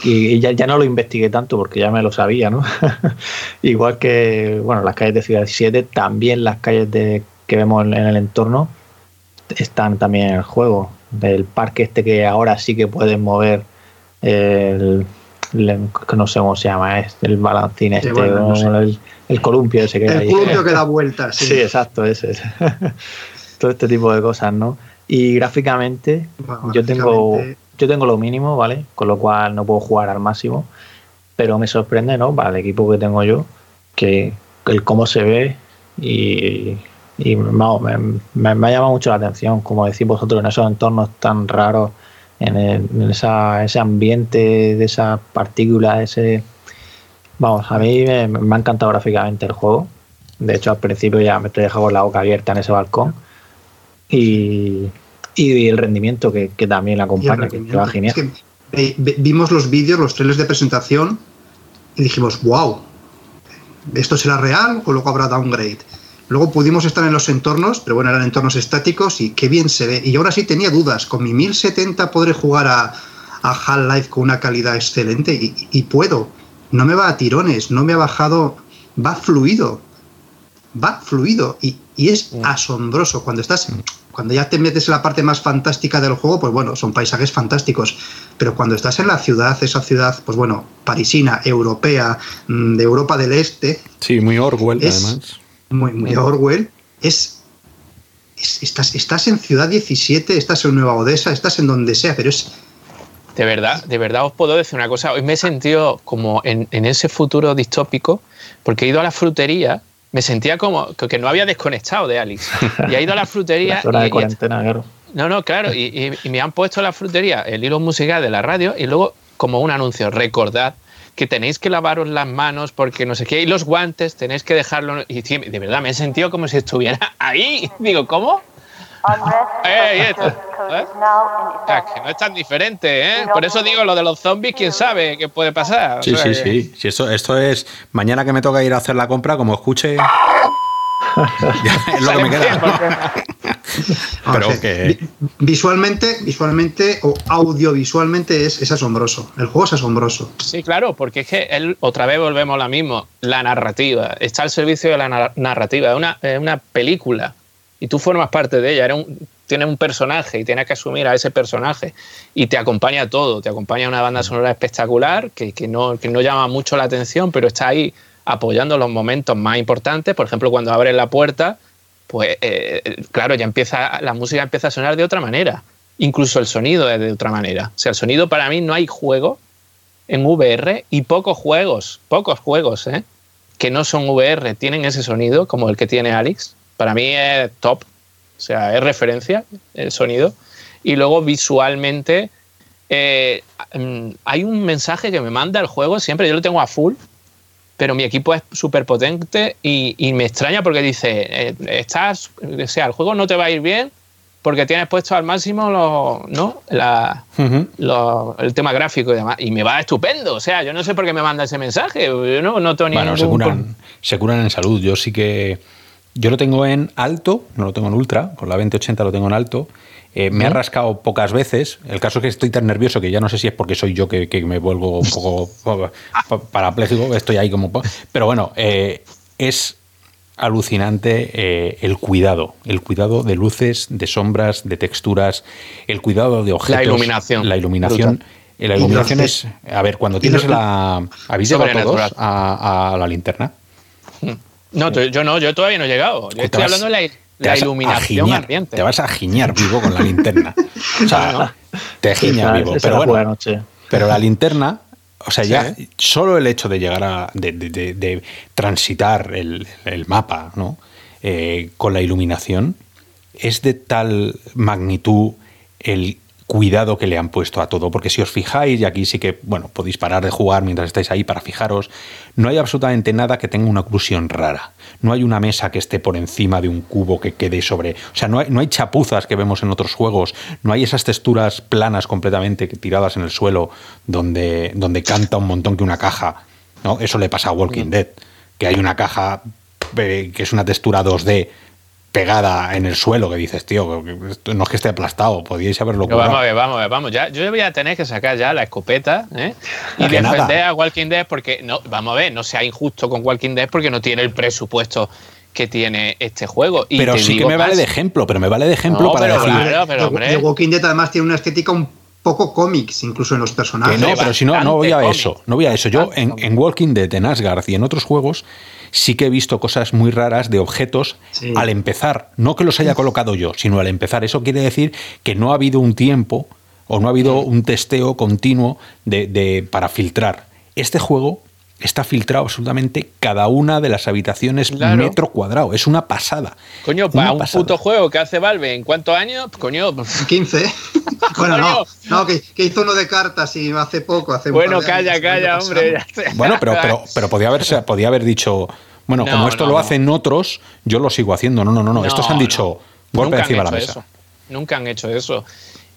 Y, ya, ya, no lo investigué tanto porque ya me lo sabía, ¿no? Igual que, bueno, las calles de Ciudad 7, también las calles de, que vemos en el entorno están también en el juego del parque este que ahora sí que pueden mover el, no sé cómo se llama, es el balancín este, el, columpio ese que El columpio que da vueltas. Sí, exacto, ese es. Todo este tipo de cosas, ¿no? Y gráficamente, yo tengo yo tengo lo mínimo, ¿vale? Con lo cual no puedo jugar al máximo, pero me sorprende, ¿no? Para el equipo que tengo yo, que el cómo se ve y y me, ha llamado mucho la atención, como decís vosotros, en esos entornos tan raros, en, ese ambiente de esa partícula, ese... Vamos, a mí me, ha encantado gráficamente el juego. De hecho, al principio ya me estoy dejando la boca abierta en ese balcón. Y, el rendimiento que, también acompaña, que, va genial. vimos los vídeos, los trailers de presentación y dijimos, wow, ¿esto será real o luego habrá downgrade? Luego pudimos estar en los entornos, pero bueno, eran entornos estáticos y qué bien se ve. Y ahora sí tenía dudas, con mi 1070 podré jugar a, a Half-Life con una calidad excelente y, puedo. No me va a tirones, no me ha bajado, va fluido. Va fluido y, es mm. asombroso. Cuando estás, cuando ya te metes en la parte más fantástica del juego, pues bueno, son paisajes fantásticos. Pero cuando estás en la ciudad, esa ciudad, pues bueno, parisina, europea, mm, de Europa del Este. Sí, muy Orwell, además muy, muy Orwell, es, estás, estás en Ciudad 17, estás en Nueva Odessa, estás en donde sea, pero es... De verdad, de verdad os puedo decir una cosa. Hoy me he sentido como en, ese futuro distópico, porque he ido a la frutería, me sentía como que no había desconectado de Alice. Y he ido a la frutería. La de cuarentena, claro. No, no, claro. Y, y, me han puesto en la frutería el hilo musical de la radio y luego como un anuncio, recordad que tenéis que lavaros las manos porque no sé qué, y los guantes tenéis que dejarlo. Y de verdad me he sentido como si estuviera ahí. Digo, ¿cómo? Eh, ¿eh? que no es tan diferente, ¿eh? Por eso digo lo de los zombies, quién sabe qué puede pasar. Sí, sí, sí. Si esto, esto es mañana que me toca ir a hacer la compra, como escuche es lo que me queda. Pero que... Visualmente, visualmente o audiovisualmente es, es asombroso. El juego es asombroso. Sí, claro, porque es que él, otra vez volvemos a lo mismo. La narrativa. Está al servicio de la narrativa. Es una, una película. Y tú formas parte de ella. un, tienes un personaje y tienes que asumir a ese personaje. Y te acompaña todo. Te acompaña una banda sonora espectacular que, que, no, que no llama mucho la atención, pero está ahí apoyando los momentos más importantes. Por ejemplo, cuando abres la puerta, pues eh, claro, ya empieza, la música empieza a sonar de otra manera. Incluso el sonido es de otra manera. O sea, el sonido para mí no hay juego en VR y pocos juegos, pocos juegos, ¿eh? que no son VR tienen ese sonido como el que tiene Alex. Para mí es top. O sea, es referencia el sonido. Y luego visualmente eh, mm, hay un mensaje que me manda el juego siempre, yo lo tengo a full, pero mi equipo es súper potente y, me extraña porque dice, eh, estás, o sea, el juego no te va a ir bien porque tienes puesto al máximo lo, ¿no? el tema gráfico y demás. Y me va estupendo. O sea, yo no sé por qué me manda ese mensaje. Yo no, no tengo bueno, se curan, se curan en salud. Yo sí que... Yo lo tengo en alto, no lo tengo en ultra. Con la 2080 lo tengo en alto. Eh, me ha rascado pocas veces. El caso es que estoy tan nervioso que ya no sé si es porque soy yo que, me vuelvo un poco parapléjico. Estoy ahí como. Pero bueno, eh, es alucinante eh, el cuidado, el cuidado de luces, de sombras, de texturas, el cuidado de objetos. La iluminación. La iluminación. La iluminación es. A ver, cuando tienes la. ¿Habéis llegado todos a, la linterna? No, yo no, yo todavía no he llegado. Yo estoy hablando de la la iluminación ambiente. Te vas a giñar vivo con la linterna. O sea, te giña vivo. Pero bueno, pero la linterna, o sea, ya solo el hecho de llegar a. de, transitar el, mapa, ¿no? Eh, con la iluminación, es de tal magnitud el cuidado que le han puesto a todo, porque si os fijáis, y aquí sí que, bueno, podéis parar de jugar mientras estáis ahí para fijaros, no hay absolutamente nada que tenga una oclusión rara. No hay una mesa que esté por encima de un cubo que quede sobre... O sea, no hay, no hay chapuzas que vemos en otros juegos, no hay esas texturas planas completamente tiradas en el suelo donde, donde canta un montón que una caja. ¿no? Eso le pasa a Walking Dead, que hay una caja eh, que es una textura 2D pegada en el suelo que dices, tío, no es que esté aplastado, podíais haberlo curado. Vamos a ver, vamos a ver, vamos. Ya, yo voy a tener que sacar ya la escopeta ¿eh? y defender a Walking Dead porque, no, vamos a ver, no sea injusto con Walking Dead porque no tiene el presupuesto que tiene este juego. pero sí que me vale de ejemplo, pero me vale de ejemplo para decir... Claro, pero, Walking Dead además tiene una estética un poco cómics, incluso en los personajes. no, pero si no, no voy a eso. No voy a eso. Yo en, en Walking Dead, en Asgard y en otros juegos sí que he visto cosas muy raras de objetos al empezar. No que los haya colocado yo, sino al empezar. Eso quiere decir que no ha habido un tiempo o no ha habido un testeo continuo de, para filtrar. Este juego está filtrado absolutamente cada una de las habitaciones metro cuadrado. Es una pasada. Coño, para un puto juego que hace Valve en cuántos años, coño. 15. bueno, no, no que, hizo uno de cartas y hace poco. Hace bueno, calla, calla, hombre. Bueno, pero, pero, pero podía, haberse, podía haber dicho, bueno, como esto lo hacen otros, yo lo sigo haciendo. No, no, no, no. Estos han dicho golpe encima de la mesa. Nunca han hecho eso.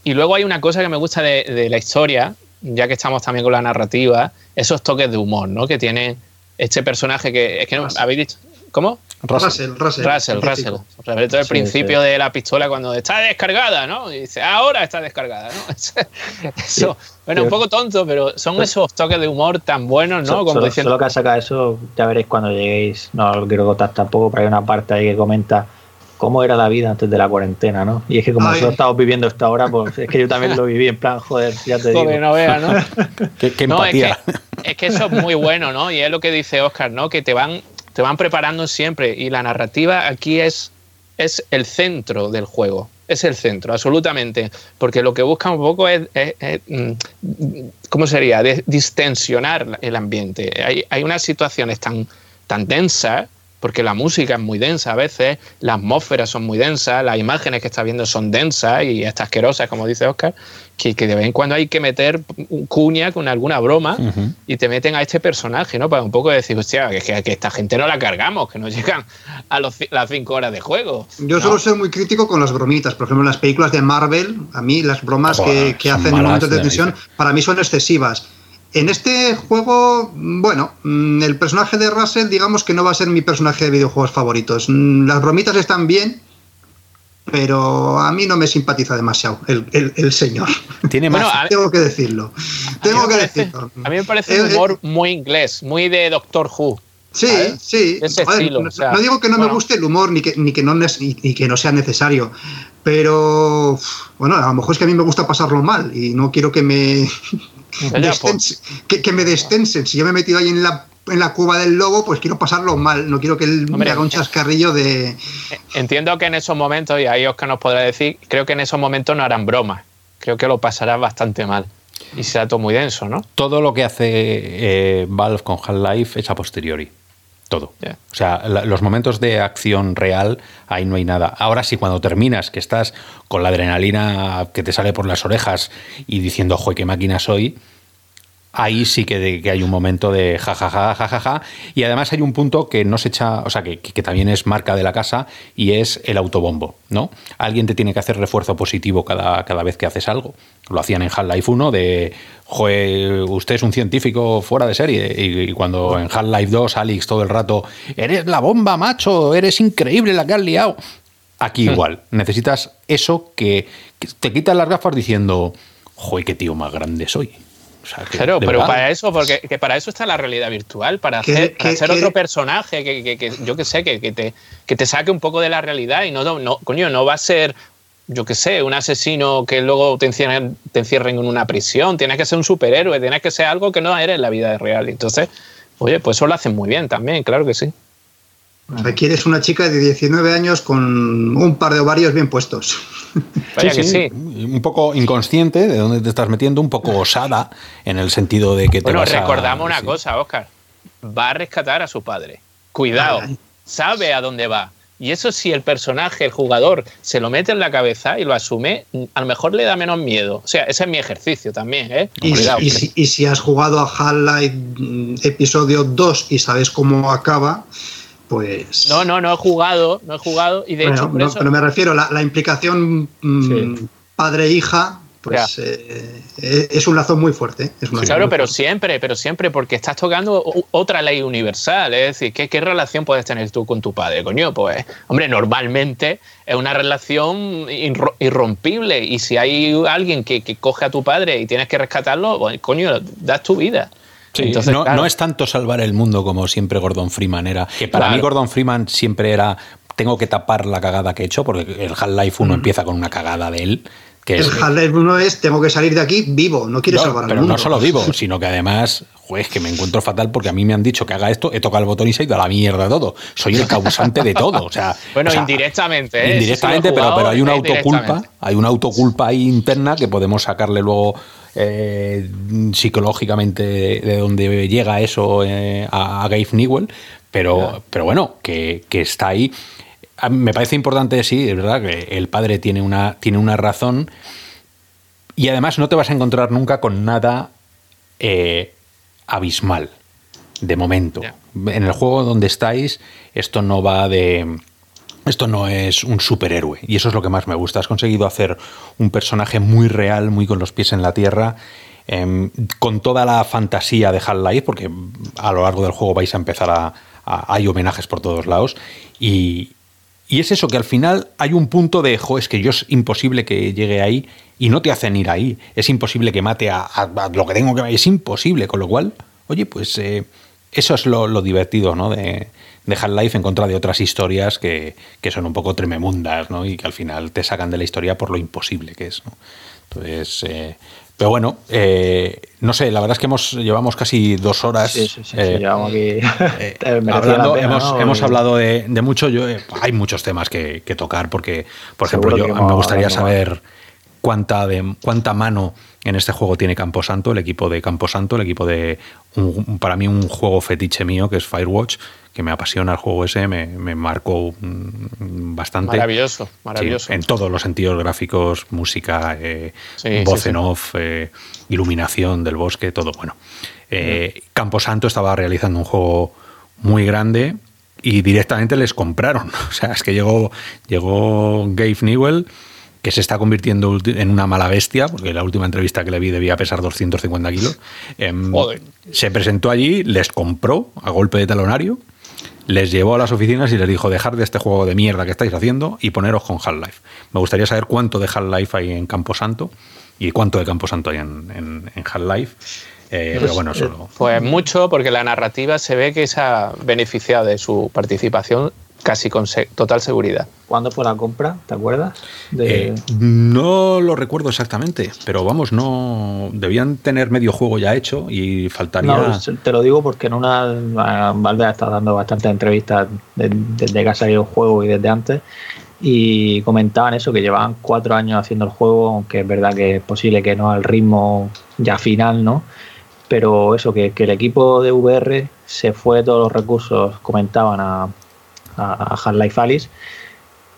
Y luego hay una cosa que me gusta de la historia, ya que estamos también con la narrativa, esos toques de humor, ¿no? Que tiene este personaje que es que no, habéis dicho. ¿Cómo? Russell, Russell. Russell, Russell. Sobre todo el principio de la pistola cuando está descargada, ¿no? Y dice, ahora está descargada, ¿no? Eso, bueno, un poco tonto, pero son esos toques de humor tan buenos, ¿no? Como solo, diciendo... solo que ha sacado eso, ya veréis cuando lleguéis, no lo quiero contar tampoco, pero hay una parte ahí que comenta cómo era la vida antes de la cuarentena, ¿no? Y es que como nosotros estamos viviendo esto ahora, pues es que yo también lo viví en plan, joder, ya te digo. no vea, ¿no? qué, empatía. es, que, eso es muy bueno, ¿no? Y es lo que dice Oscar, ¿no? Que te van, te van preparando siempre y la narrativa aquí es, es el centro del juego. Es el centro, absolutamente. Porque lo que busca un poco es, mm, ¿cómo sería? distensionar el ambiente. Hay, hay unas situaciones tan, tan densas porque la música es muy densa a veces, las atmósferas son muy densas, las imágenes que estás viendo son densas y hasta asquerosas, como dice Oscar, que, de vez en cuando hay que meter cuña con alguna broma y te meten a este personaje, ¿no? Para un poco decir, hostia, que, que, esta gente no la cargamos, que no llegan a las cinco horas de juego. Yo suelo ser muy crítico con las bromitas. Por ejemplo, en las películas de Marvel, a mí las bromas que, hacen en momentos de tensión, para mí son excesivas en este juego, bueno, mm, el personaje de Russell, digamos que no va a ser mi personaje de videojuegos favoritos. Mm, las bromitas están bien, pero a mí no me simpatiza demasiado el, señor. Tiene más. Tengo que decirlo. Tengo que decirlo. A mí me parece un humor muy inglés, muy de Doctor Who. Sí, sí. no, digo que no me guste el humor ni que, ni que, no, ni que no sea necesario, pero bueno, a lo mejor es que a mí me gusta pasarlo mal y no quiero que me, que, me destensen. Si yo me he metido ahí en la, en la cueva del lobo, pues quiero pasarlo mal. No quiero que él me haga un chascarrillo de. Entiendo que en esos momentos, y ahí Oscar nos podrá decir, creo que en esos momentos no harán bromas. Creo que lo pasará bastante mal. Y será todo muy denso, ¿no? Todo lo que hace eh, Valve con Half-Life es a posteriori. Todo. O sea, los momentos de acción real, ahí no hay nada. Ahora sí, cuando terminas, que estás con la adrenalina que te sale por las orejas y diciendo, joder, qué máquina soy, ahí sí que, hay un momento de jajaja, jajaja. y además hay un punto que no se echa, o sea, que, también es marca de la casa y es el autobombo, ¿no? Alguien te tiene que hacer refuerzo positivo cada, cada vez que haces algo. Lo hacían en Half-Life 1 de, joder, usted es un científico fuera de serie. Y, cuando en Half-Life 2, Alex todo el rato, eres la bomba, macho, eres increíble la que has liado. Aquí igual, necesitas eso que, que te quitas las gafas diciendo, joder, qué tío más grande soy claro, pero para eso, porque que para eso está la realidad virtual, para hacer, otro personaje que, yo que sé, que, te, que te saque un poco de la realidad y no, no, coño, no va a ser, yo que sé, un asesino que luego te encierren, te encierren en una prisión, tienes que ser un superhéroe, tienes que ser algo que no eres en la vida real. Entonces, oye, pues eso lo hacen muy bien también, claro que sí. Requieres una chica de 19 años con un par de ovarios bien puestos. sí, sí, Un poco inconsciente de dónde te estás metiendo, un poco osada en el sentido de que te bueno, recordamos una cosa, Oscar. Va a rescatar a su padre. Cuidado, sabe a dónde va. Y eso si el personaje, el jugador, se lo mete en la cabeza y lo asume, a lo mejor le da menos miedo. O sea, ese es mi ejercicio también. ¿eh? Y, si, y, si, has jugado a Half-Life mm, episodio 2 y sabes cómo acaba, pues... No, no, no he jugado, no he jugado y de hecho... Pero me refiero, la, la implicación mm, padre-hija, pues eh, eh, es un lazo muy fuerte. claro, pero siempre, pero siempre, porque estás tocando otra ley universal. Es decir, ¿qué, relación puedes tener tú con tu padre? Coño, pues, hombre, normalmente es una relación irrompible y si hay alguien que, que coge a tu padre y tienes que rescatarlo, pues, coño, das tu vida no, es tanto salvar el mundo como siempre Gordon Freeman era. Que para mí Gordon Freeman siempre era tengo que tapar la cagada que he hecho, porque el Half-Life 1 mm. empieza con una cagada de él. Que el Half-Life 1 es tengo que salir de aquí vivo, no quiero salvar al mundo. Pero no solo vivo, sino que además, es que me encuentro fatal porque a mí me han dicho que haga esto, he tocado el botón y se ha ido a la mierda todo. Soy el causante de todo. O sea, bueno, o sea, indirectamente, ¿eh? Indirectamente, Si pero, pero hay una autoculpa, hay una autoculpa ahí interna que podemos sacarle luego eh, psicológicamente de donde llega eso eh, a, a Gabe Newell, pero, pero bueno, que, que está ahí. Me parece importante, sí, es verdad que el padre tiene una, tiene una razón y además no te vas a encontrar nunca con nada eh, abismal, de momento. En el juego donde estáis, esto no va de... Esto no es un superhéroe y eso es lo que más me gusta. Has conseguido hacer un personaje muy real, muy con los pies en la tierra, em, con toda la fantasía de Half-Life, porque a lo largo del juego vais a empezar a, hay homenajes por todos lados y, y es eso, que al final hay un punto de, jo, es que yo es imposible que llegue ahí y no te hacen ir ahí. Es imposible que mate a lo que tengo que Es imposible, con lo cual, oye, pues eh, eso es lo, lo divertido, ¿no? De, de Half-Life en contra de otras historias que, que son un poco trememundas, ¿no? Y que al final te sacan de la historia por lo imposible que es, ¿no? Entonces, eh, pero bueno, eh, no sé, la verdad es que hemos llevamos casi dos horas. Sí, sí, eh, llevamos aquí. eh, hablando, pena, hemos, ¿no? hemos hablado de, de mucho. Yo, hay muchos temas que, que tocar porque, por Seguro ejemplo, yo me gustaría saber cuánta de cuánta mano en este juego tiene Camposanto, el equipo de Camposanto, el equipo de un- para mí un juego fetiche mío que es Firewatch, que me apasiona el juego ese, me, me marcó mm, bastante. Maravilloso, Sí, maravilloso. en todos los sentidos gráficos, música, eh, Sí, voz sí, en off, eh, iluminación del bosque, todo bueno. Eh, Camposanto estaba realizando un juego muy grande y directamente les compraron. O sea, es que llegó, llegó Gabe Newell, que se está convirtiendo en una mala bestia, porque la última entrevista que le vi debía pesar 250 kilos. Em, se presentó allí, les compró a golpe de talonario, les llevó a las oficinas y les dijo dejar de este juego de mierda que estáis haciendo y poneros con Half-Life. Me gustaría saber cuánto de Half-Life hay en Camposanto y cuánto de Camposanto hay en, en, en Half-Life. Eh, pero bueno, solo. Pues mucho, porque la narrativa se ve que se ha beneficiado de su participación casi con se- total seguridad. ¿Cuándo fue la compra? ¿Te acuerdas? De- Eh, no lo recuerdo exactamente, pero vamos, no debían tener medio juego ya hecho y faltaría. No, te lo digo porque en una a- Valve ha estado dando bastantes entrevistas de- desde que ha salido el juego y desde antes y comentaban eso, que llevaban cuatro años haciendo el juego, aunque es verdad que es posible que no al ritmo ya final, ¿no? Pero eso, que, que el equipo de VR se fue todos los recursos, comentaban a, a, a Half-Life Alice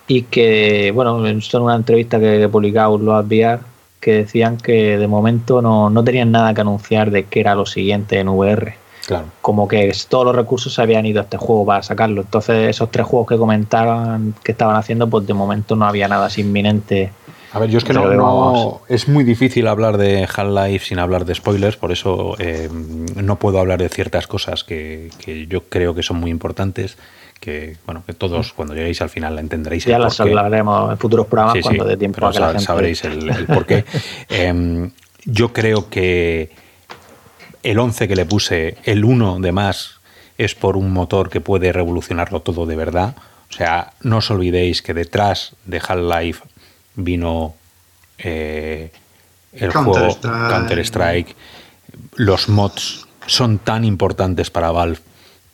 y que, bueno, esto en una entrevista que he publicado en los VR, que decían que de momento no, no tenían nada que anunciar de qué era lo siguiente en VR. Claro. Como que todos los recursos se habían ido a este juego para sacarlo. Entonces, esos tres juegos que comentaban que estaban haciendo, pues de momento no había nada así inminente. A ver, yo es que no, es muy difícil hablar de Half-Life sin hablar de spoilers, por eso eh, no puedo hablar de ciertas cosas que, que yo creo que son muy importantes, que bueno, que todos cuando lleguéis al final la entenderéis. Ya las hablaremos en futuros programas Sí, sí, cuando dé tiempo pero a que la sab- gente... sabréis el, el porqué. Em, yo creo que el 11 que le puse, el 1 de más, es por un motor que puede revolucionarlo todo de verdad. O sea, no os olvidéis que detrás de Half-Life vino eh, el juego Counter-Strike. Counter-Strike. Los mods son tan importantes para Valve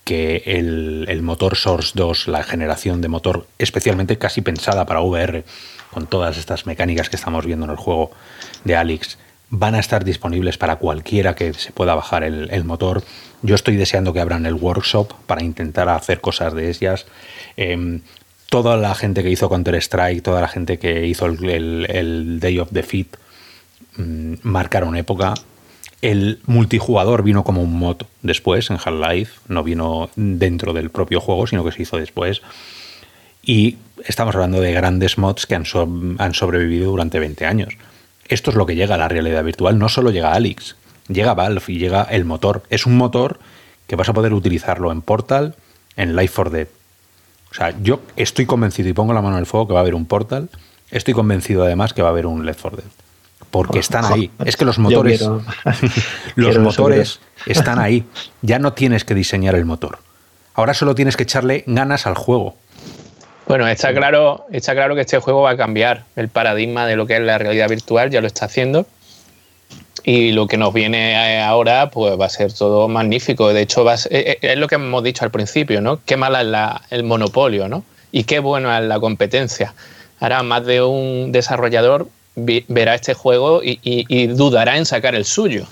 que el, motor Source 2, la generación de motor especialmente casi pensada para VR, con todas estas mecánicas que estamos viendo en el juego de Alex, van a estar disponibles para cualquiera que se pueda bajar el, motor. Yo estoy deseando que abran el workshop para intentar hacer cosas de ellas. Em, toda la gente que hizo Counter-Strike, toda la gente que hizo el Day of Defeat, mm, marcaron época. El multijugador vino como un mod después en Half-Life, no vino dentro del propio juego, sino que se hizo después. Y estamos hablando de grandes mods que han, so- han sobrevivido durante 20 años. Esto es lo que llega a la realidad virtual. No solo llega Alex, llega Valve y llega el motor. Es un motor que vas a poder utilizarlo en Portal, en Life for Dead. O sea, yo estoy convencido y pongo la mano en el fuego que va a haber un Portal. Estoy convencido además que va a haber un Left 4 Dead. Porque están ahí. Es que los motores. quiero- los quiero motores están ahí. Ya no tienes que diseñar el motor. Ahora solo tienes que echarle ganas al juego. Bueno, está claro, está claro que este juego va a cambiar el paradigma de lo que es la realidad virtual, ya lo está haciendo. y lo que nos viene eh, ahora pues va a ser todo magnífico. De hecho, va eh, eh, es, lo que hemos dicho al principio, ¿no? Qué mala es la, el monopolio, ¿no? Y qué bueno es la competencia. Ahora más de un desarrollador verá este juego y, dudará en sacar el suyo.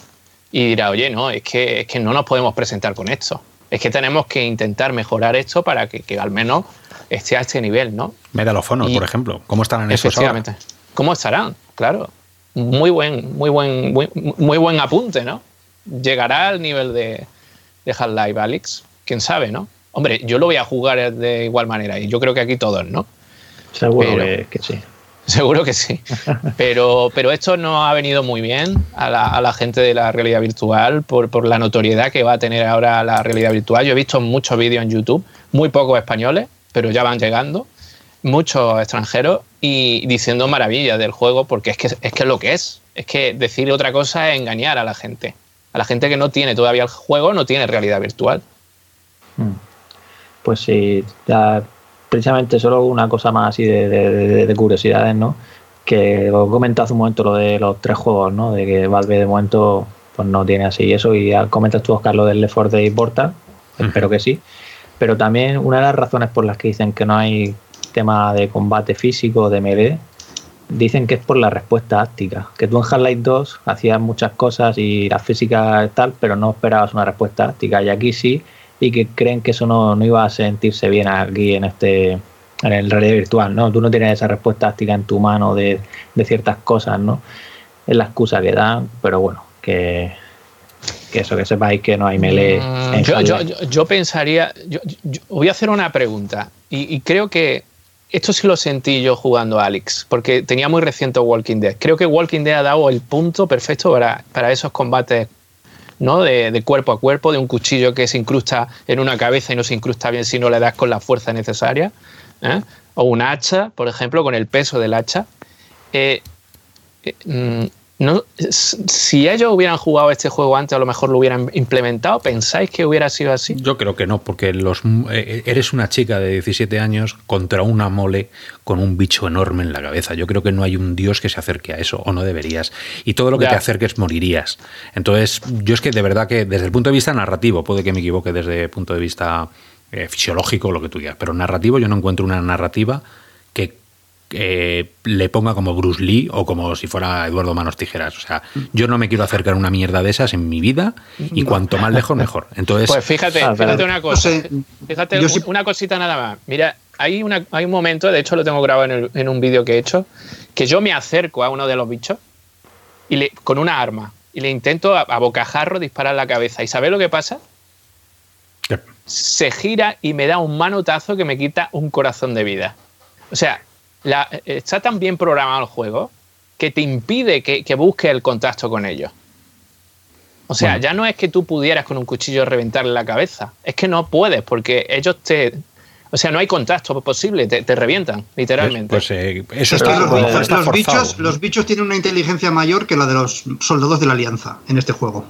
Y dirá, oye, no, es que, es que no nos podemos presentar con esto. Es que tenemos que intentar mejorar esto para que, al menos esté a este nivel, ¿no? Medal of Honor, por ejemplo. ¿Cómo estarán esos ahora? ¿Cómo estarán? Claro muy buen, muy buen, muy, buen apunte, ¿no? Llegará al nivel de, de Half-Life Alyx, quién sabe, ¿no? Hombre, yo lo voy a jugar de igual manera y yo creo que aquí todos, ¿no? Seguro que, sí. Seguro que sí. Pero, pero esto no ha venido muy bien a la, a la gente de la realidad virtual por, por, la notoriedad que va a tener ahora la realidad virtual. Yo he visto muchos vídeos en YouTube, muy pocos españoles, pero ya van llegando muchos extranjeros y diciendo maravillas del juego porque es que es que lo que es. Es que decir otra cosa es engañar a la gente. A la gente que no tiene todavía el juego, no tiene realidad virtual. Hmm. Pues sí, precisamente solo una cosa más así de, curiosidades, ¿no? Que os comenté hace un momento lo de los tres juegos, ¿no? De que Valve de momento pues no tiene así eso y comentas tú, Oscar, lo del Left 4 Dead Portal, espero que sí. Pero también una de las razones por las que dicen que no hay tema de combate físico, de melee, dicen que es por la respuesta áctica. Que tú en Half-Life 2 hacías muchas cosas y la física tal, pero no esperabas una respuesta áctica. Y aquí sí, y que creen que eso no, iba a sentirse bien aquí en este en el realidad virtual, ¿no? Tú no tienes esa respuesta áctica en tu mano de, ciertas cosas, ¿no? Es la excusa que dan, pero bueno, que, que eso, que sepáis que no hay melee. Mm, yo, yo, pensaría, yo, voy a hacer una pregunta y creo que esto sí lo sentí yo jugando a Alex, porque tenía muy reciente Walking Dead. Creo que Walking Dead ha dado el punto perfecto para, para esos combates ¿no? De, cuerpo a cuerpo, de un cuchillo que se incrusta en una cabeza y no se incrusta bien si no le das con la fuerza necesaria. ¿eh? O un hacha, por ejemplo, con el peso del hacha. Eh, eh, mm, no, si ellos hubieran jugado este juego antes, a lo mejor lo hubieran implementado. ¿Pensáis que hubiera sido así? Yo creo que no, porque los, eh, eres una chica de 17 años contra una mole con un bicho enorme en la cabeza. Yo creo que no hay un dios que se acerque a eso, o no deberías. Y todo lo que te acerques morirías. Entonces, yo es que de verdad que desde el punto de vista narrativo, puede que me equivoque desde el punto de vista eh, fisiológico, lo que tú digas, pero narrativo yo no encuentro una narrativa que le ponga como Bruce Lee o como si fuera Eduardo Manos Tijeras. O sea, yo no me quiero acercar a una mierda de esas en mi vida y cuanto más lejos, mejor. Entonces, pues fíjate, ah, fíjate una cosa. Fíjate una cosita nada más. Mira, hay, una, hay un momento, de hecho lo tengo grabado en, un vídeo que he hecho, que yo me acerco a uno de los bichos y le, con una arma y le intento a, bocajarro disparar la cabeza. ¿Y sabes lo que pasa? Se gira y me da un manotazo que me quita un corazón de vida. O sea, está tan bien programado el juego que te impide que, que busques el contacto con ellos. O sea, ya no es que tú pudieras con un cuchillo reventarle la cabeza, es que no puedes porque ellos te... O sea, no hay contacto posible, te, revientan, literalmente. Pues, eh, eso está, los, bichos, los bichos tienen una inteligencia mayor que la de los soldados de la Alianza en este juego.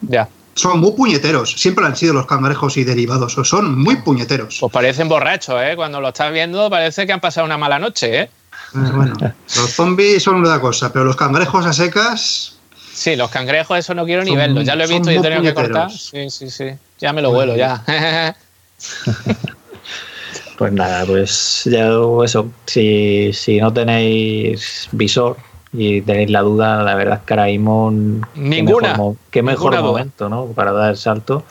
Ya son muy puñeteros. Siempre han sido los cangrejos y derivados. Son muy puñeteros. Pues parecen borrachos, ¿eh? Cuando lo estás viendo parece que han pasado una mala noche, ¿eh? eh bueno, los zombies son una cosa, pero los cangrejos a secas... Sí, los cangrejos eso no quiero ni verlos. Ya lo he visto y he tenido que cortar. Sí, sí, sí. Ya me lo vuelo, ya. pues nada, pues ya eso. Si, si no tenéis visor, y tenéis la duda, la verdad es que ahora mismo ninguna, qué mejor, momento ¿no? para dar el salto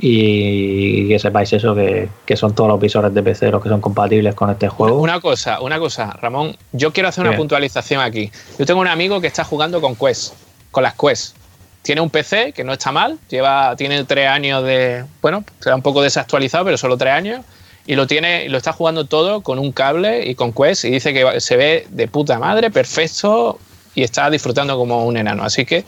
y que sepáis eso, que, son todos los visores de PC los que son compatibles con este juego. Una cosa, una cosa, Ramón, yo quiero hacer una puntualización aquí. Yo tengo un amigo que está jugando con Quest, con las Quest. Tiene un PC que no está mal, lleva, tiene tres años de. Bueno, será un poco desactualizado, pero solo tres años. Y lo tiene, lo está jugando todo con un cable y con Quest. Y dice que se ve de puta madre, perfecto, y está disfrutando como un enano. Así que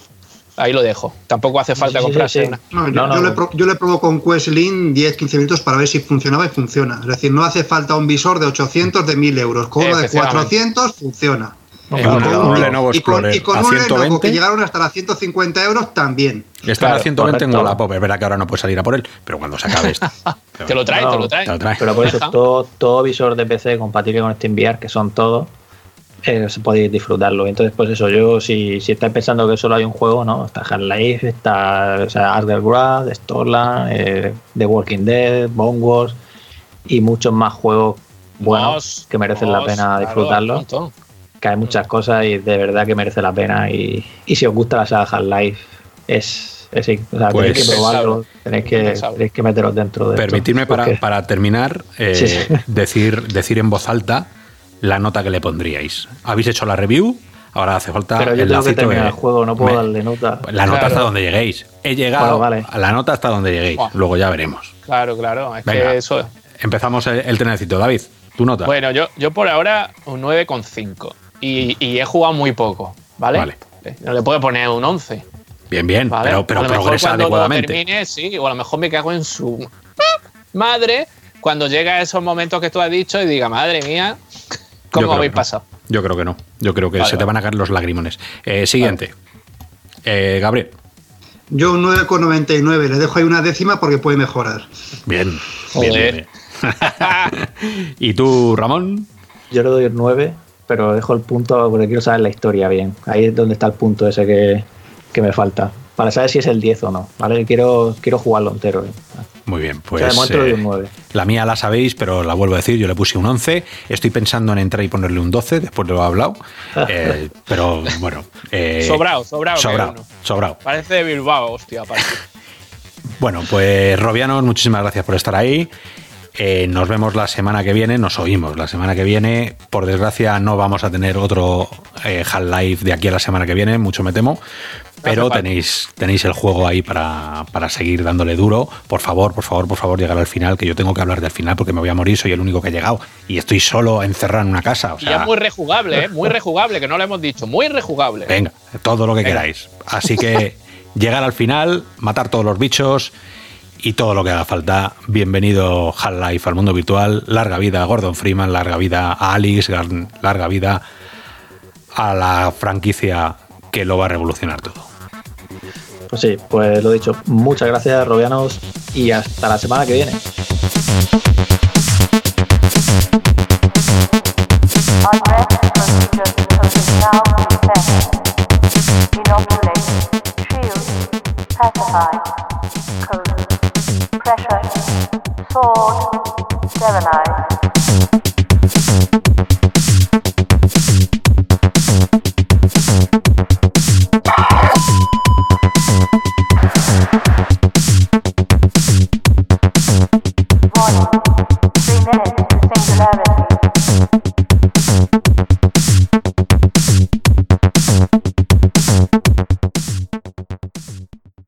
ahí lo dejo. Tampoco hace falta comprarse una. yo, le yo, le probó con Questlink 10-15 minutos para ver si funcionaba y funciona. Es decir, no hace falta un visor de 800 de 1000 euros. Con uno de 400 funciona. y con, un, Lenovo y con, y con un Lenovo que llegaron hasta las 150 euros también. Está a 120 en Wallapop. Es verdad que ahora no puedes salir a por él, pero cuando se acabe esto. te lo trae, te, lo trae. Pero por eso todo, todo visor de PC compatible con SteamVR, que son todos, eh, podéis disfrutarlo. Entonces, pues eso, yo si, si estáis pensando que solo hay un juego, ¿no? Está Half-Life, está o sea, Underground, Storland, eh, The Walking Dead, Bone Wars y muchos más juegos buenos Vos, que merecen la pena claro, disfrutarlo. un montón. que hay muchas cosas y de verdad que merece la pena. Y, y si os gusta la saga Half-Life, es, es, o sea, Pues- tenéis que probarlo, tenéis que, tenéis que meteros dentro de esto, Permitidme para, porque- para terminar eh, sí. Decir, decir en voz alta la nota que le pondríais. Habéis hecho la review, ahora hace falta Pero yo el tengo que lacito terminar de- el juego, no puedo Me- darle nota. La nota Claro. hasta donde lleguéis. He llegado Bueno, vale. a la nota hasta donde lleguéis. Luego ya veremos. Claro, claro. Es Venga. que eso. Empezamos el, el trenecito. David, tu nota. Bueno, yo, yo por ahora un 9,5. Y, y he jugado muy poco, ¿vale? Vale. No le puedo poner un 11. bien, bien, ¿vale? pero, pero a lo mejor progresa cuando adecuadamente. Termine, sí, o a lo mejor me cago en su madre cuando llega a esos momentos que tú has dicho y diga, madre mía, ¿cómo habéis no. pasado? Yo creo que no. Yo creo que Vale, se te vale. van a caer los lagrimones. Eh, siguiente. Eh, Gabriel. Yo un 9,99. Le dejo ahí una décima porque puede mejorar. Bien. Joder. bien, bien, bien. ¿Y tú, Ramón? Yo le doy un 9, pero dejo el punto porque quiero saber la historia bien. Ahí es donde está el punto ese que, que me falta. Para saber si es el 10 o no, ¿vale? Quiero, quiero jugarlo entero. ¿eh? Muy bien, o pues. sea, de eh, un 9. La mía la sabéis, pero la vuelvo a decir, yo le puse un 11. Estoy pensando en entrar y ponerle un 12, después de lo he hablado. Eh, pero bueno. eh, Sobrado, sobrado Sobrado, sobrado. Parece de Bilbao, hostia, aparte. Bueno, pues Robianos, muchísimas gracias por estar ahí. Eh, nos vemos la semana que viene, nos oímos la semana que viene. Por desgracia, no vamos a tener otro eh, Half-Life de aquí a la semana que viene, mucho me temo. Pero tenéis, tenéis el juego ahí para, para seguir dándole duro. Por favor, por favor, por favor, llegar al final, que yo tengo que hablar del final porque me voy a morir, soy el único que ha llegado. Y estoy solo encerrado en una casa. O y es muy rejugable, ¿eh? Muy rejugable, que no lo hemos dicho. Muy rejugable. Venga, todo lo que Venga. queráis. Así que llegar al final, matar todos los bichos y todo lo que haga falta. Bienvenido Half-Life al mundo virtual. Larga vida a Gordon Freeman, larga vida a Alice, larga vida a la franquicia que lo va a revolucionar todo. Pues sí, pues lo dicho, muchas gracias, Robianos, y hasta la semana que viene.